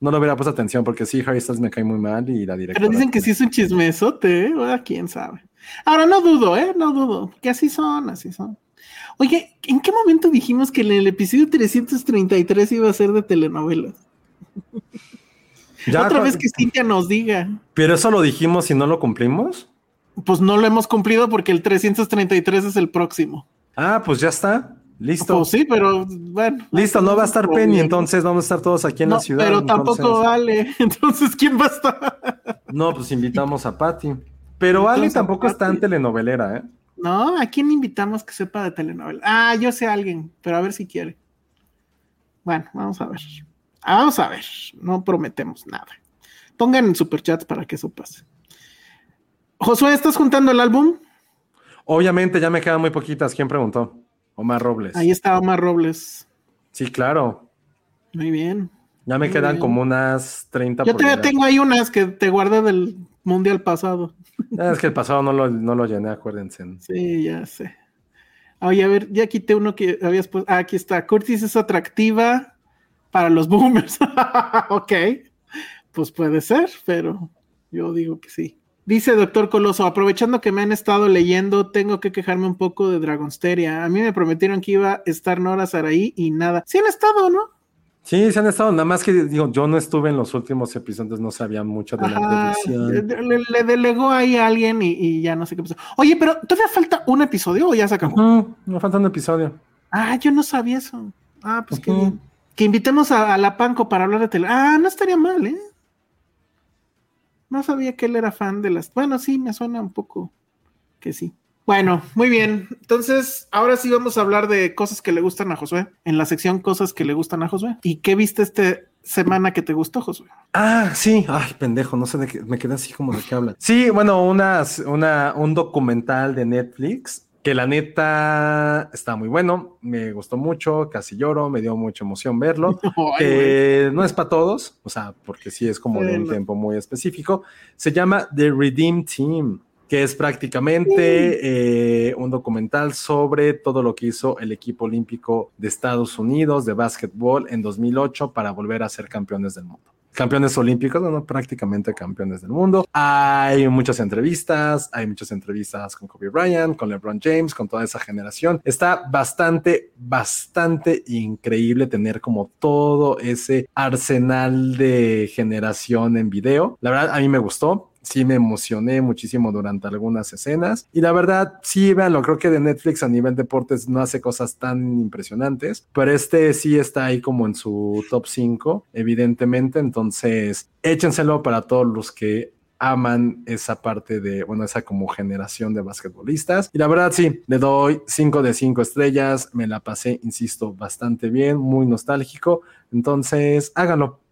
no lo hubiera puesto atención, porque sí, Harry Styles me cae muy mal y la directora. Pero dicen que sí es un chismesote, ¿eh? Ah, quién sabe. Ahora no dudo, ¿eh? No dudo. Que así son, así son. Oye, ¿en qué momento dijimos que en el episodio 333 iba a ser de telenovelas? Ya, Otra vez que Cintia nos diga. Pero eso lo dijimos y no lo cumplimos. Pues no lo hemos cumplido porque el 333 es el próximo. Ah, pues ya está. Listo. Pues sí, pero bueno. Listo, no va a estar Penny, entonces vamos a estar todos aquí en No, la ciudad. pero tampoco entonces- vale. Entonces, ¿quién va a estar? No, pues invitamos a Patty. Pero Ale Entonces, tampoco es tan Patty. telenovelera, ¿eh? No, ¿a quién invitamos que sepa de telenovela? Ah, yo sé a alguien, pero a ver si quiere. Bueno, vamos a ver. Ah, Vamos a ver. No prometemos nada. Pongan en superchats para que eso pase. Josué, ¿estás juntando el álbum? Obviamente ya me quedan muy poquitas. ¿Quién preguntó? Omar Robles. Ahí está Omar Robles. Sí, claro. Muy bien. Ya me Muy quedan bien. como unas 30 Yo todavía tengo ahí unas que te guardé del mundial pasado. Ah, Es que el pasado no lo, no lo llené, acuérdense. Sí, ya sé. Oye, a ver, ya quité uno que habías puesto. Ah, aquí está. Curtis es atractiva para los boomers. ok. Pues puede ser, pero yo digo que sí. Dice Doctor Coloso, aprovechando que me han estado leyendo, tengo que quejarme un poco de Dragonsteria. A mí me prometieron que iba a estar Nora Saraí y nada. Sí han estado, ¿no? Sí, se han estado, nada más que digo, yo no estuve en los últimos episodios, no sabía mucho de la Ajá, producción. le, le- le delegó ahí a alguien y, y ya no sé qué pasó. Oye, pero ¿todavía falta un episodio o ya se acabó? Ujú, me falta un episodio. Ah, yo no sabía eso. Ah, pues qué Ujú. bien. Que invitemos a, a la Panco para hablar de tele. Ah, no estaría mal, ¿eh? No sabía que él era fan de las. Bueno, sí, me suena un poco que sí. Bueno, muy bien. Entonces, ahora sí vamos a hablar de cosas que le gustan a Josué. En la sección cosas que le gustan a Josué. ¿Y qué viste esta semana que te gustó, Josué? Ah, sí, ay, pendejo, no sé de qué, me quedé así como de qué hablan. Sí, bueno, unas- una, un documental de Netflix que la neta está muy bueno, me gustó mucho, casi lloro, me dio mucha emoción verlo. Que no es para todos, o sea, porque sí es como de un tiempo muy específico. Se llama The Redeem Team, que es prácticamente eh, un documental sobre todo lo que hizo el equipo olímpico de Estados Unidos de básquetbol en 2008 para volver a ser campeones del mundo. Campeones olímpicos, bueno, prácticamente campeones del mundo. Hay muchas entrevistas, hay muchas entrevistas con Kobe Bryant, con LeBron James, con toda esa generación. Está bastante, bastante increíble tener como todo ese arsenal de generación en video. La verdad, a mí me gustó sí me emocioné muchísimo durante algunas escenas. Y la verdad, sí, véanlo, creo que de Netflix a nivel deportes no hace cosas tan impresionantes, pero este sí está ahí como en su top 5, evidentemente. Entonces, échenselo para todos los que aman esa parte de, bueno, esa como generación de basquetbolistas. Y la verdad, sí, le doy 5 de 5 estrellas. Me la pasé, insisto, bastante bien, muy nostálgico. Entonces, háganlo.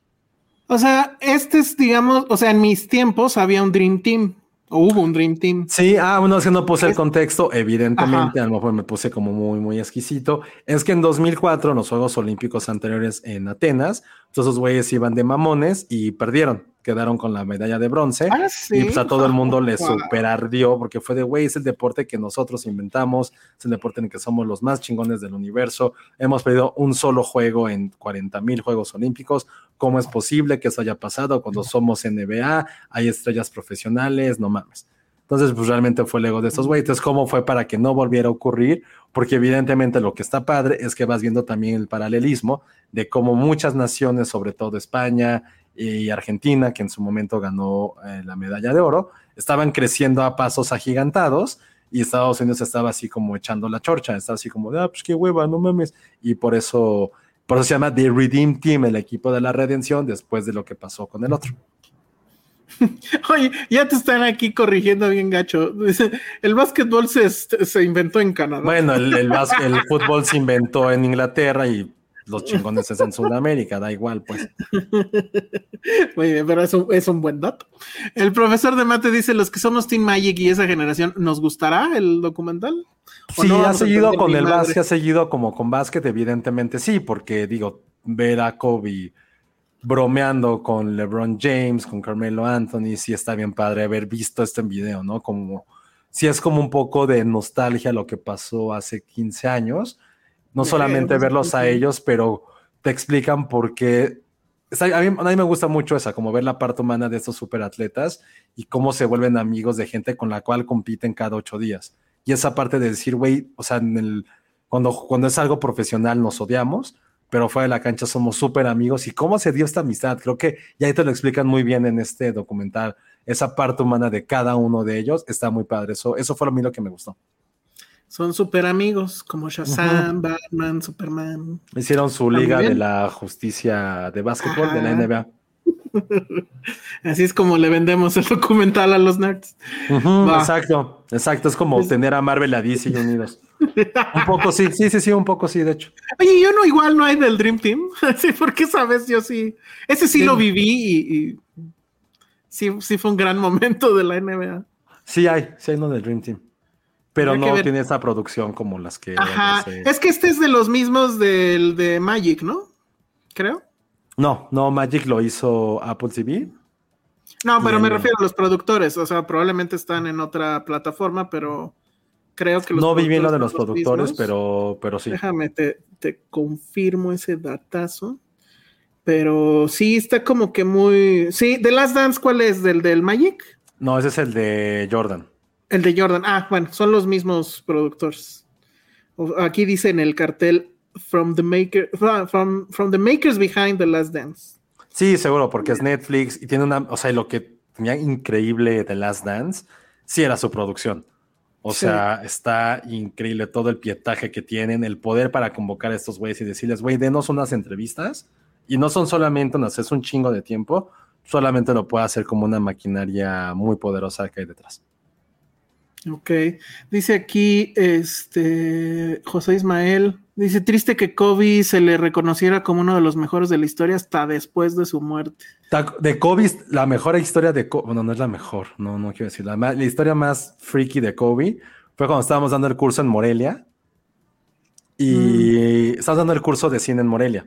O sea, este es, digamos, o sea, en mis tiempos había un Dream Team. O hubo un Dream Team. Sí, ah, bueno, es que no puse el contexto, evidentemente, a lo mejor me puse como muy, muy exquisito. Es que en 2004, en los Juegos Olímpicos anteriores en Atenas, todos esos güeyes iban de mamones y perdieron, quedaron con la medalla de bronce. Ah, sí. Y pues a todo el mundo le super ardió porque fue de, güey, es el deporte que nosotros inventamos, es el deporte en el que somos los más chingones del universo. Hemos perdido un solo juego en 40 mil Juegos Olímpicos. ¿Cómo es posible que eso haya pasado cuando somos NBA? Hay estrellas profesionales, no mames. Entonces, pues realmente fue el ego de estos güeyes. Entonces, ¿cómo fue para que no volviera a ocurrir? Porque evidentemente lo que está padre es que vas viendo también el paralelismo de cómo muchas naciones, sobre todo España y Argentina, que en su momento ganó eh, la medalla de oro, estaban creciendo a pasos agigantados y Estados Unidos estaba así como echando la chorcha, estaba así como de, ah, pues qué hueva, no mames. Y por eso, por eso se llama The Redeem Team, el equipo de la redención, después de lo que pasó con el otro. Oye, ya te están aquí corrigiendo bien gacho. El básquetbol se, se inventó en Canadá. Bueno, el, el fútbol se inventó en Inglaterra y los chingones es en Sudamérica, da igual, pues. Muy bien, pero es un, es un buen dato. El profesor de mate dice, los que somos Team Magic y esa generación, ¿nos gustará el documental? ¿O Sí, no ha seguido con el básquet, ha seguido como con básquet, evidentemente sí, porque digo, ver a Kobe bromeando con LeBron James, con Carmelo Anthony, sí está bien padre haber visto este video, ¿no? Como sí es como un poco de nostalgia lo que pasó hace 15 años, no solamente verlos a ellos, pero te explican por qué. A mí, a mí me gusta mucho esa, como ver la parte humana de estos superatletas y cómo se vuelven amigos de gente con la cual compiten cada ocho días. Y esa parte de decir, güey, o sea, en el, cuando, cuando es algo profesional nos odiamos, pero fuera de la cancha somos súper amigos. ¿Y cómo se dio esta amistad? Creo que ya ahí te lo explican muy bien en este documental. Esa parte humana de cada uno de ellos está muy padre. Eso, eso fue a mí lo que me gustó. Son súper amigos, como Shazam, Batman, Superman. Hicieron su liga de la justicia de básquetbol de la NBA. Así es como le vendemos el documental a los nerds. exacto, exacto. Es como tener a Marvel a DC unidos. un poco sí, sí, sí, sí, un poco sí, de hecho. Oye, yo no, igual no hay del Dream Team. sí, porque sabes, yo sí. Ese sí, lo viví y, sí, sí fue un gran momento de la NBA. Sí hay, sí hay uno del Dream Team. Pero no tiene esa producción como las que. Ajá. Es que este es de los mismos del de Magic, ¿no? Creo. No, no, Magic lo hizo Apple TV. No, pero me refiero a los productores. O sea, probablemente están en otra plataforma, pero creo que los No vi bien lo de los productores, pero, pero sí. Déjame, te, te confirmo ese datazo. Pero sí, está como que muy. Sí, ¿The Last Dance cuál es? ¿Del del Magic? No, ese es el de Jordan. El de Jordan. Ah, bueno, son los mismos productores. Aquí dice en el cartel from the maker from, from the makers behind the Last Dance. Sí, seguro, porque es Netflix y tiene una, o sea, lo que tenía increíble de Last Dance, sí era su producción. O sea, está increíble todo el pietaje que tienen, el poder para convocar a estos güeyes y decirles, güey, denos unas entrevistas. Y no son solamente unas, es un chingo de tiempo, solamente lo puede hacer como una maquinaria muy poderosa que hay detrás. Ok, dice aquí este José Ismael, dice triste que Kobe se le reconociera como uno de los mejores de la historia hasta después de su muerte. De Kobe, la mejor historia de Kobe, bueno, no es la mejor, no, no quiero decir, la, historia más freaky de Kobe fue cuando estábamos dando el curso en Morelia y mm. estábamos dando el curso de cine en Morelia,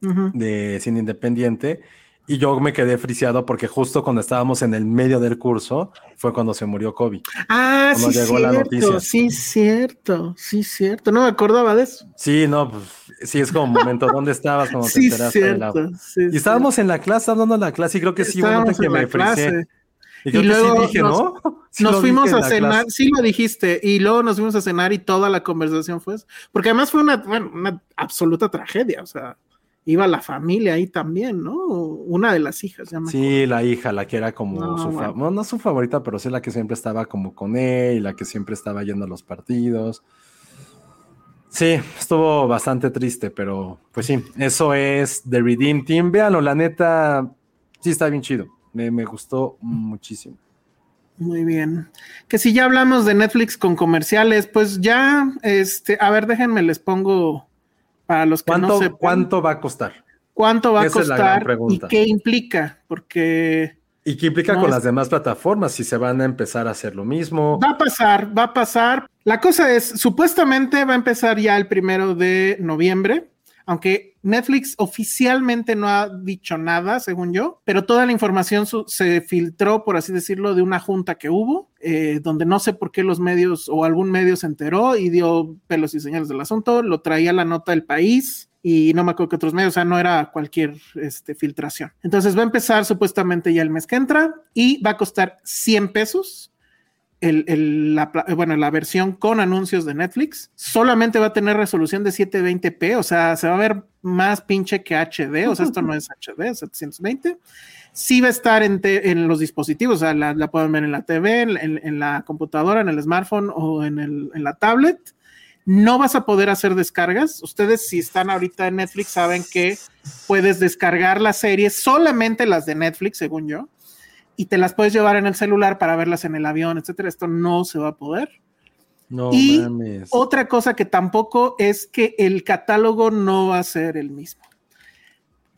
de cine independiente y yo me quedé friciado porque justo cuando estábamos en el medio del curso fue cuando se murió Kobe. Ah, sí, llegó cierto, la noticia. Sí, cierto, sí, cierto. No me acordaba de eso. Sí, no, pues sí, es como un momento. ¿Dónde estabas cuando te enteraste cierto, Sí, y estábamos en la clase, hablando en la clase, y creo que sí, un que me fricié. Y, luego dije, ¿no? nos fuimos a cenar, sí lo dijiste, y luego nos fuimos a cenar y toda la conversación fue eso. Porque además fue una, bueno, una absoluta tragedia, o sea iba la familia ahí también, ¿no? Una de las hijas, ya Sí, la hija, la que era como su no, no su favorita, pero sí la que siempre estaba como con él, la que siempre estaba yendo a los partidos. Sí, estuvo bastante triste, pero pues sí, eso es The Redeem Team. Véanlo, la neta, sí está bien chido. Me, me gustó muchísimo. Muy bien. Que si ya hablamos de Netflix con comerciales, pues ya, este, a ver, déjenme, les pongo para los que ¿Cuánto, no sepan, ¿Cuánto va a costar? ¿Cuánto va a costar y qué implica? Porque... ¿Y qué implica con las demás plataformas? Si se van a empezar a hacer lo mismo. Va a pasar, va a pasar. La cosa es, supuestamente va a empezar ya el primero de noviembre, aunque Netflix oficialmente no ha dicho nada, según yo, pero toda la información se filtró, por así decirlo, de una junta que hubo, eh, donde no sé por qué los medios o algún medio se enteró y dio pelos y señales del asunto, lo traía la nota del país y no me acuerdo que otros medios, o sea, no era cualquier este, filtración. Entonces va a empezar supuestamente ya el mes que entra y va a costar 100 pesos el, la, bueno, la versión con anuncios de Netflix solamente va a tener resolución de 720p, o sea, se va a ver más pinche que HD, o sea, esto no es HD, 720. Sí va a estar en, en los dispositivos, o sea, la, pueden ver en la TV, en, la computadora, en el smartphone o en, en la tablet. No vas a poder hacer descargas. Ustedes, si están ahorita en Netflix, saben que puedes descargar las series, solamente las de Netflix, según yo y te las puedes llevar en el celular para verlas en el avión, etcétera. Esto no se va a poder. No y otra cosa que tampoco es que el catálogo no va a ser el mismo.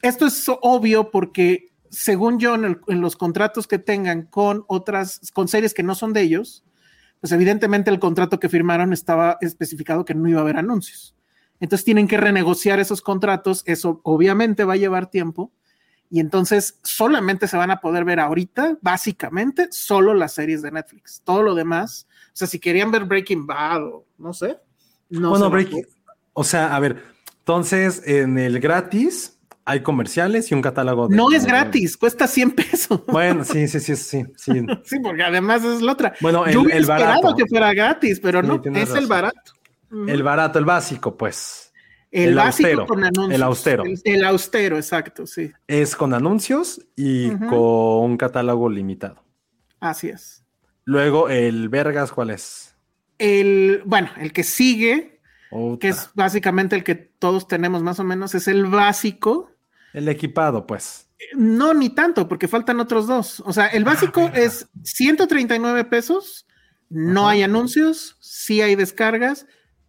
Esto es obvio porque, según yo, en, los contratos que tengan con otras, con series que no son de ellos, pues evidentemente el contrato que firmaron estaba especificado que no iba a haber anuncios. Entonces tienen que renegociar esos contratos, eso obviamente va a llevar tiempo y entonces solamente se van a poder ver ahorita, básicamente, solo las series de Netflix. Todo lo demás, o sea, si querían ver Breaking Bad o no sé. No bueno, Breaking, o sea, a ver, entonces en el gratis hay comerciales y un catálogo. De no es gratis, cuesta 100 pesos. Bueno, sí, sí, sí, sí. Sí, sí porque además es la otra. Bueno, el, Yo el barato. que fuera gratis, pero no, es el barato. El barato, el básico, pues. El, básico con anuncios. El austero. El, austero, exacto, sí. Es con anuncios y con un catálogo limitado. Así es. Luego, el Vergas, ¿cuál es? El, bueno, el que sigue, que es básicamente el que todos tenemos más o menos, es el básico. El equipado, pues. No, ni tanto, porque faltan otros dos. O sea, el básico ah, es 139 pesos, no hay anuncios, sí hay descargas,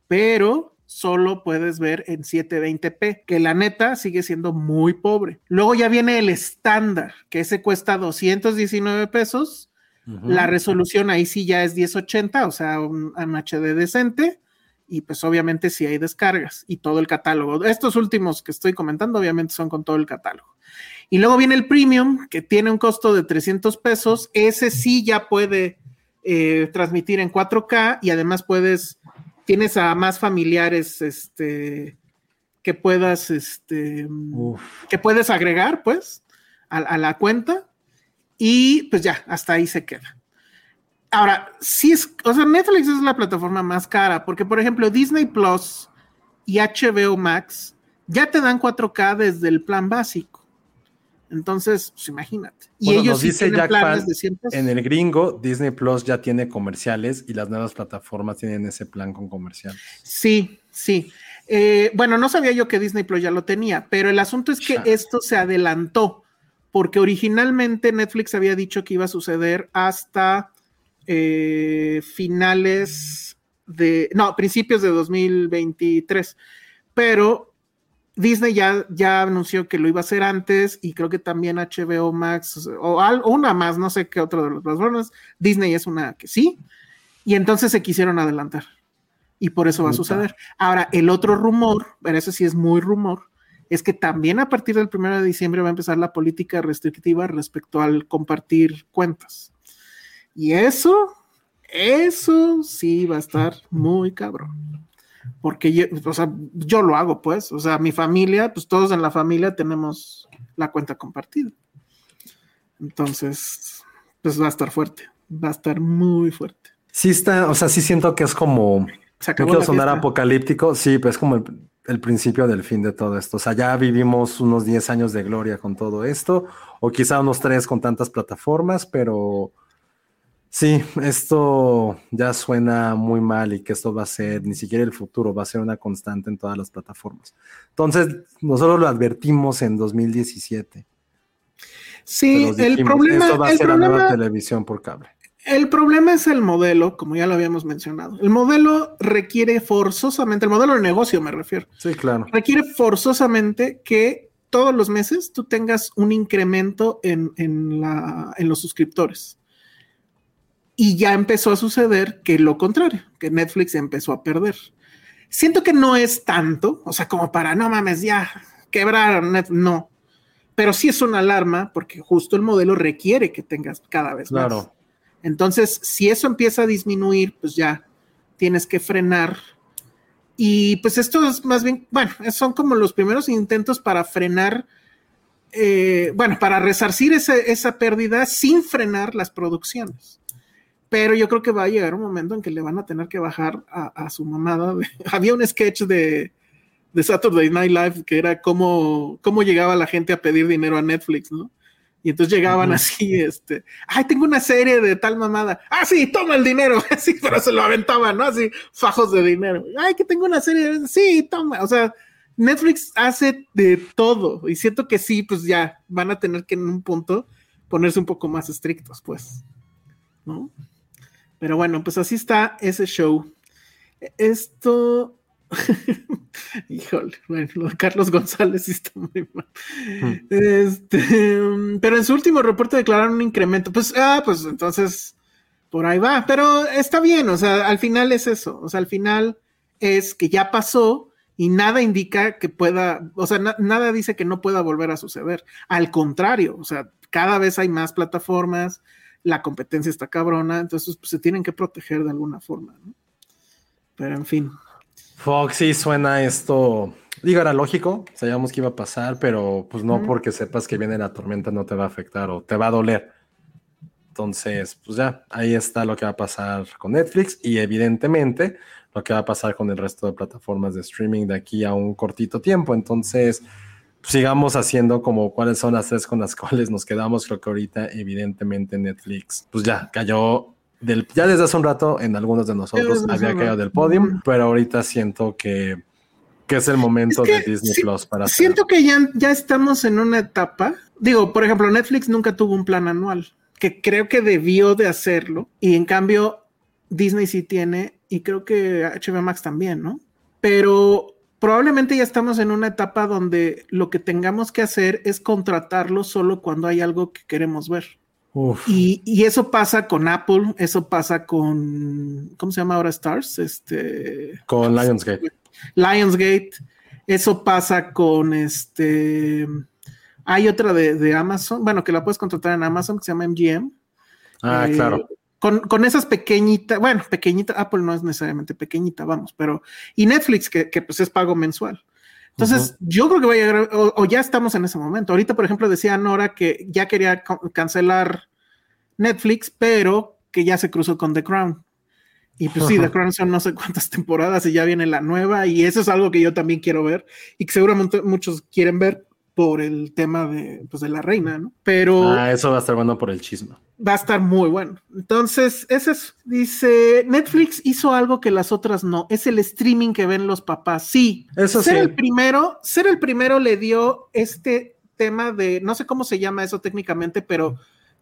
pero solo puedes ver en 720p, que la neta sigue siendo muy pobre. Luego ya viene el estándar, que ese cuesta 219 pesos. La resolución ahí sí ya es 1080, o sea, un, HD decente. Y pues obviamente sí hay descargas y todo el catálogo. Estos últimos que estoy comentando obviamente son con todo el catálogo. Y luego viene el premium, que tiene un costo de 300 pesos. Ese sí ya puede eh, transmitir en 4K y además puedes tienes a más familiares este, que puedas, este, que puedes agregar, pues, a, la cuenta. Y pues ya, hasta ahí se queda. Ahora, sí es, o sea, Netflix es la plataforma más cara, porque por ejemplo, Disney Plus y HBO Max ya te dan 4K desde el plan básico. Entonces, pues imagínate. Y ellos dice Jack en el gringo, Disney Plus ya tiene comerciales y las nuevas plataformas tienen ese plan con comerciales. Sí, sí. Eh, bueno, no sabía yo que Disney Plus ya lo tenía, pero el asunto es que esto se adelantó, porque originalmente Netflix había dicho que iba a suceder hasta eh, finales de, no, principios de 2023, pero Disney ya, ya anunció que lo iba a hacer antes y creo que también HBO Max o, una más, no sé qué otro de los plataformas. Disney es una que sí. Y entonces se quisieron adelantar. Y por eso va a suceder. Ahora, el otro rumor, pero eso sí es muy rumor, es que también a partir del 1 de diciembre va a empezar la política restrictiva respecto al compartir cuentas. Y eso, eso sí va a estar muy cabrón porque yo, o sea, yo lo hago, pues, o sea, mi familia, pues todos en la familia tenemos la cuenta compartida. Entonces, pues va a estar fuerte, va a estar muy fuerte. Sí está, o sea, sí siento que es como, no quiero sonar apocalíptico, sí, pues es como el, el, principio del fin de todo esto. O sea, ya vivimos unos 10 años de gloria con todo esto, o quizá unos 3 con tantas plataformas, pero Sí, esto ya suena muy mal y que esto va a ser, ni siquiera el futuro, va a ser una constante en todas las plataformas. Entonces, nosotros lo advertimos en 2017. Sí, el problema esto va a ser la nueva televisión por cable. El problema es el modelo, como ya lo habíamos mencionado. El modelo requiere forzosamente, el modelo de negocio me refiero. Sí, claro. Requiere forzosamente que todos los meses tú tengas un incremento en, en, la, en los suscriptores. Y ya empezó a suceder que lo contrario, que Netflix empezó a perder. Siento que no es tanto, o sea, como para, no mames, ya quebraron, no. Pero sí es una alarma porque justo el modelo requiere que tengas cada vez claro. más. Entonces, si eso empieza a disminuir, pues ya tienes que frenar. Y pues esto es más bien, bueno, son como los primeros intentos para frenar, eh, bueno, para resarcir esa, esa pérdida sin frenar las producciones pero yo creo que va a llegar un momento en que le van a tener que bajar a, su mamada. Había un sketch de, de, Saturday Night Live que era cómo, cómo llegaba la gente a pedir dinero a Netflix, ¿no? Y entonces llegaban así, este, ay, tengo una serie de tal mamada. Ah, sí, toma el dinero. Así, pero se lo aventaban, ¿no? Así, fajos de dinero. Ay, que tengo una serie. De... Sí, toma. O sea, Netflix hace de todo. Y siento que sí, pues ya van a tener que en un punto ponerse un poco más estrictos, pues. ¿No? Pero bueno, pues así está ese show. Esto. Híjole, bueno, lo de Carlos González sí está muy mal. Este, pero en su último reporte declararon un incremento. Pues, ah, pues entonces por ahí va. Pero está bien, o sea, al final es eso. O sea, al final es que ya pasó y nada indica que pueda, o sea, nada dice que no pueda volver a suceder. Al contrario, o sea, cada vez hay más plataformas, la competencia está cabrona, entonces pues, se tienen que proteger de alguna forma, ¿no? Pero en fin. Foxy suena esto, digo, era lógico, sabíamos que iba a pasar, pero pues no porque sepas que viene la tormenta no te va a afectar o te va a doler. Entonces, pues ya, ahí está lo que va a pasar con Netflix y evidentemente lo que va a pasar con el resto de plataformas de streaming de aquí a un cortito tiempo. Entonces, sigamos haciendo como cuáles son las tres con las cuales nos quedamos. Creo que ahorita, evidentemente, Netflix, pues ya cayó del, ya desde hace un rato en algunos de nosotros había caído del podium, pero ahorita siento que, que es el momento de Disney Plus para Siento que ya, ya estamos en una etapa. Digo, por ejemplo, Netflix nunca tuvo un plan anual, que creo que debió de hacerlo, y en cambio Disney sí tiene, y creo que HBO Max también, ¿no? Pero probablemente ya estamos en una etapa donde lo que tengamos que hacer es contratarlo solo cuando hay algo que queremos ver. Y, eso pasa con Apple, eso pasa con, ¿cómo se llama ahora Stars? Este, con Lionsgate. Lionsgate, eso pasa con este, hay otra de, Amazon, bueno, que la puedes contratar en Amazon que se llama MGM. Ah, claro. Eh, con, esas pequeñitas, bueno, pequeñita, Apple no es necesariamente pequeñita, vamos, pero, y Netflix, que, pues es pago mensual. Entonces, yo creo que va a llegar, o, ya estamos en ese momento. Ahorita, por ejemplo, decía Nora que ya quería cancelar Netflix, pero que ya se cruzó con The Crown. Y pues sí, The Crown son no sé cuántas temporadas y ya viene la nueva, y eso es algo que yo también quiero ver y que seguramente muchos quieren ver por el tema de, pues, de la reina, ¿no? Pero... Ah, eso va a estar bueno por el chisme. Va a estar muy bueno. Entonces, ese es, dice, Netflix hizo algo que las otras no, es el streaming que ven los papás. Sí, eso ser sí. el primero, ser el primero le dio este tema de, no sé cómo se llama eso técnicamente, pero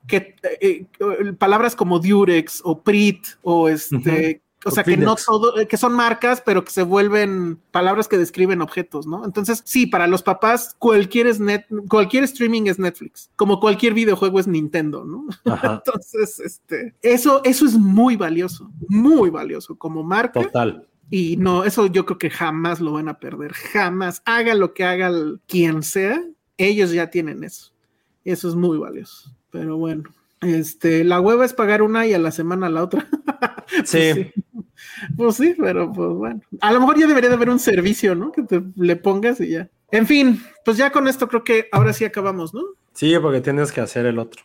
que eh, eh, palabras como Durex o Prit o este... O sea, que no todo, que son marcas, pero que se vuelven palabras que describen objetos, ¿no? Entonces, sí, para los papás, cualquier, es net, cualquier streaming es Netflix, como cualquier videojuego es Nintendo, ¿no? Entonces, este, eso, eso es muy valioso, muy valioso como marca. Total. Y no, eso yo creo que jamás lo van a perder, jamás. Haga lo que haga quien sea, ellos ya tienen eso. Eso es muy valioso. Pero bueno, este, la hueva es pagar una y a la semana la otra. Pues sí. pues, sí. pero pues bueno. A lo mejor ya debería de haber un servicio, ¿no? Que te le pongas y ya. En fin, pues ya con esto creo que ahora sí acabamos, ¿no? Sí, porque tienes que hacer el otro.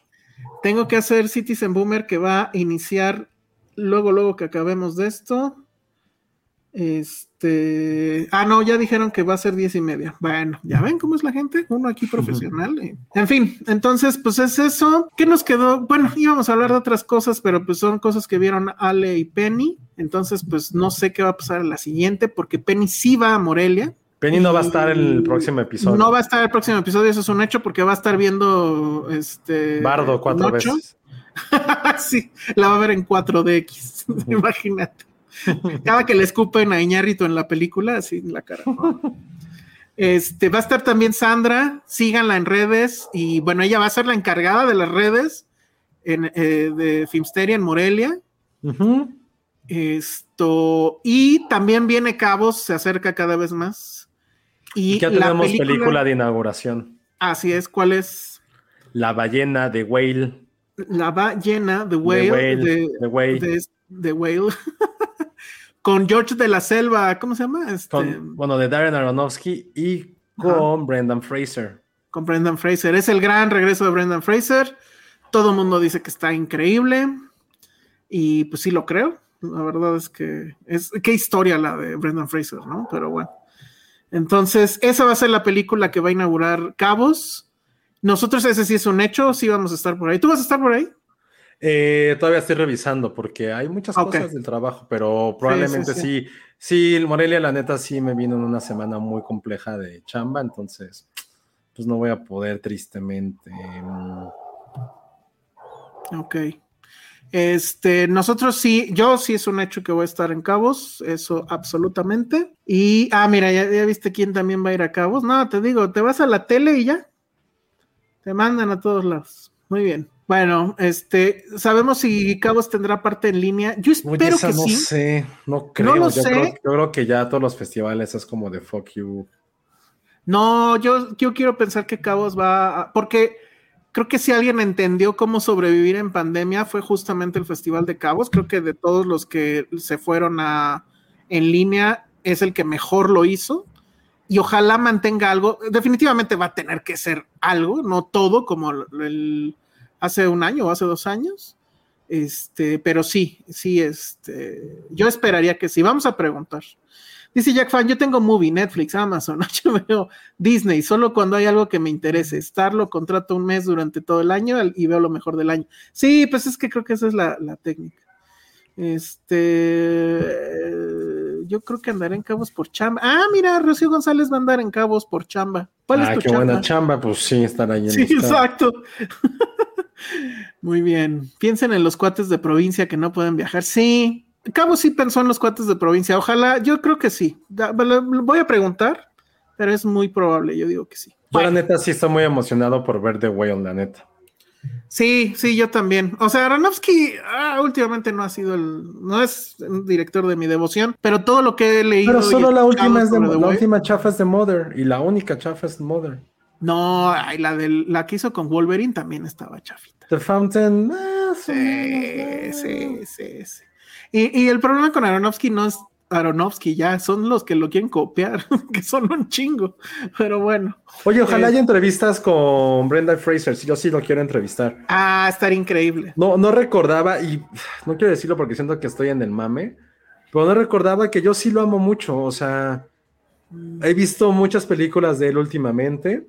Tengo que hacer Citizen Boomer que va a iniciar luego, luego que acabemos de esto. Este. Ah, no, ya dijeron que va a ser diez y media. Bueno, ya ven cómo es la gente. Uno aquí profesional. En fin, entonces, pues es eso. ¿Qué nos quedó? Bueno, íbamos a hablar de otras cosas, pero pues son cosas que vieron Ale y Penny. Entonces, pues no sé qué va a pasar en la siguiente, porque Penny sí va a Morelia. Penny no va a estar en el próximo episodio. No va a estar el próximo episodio, eso es un hecho, porque va a estar viendo este. Bardo cuatro veces. sí, la va a ver en 4DX. Imagínate. Cada que le escupen a Iñárrito en la película, así en la cara. Este, va a estar también Sandra, síganla en redes y bueno, ella va a ser la encargada de las redes en, eh, de Filmsteria en Morelia. Esto, y también viene Cabos, se acerca cada vez más. Y, ya tenemos película, de inauguración. Así es, ¿cuál es? La ballena de Whale. La ballena de Whale. De Whale. De, de Whale. con George de la Selva, ¿cómo se llama? Este, bueno, de Darren Aronofsky y con Brendan Fraser. Con Brendan Fraser. Es el gran regreso de Brendan Fraser. Todo el mundo dice que está increíble. Y pues sí lo creo. La verdad es que es qué historia la de Brendan Fraser, ¿no? Pero bueno. Entonces, esa va a ser la película que va a inaugurar Cabos. Nosotros ese sí es un hecho, sí vamos a estar por ahí. ¿Tú vas a estar por ahí? Eh, todavía estoy revisando porque hay muchas cosas del trabajo, pero probablemente sí, sí, Morelia, la neta, sí me vino en una semana muy compleja de chamba, entonces, pues no voy a poder tristemente. Mm. Ok. Este, nosotros sí, yo sí es un hecho que voy a estar en Cabos, eso absolutamente. Y, ah, mira, ya, ya viste quién también va a ir a Cabos. No, te digo, te vas a la tele y ya. Te mandan a todos lados. Muy bien. Bueno, este, sabemos si Cabos tendrá parte en línea. Yo espero que no sí. sé, no creo. lo yo, sé. Creo, yo creo que ya todos los festivales es como de fuck you. No, yo, yo quiero pensar que Cabos va a, porque creo que si alguien entendió cómo sobrevivir en pandemia fue justamente el Festival de Cabos. Creo que de todos los que se fueron a en línea es el que mejor lo hizo. Y ojalá mantenga algo. Definitivamente va a tener que ser algo, no todo como el- hace un año o hace dos años. Este, pero sí, sí, este, yo esperaría que sí. Vamos a preguntar. Dice Jack Fan, yo tengo movie, Netflix, Amazon, HBO, Disney, solo cuando hay algo que me interese. Starlo contrato un mes durante todo el año y veo lo mejor del año. Sí, pues es que creo que esa es la, la técnica. Este, yo creo que andaré en Cabos por chamba. Ah, mira, Rocío González va a andar en Cabos por chamba. ¿Cuál ah, es tu qué chamba? buena chamba, pues sí, estar ahí en Sí, exacto. Muy bien. Piensen en los cuates de provincia que no pueden viajar. Sí, Cabo sí pensó en los cuates de provincia. Ojalá, yo creo que sí. Voy a preguntar, pero es muy probable. Yo digo que sí. Yo la neta sí estoy muy emocionado por ver The Whale, la neta. Sí, sí, yo también. O sea, Aronofsky ah, últimamente no ha sido el, no es un director de mi devoción, pero todo lo que he leído. Pero solo la última es de la última chafa es de Mother y la única chafa es Mother. No, ay, la del, la que hizo con Wolverine también estaba chafita. The Fountain, o Sí, sí, eh. sí, sí. Y, y el problema con Aronofsky no es Aronofsky, ya son los que lo quieren copiar, que son un chingo. Pero bueno. Oye, ojalá Eh. haya entrevistas con Brenda Fraser, si yo sí lo quiero entrevistar. Ah, estaría increíble. No, no recordaba, y no quiero decirlo porque siento que estoy en el mame, pero no recordaba que yo sí lo amo mucho. O sea, he visto muchas películas de él últimamente.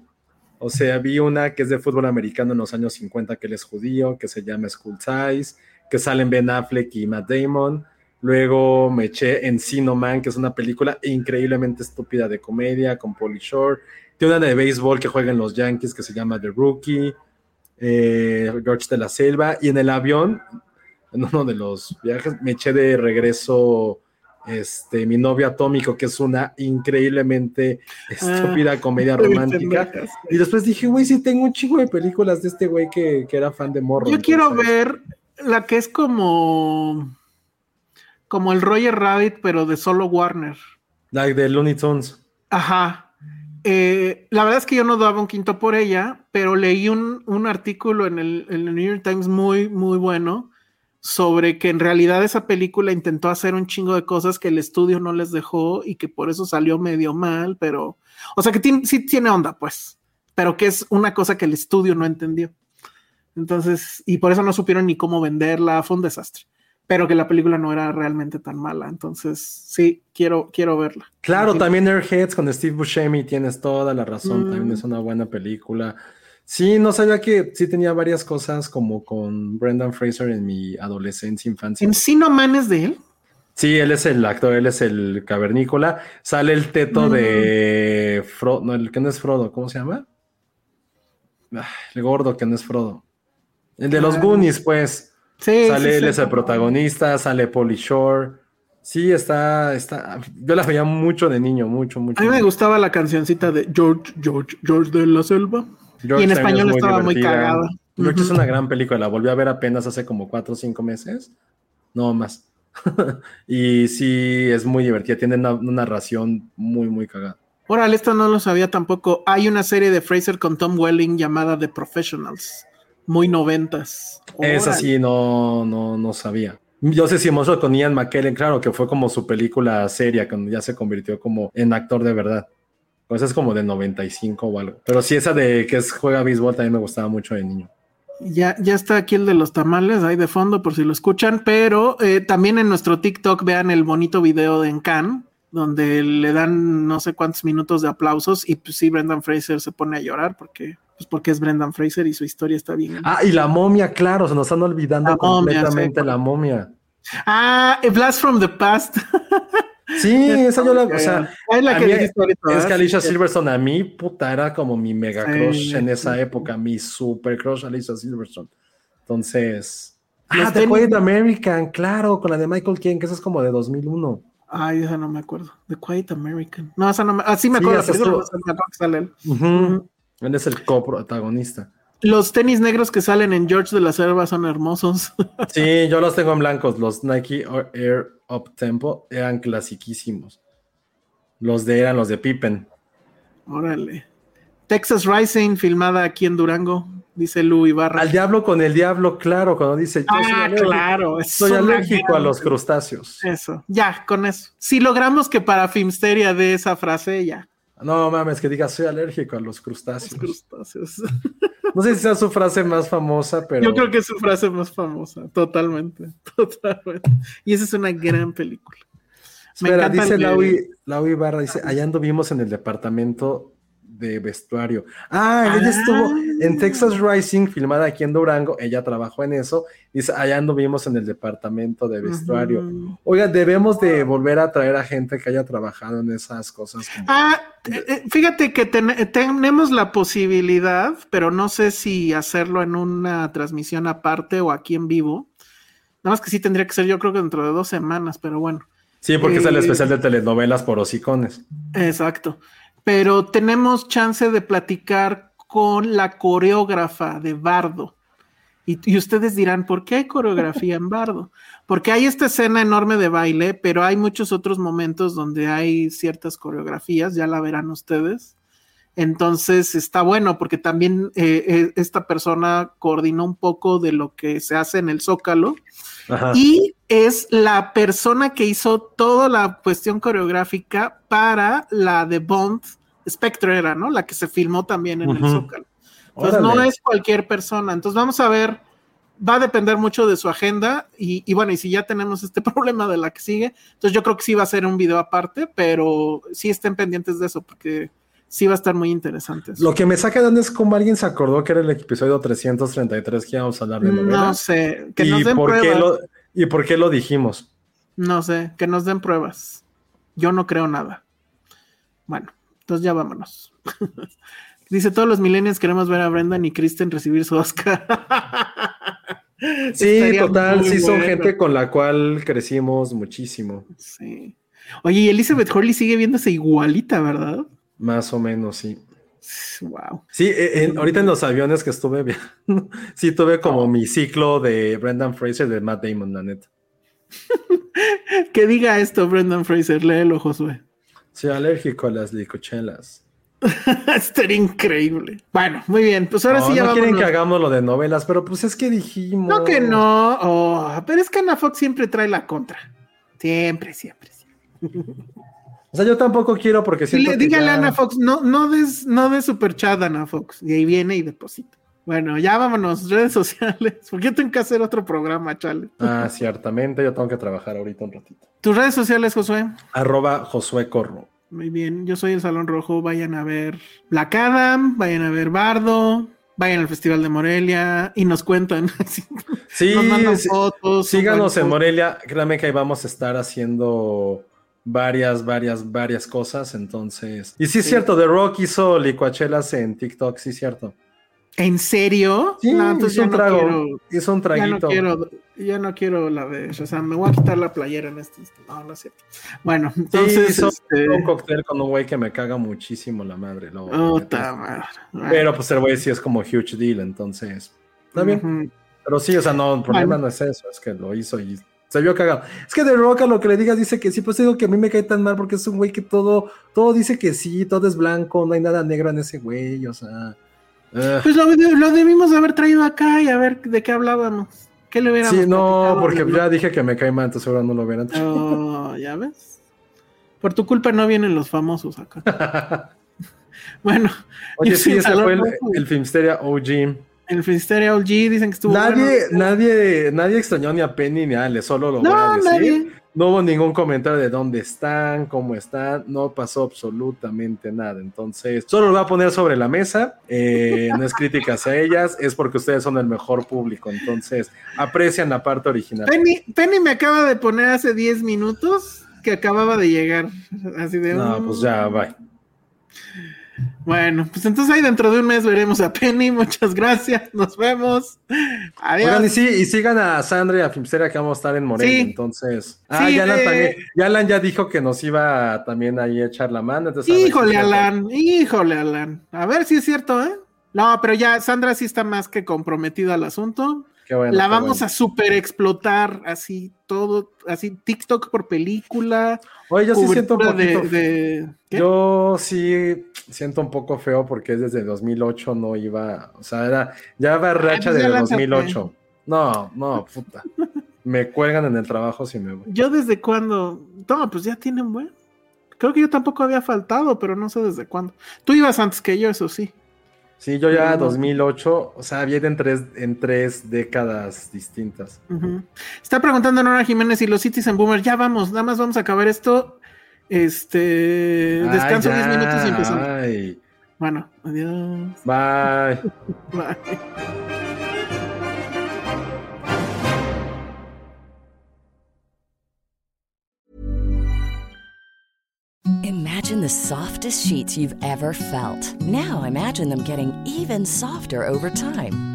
O sea, vi una que es de fútbol americano en los años 50, que él es judío, que se llama School Ties, que salen Ben Affleck y Matt Damon. Luego me eché Encino Man, que es una película increíblemente estúpida de comedia con Pauly Shore. Tiene una de béisbol que juega en los Yankees que se llama The Rookie. eh, George de la Selva. Y en el avión, en uno de los viajes, me eché de regreso este, Mi novio atómico, que es una increíblemente estúpida comedia romántica. Y después dije, güey, sí tengo un chingo de películas de este güey que, que era fan de morro. Yo quiero ver la que es como como el Roger Rabbit, pero de solo Warner. La de Looney Tunes. Ajá. Eh, la verdad es que yo no daba un quinto por ella, pero leí un, un artículo en el, en el New York Times muy, muy bueno sobre que en realidad esa película intentó hacer un chingo de cosas que el estudio no les dejó y que por eso salió medio mal, pero, o sea que tiene- sí tiene onda, pues, pero que es una cosa que el estudio no entendió. Entonces, y por eso no supieron ni cómo venderla, fue un desastre. Pero que la película no era realmente tan mala. Entonces, sí, quiero, quiero verla. Claro, también Airheads con Steve Buscemi, tienes toda la razón, Mm. también es una buena película. Sí, no sabía que sí tenía varias cosas como con Brendan Fraser en mi adolescencia, infancia. ¿Encino Man es de él? Sí, él es el actor, él es el cavernícola. Sale el teto Mm. de Frodo, no, el que no es Frodo, ¿cómo se llama? Ah, El gordo que no es Frodo. El de los Ah. Goonies, pues. Sí. Sale, sí, él sí. es el protagonista, sale Polly Shore. Sí, está, está. Yo la veía mucho de niño, mucho, mucho. A mí me gustaba la cancioncita de George, George, George de la Selva. Y en también español es estaba muy cagada. George es una gran película, la volví a ver apenas hace como cuatro o cinco meses. No más. y sí, es muy divertida. Tiene una, una narración muy, muy cagada. Órale, esto no lo sabía tampoco. Hay una serie de Fraser con Tom Welling llamada The Professionals. Muy noventas. Esa sí, no, no, no sabía. Yo sé si Monstruo con Ian McKellen, claro, que fue como su película seria, cuando ya se convirtió como en actor de verdad. Pues es como del 95 o algo. Pero sí, esa de que es juega béisbol también me gustaba mucho de niño. Ya, ya está aquí el de los tamales ahí de fondo por si lo escuchan, pero eh, también en nuestro TikTok vean el bonito video de Encan, donde le dan no sé cuántos minutos de aplausos y pues sí, Brendan Fraser se pone a llorar porque, pues porque es Brendan Fraser y su historia está bien. Ah, y la momia, claro, se nos están olvidando La momia, completamente sí. la momia. Ah, A Blast from the Past. Sí, esa yo la, o sea, es la que mí- dijiste ahorita, es que Alicia Sí. Silverstone a mí, puta, era como mi mega Sí, crush en esa sí. época, mi super crush Alicia Silverstone. Entonces, ah, The Quiet American, claro, con la de Michael King, que esa es como de 2001. Ay, esa no me acuerdo. The Quiet American. No, esa no me. Así me Sí, acuerdo. esa la película, estuvo- no sé, me acuerdo que sale él. Él es el coprotagonista. Los tenis negros que salen en George de la Selva son hermosos. Sí, yo los tengo en blancos. Los Nike Air Up Tempo eran clasiquísimos. Los de eran los de Pippen. Órale. Texas Rising, filmada aquí en Durango, dice Lu Ibarra. Al diablo con el diablo, claro, cuando dice yo soy Ah, alérgico, claro. soy alérgico a los crustáceos. Eso, ya, con eso. Si logramos que para Filmsteria de esa frase, ya. No mames, que diga soy alérgico a los crustáceos. Crustáceos. No sé si sea su frase más famosa, pero. Yo creo que es su frase más famosa, totalmente, totalmente. Y esa es una gran película. Me Espera, dice Laui, Laui Barra, dice, allá anduvimos en el departamento de vestuario. Ah, ella Ah. estuvo en Texas Rising, filmada aquí en Durango, ella trabajó en eso, dice, allá anduvimos en el departamento de vestuario. Oiga, debemos de volver a traer a gente que haya trabajado en esas cosas. como- Ah, fíjate que ten- eh, tenemos la posibilidad, pero no sé si hacerlo en una transmisión aparte o aquí en vivo. Nada más que sí tendría que ser, yo creo que dentro de dos semanas, pero bueno. Sí, porque es el eh, especial de telenovelas por hocicones. Exacto. Pero tenemos chance de platicar con la coreógrafa de Bardo. Y, y ustedes dirán, ¿por qué hay coreografía en Bardo? Porque hay esta escena enorme de baile, pero hay muchos otros momentos donde hay ciertas coreografías, ya la verán ustedes. Entonces está bueno porque también eh, eh, esta persona coordinó un poco de lo que se hace en el Zócalo Ajá. y es la persona que hizo toda la cuestión coreográfica para la de Bond, Spectre era, ¿no? La que se filmó también en el. Zócalo. Entonces no es cualquier persona. Entonces vamos a ver, va a depender mucho de su agenda y, y bueno, y si ya tenemos este problema de la que sigue, entonces yo creo que sí va a ser un video aparte, pero sí estén pendientes de eso porque sí va a estar muy interesante. eso. Lo que me saca de onda es cómo alguien se acordó que era el episodio 333 que íbamos a hablar de No novelas. sé, que ¿Y, nos den por qué pruebas. lo, ¿Y por qué lo dijimos? No sé, que nos den pruebas. Yo no creo nada. Bueno, entonces ya vámonos. Dice, todos los millennials queremos ver a Brendan y Kristen recibir su Oscar. Sí, total, sí son bueno. gente con la cual crecimos muchísimo. Sí. Oye, y Elizabeth Hurley sigue viéndose igualita, ¿verdad? Más o menos, sí. Wow. Sí, eh, en- ahorita en los aviones que estuve viendo, sí tuve como mi ciclo de Brendan Fraser de Matt Damon, la neta. Que diga esto, Brendan Fraser, léelo, Josué. Soy alérgico a las licochelas. Estaría increíble. Bueno, muy bien, pues ahora no, sí ya no quieren que hagamos lo de novelas, pero pues es que dijimos. No que no, oh, pero es que Ana Fox siempre trae la contra. Siempre, siempre, siempre. O sea, yo tampoco quiero porque siento que dígale ya- a Ana Fox, no, no des, no des super chat, Ana Fox. Y ahí viene y deposita. Bueno, ya vámonos, redes sociales. Porque yo tengo que hacer otro programa, chale. Ah, ciertamente, yo tengo que trabajar ahorita un ratito. Tus redes sociales, Josué. Arroba Josué Corro. Muy bien, yo soy el Salón Rojo. Vayan a ver Black Adam, vayan a ver Bardo, vayan al Festival de Morelia y nos cuentan. Sí, nos mandan sí, fotos. síganos en. Morelia. Créanme que ahí vamos a estar haciendo varias, varias, varias cosas. Entonces, y sí es Sí. cierto, The Rock hizo licuachelas en TikTok, sí es cierto. ¿En serio? Sí, no, hizo un no trago, quiero. hizo un Ya no traguito. quiero, ya no quiero la de Shazam. Me voy a quitar la playera en este. instante. No, no es cierto. Bueno, Sí, entonces. hizo este, un cóctel con un güey que me caga muchísimo la madre. Bueno, Pero pues el güey sí es como huge deal, entonces. Está bien. Pero sí, o sea, no, el problema Bueno. no es eso, es que lo hizo y se vio cagado. Es que de Rock a lo que le digas dice que sí, pues digo que a mí me cae tan mal porque es un güey que todo, todo dice que sí, todo es blanco, no hay nada negro en ese güey, o sea. Pues lo, lo debimos haber traído acá y a ver de qué hablábamos. ¿Qué le hubiéramos sí, no, porque no? ya dije que me cae mal, entonces ahora no lo verán. Oh, ya ves. Por tu culpa no vienen los famosos acá. Bueno, Oye, sí, ese fue el, Rojo. el Filmsteria OG. en Filmsteria OG dicen que estuvo Nadie, bueno. nadie, nadie extrañó ni a Penny ni a Ale, solo lo voy a No, decir. nadie. No hubo ningún comentario de dónde están, cómo están, no pasó absolutamente nada. Entonces, solo lo voy a poner sobre la mesa. eh, no es críticas a ellas, es porque ustedes son el mejor público. Entonces, aprecian la parte original. Penny, Penny me acaba de poner hace 10 minutos que acababa de llegar. Así de. No, "Mm". pues ya, bye. Bueno, pues entonces ahí dentro de un mes veremos a Penny. Muchas gracias. Nos vemos. Adiós. Oigan, y, sí, y sigan a Sandra y a Filmsteria que vamos a estar en Morelia. Sí. Entonces, ah, Sí, Yalan eh. también. Yalan ya dijo que nos iba también ahí a echar la mano. entonces, si Híjole. Alan. Híjole, Alan. A ver si es cierto, ¿eh? No, pero ya Sandra sí está más que comprometida al asunto. Qué bueno, la vamos bueno. a super explotar así todo, así TikTok por película. Oye, yo sí siento un poquito. de. Yo sí siento un poco feo porque es desde 2008 no iba, o sea, era ya va racha pues desde lánzate. 2008. No, no, puta. Me cuelgan en el trabajo si me voy. Yo desde cuándo, no, pues ya tienen buen. Creo que yo tampoco había faltado, pero no sé desde cuándo. Tú ibas antes que yo, eso sí. Sí, yo ya No. 2008, o sea, viene en tres, en tres décadas distintas. Está preguntando Nora Jiménez y los Citizen Boomers. Ya vamos, nada más vamos a acabar esto. Este, ah, descanso Ay, 10 ya, minutos y empezamos. ay. Bueno, adiós. Bye. Bye. Imagine the softest sheets you've ever felt. Now imagine them getting even softer over time.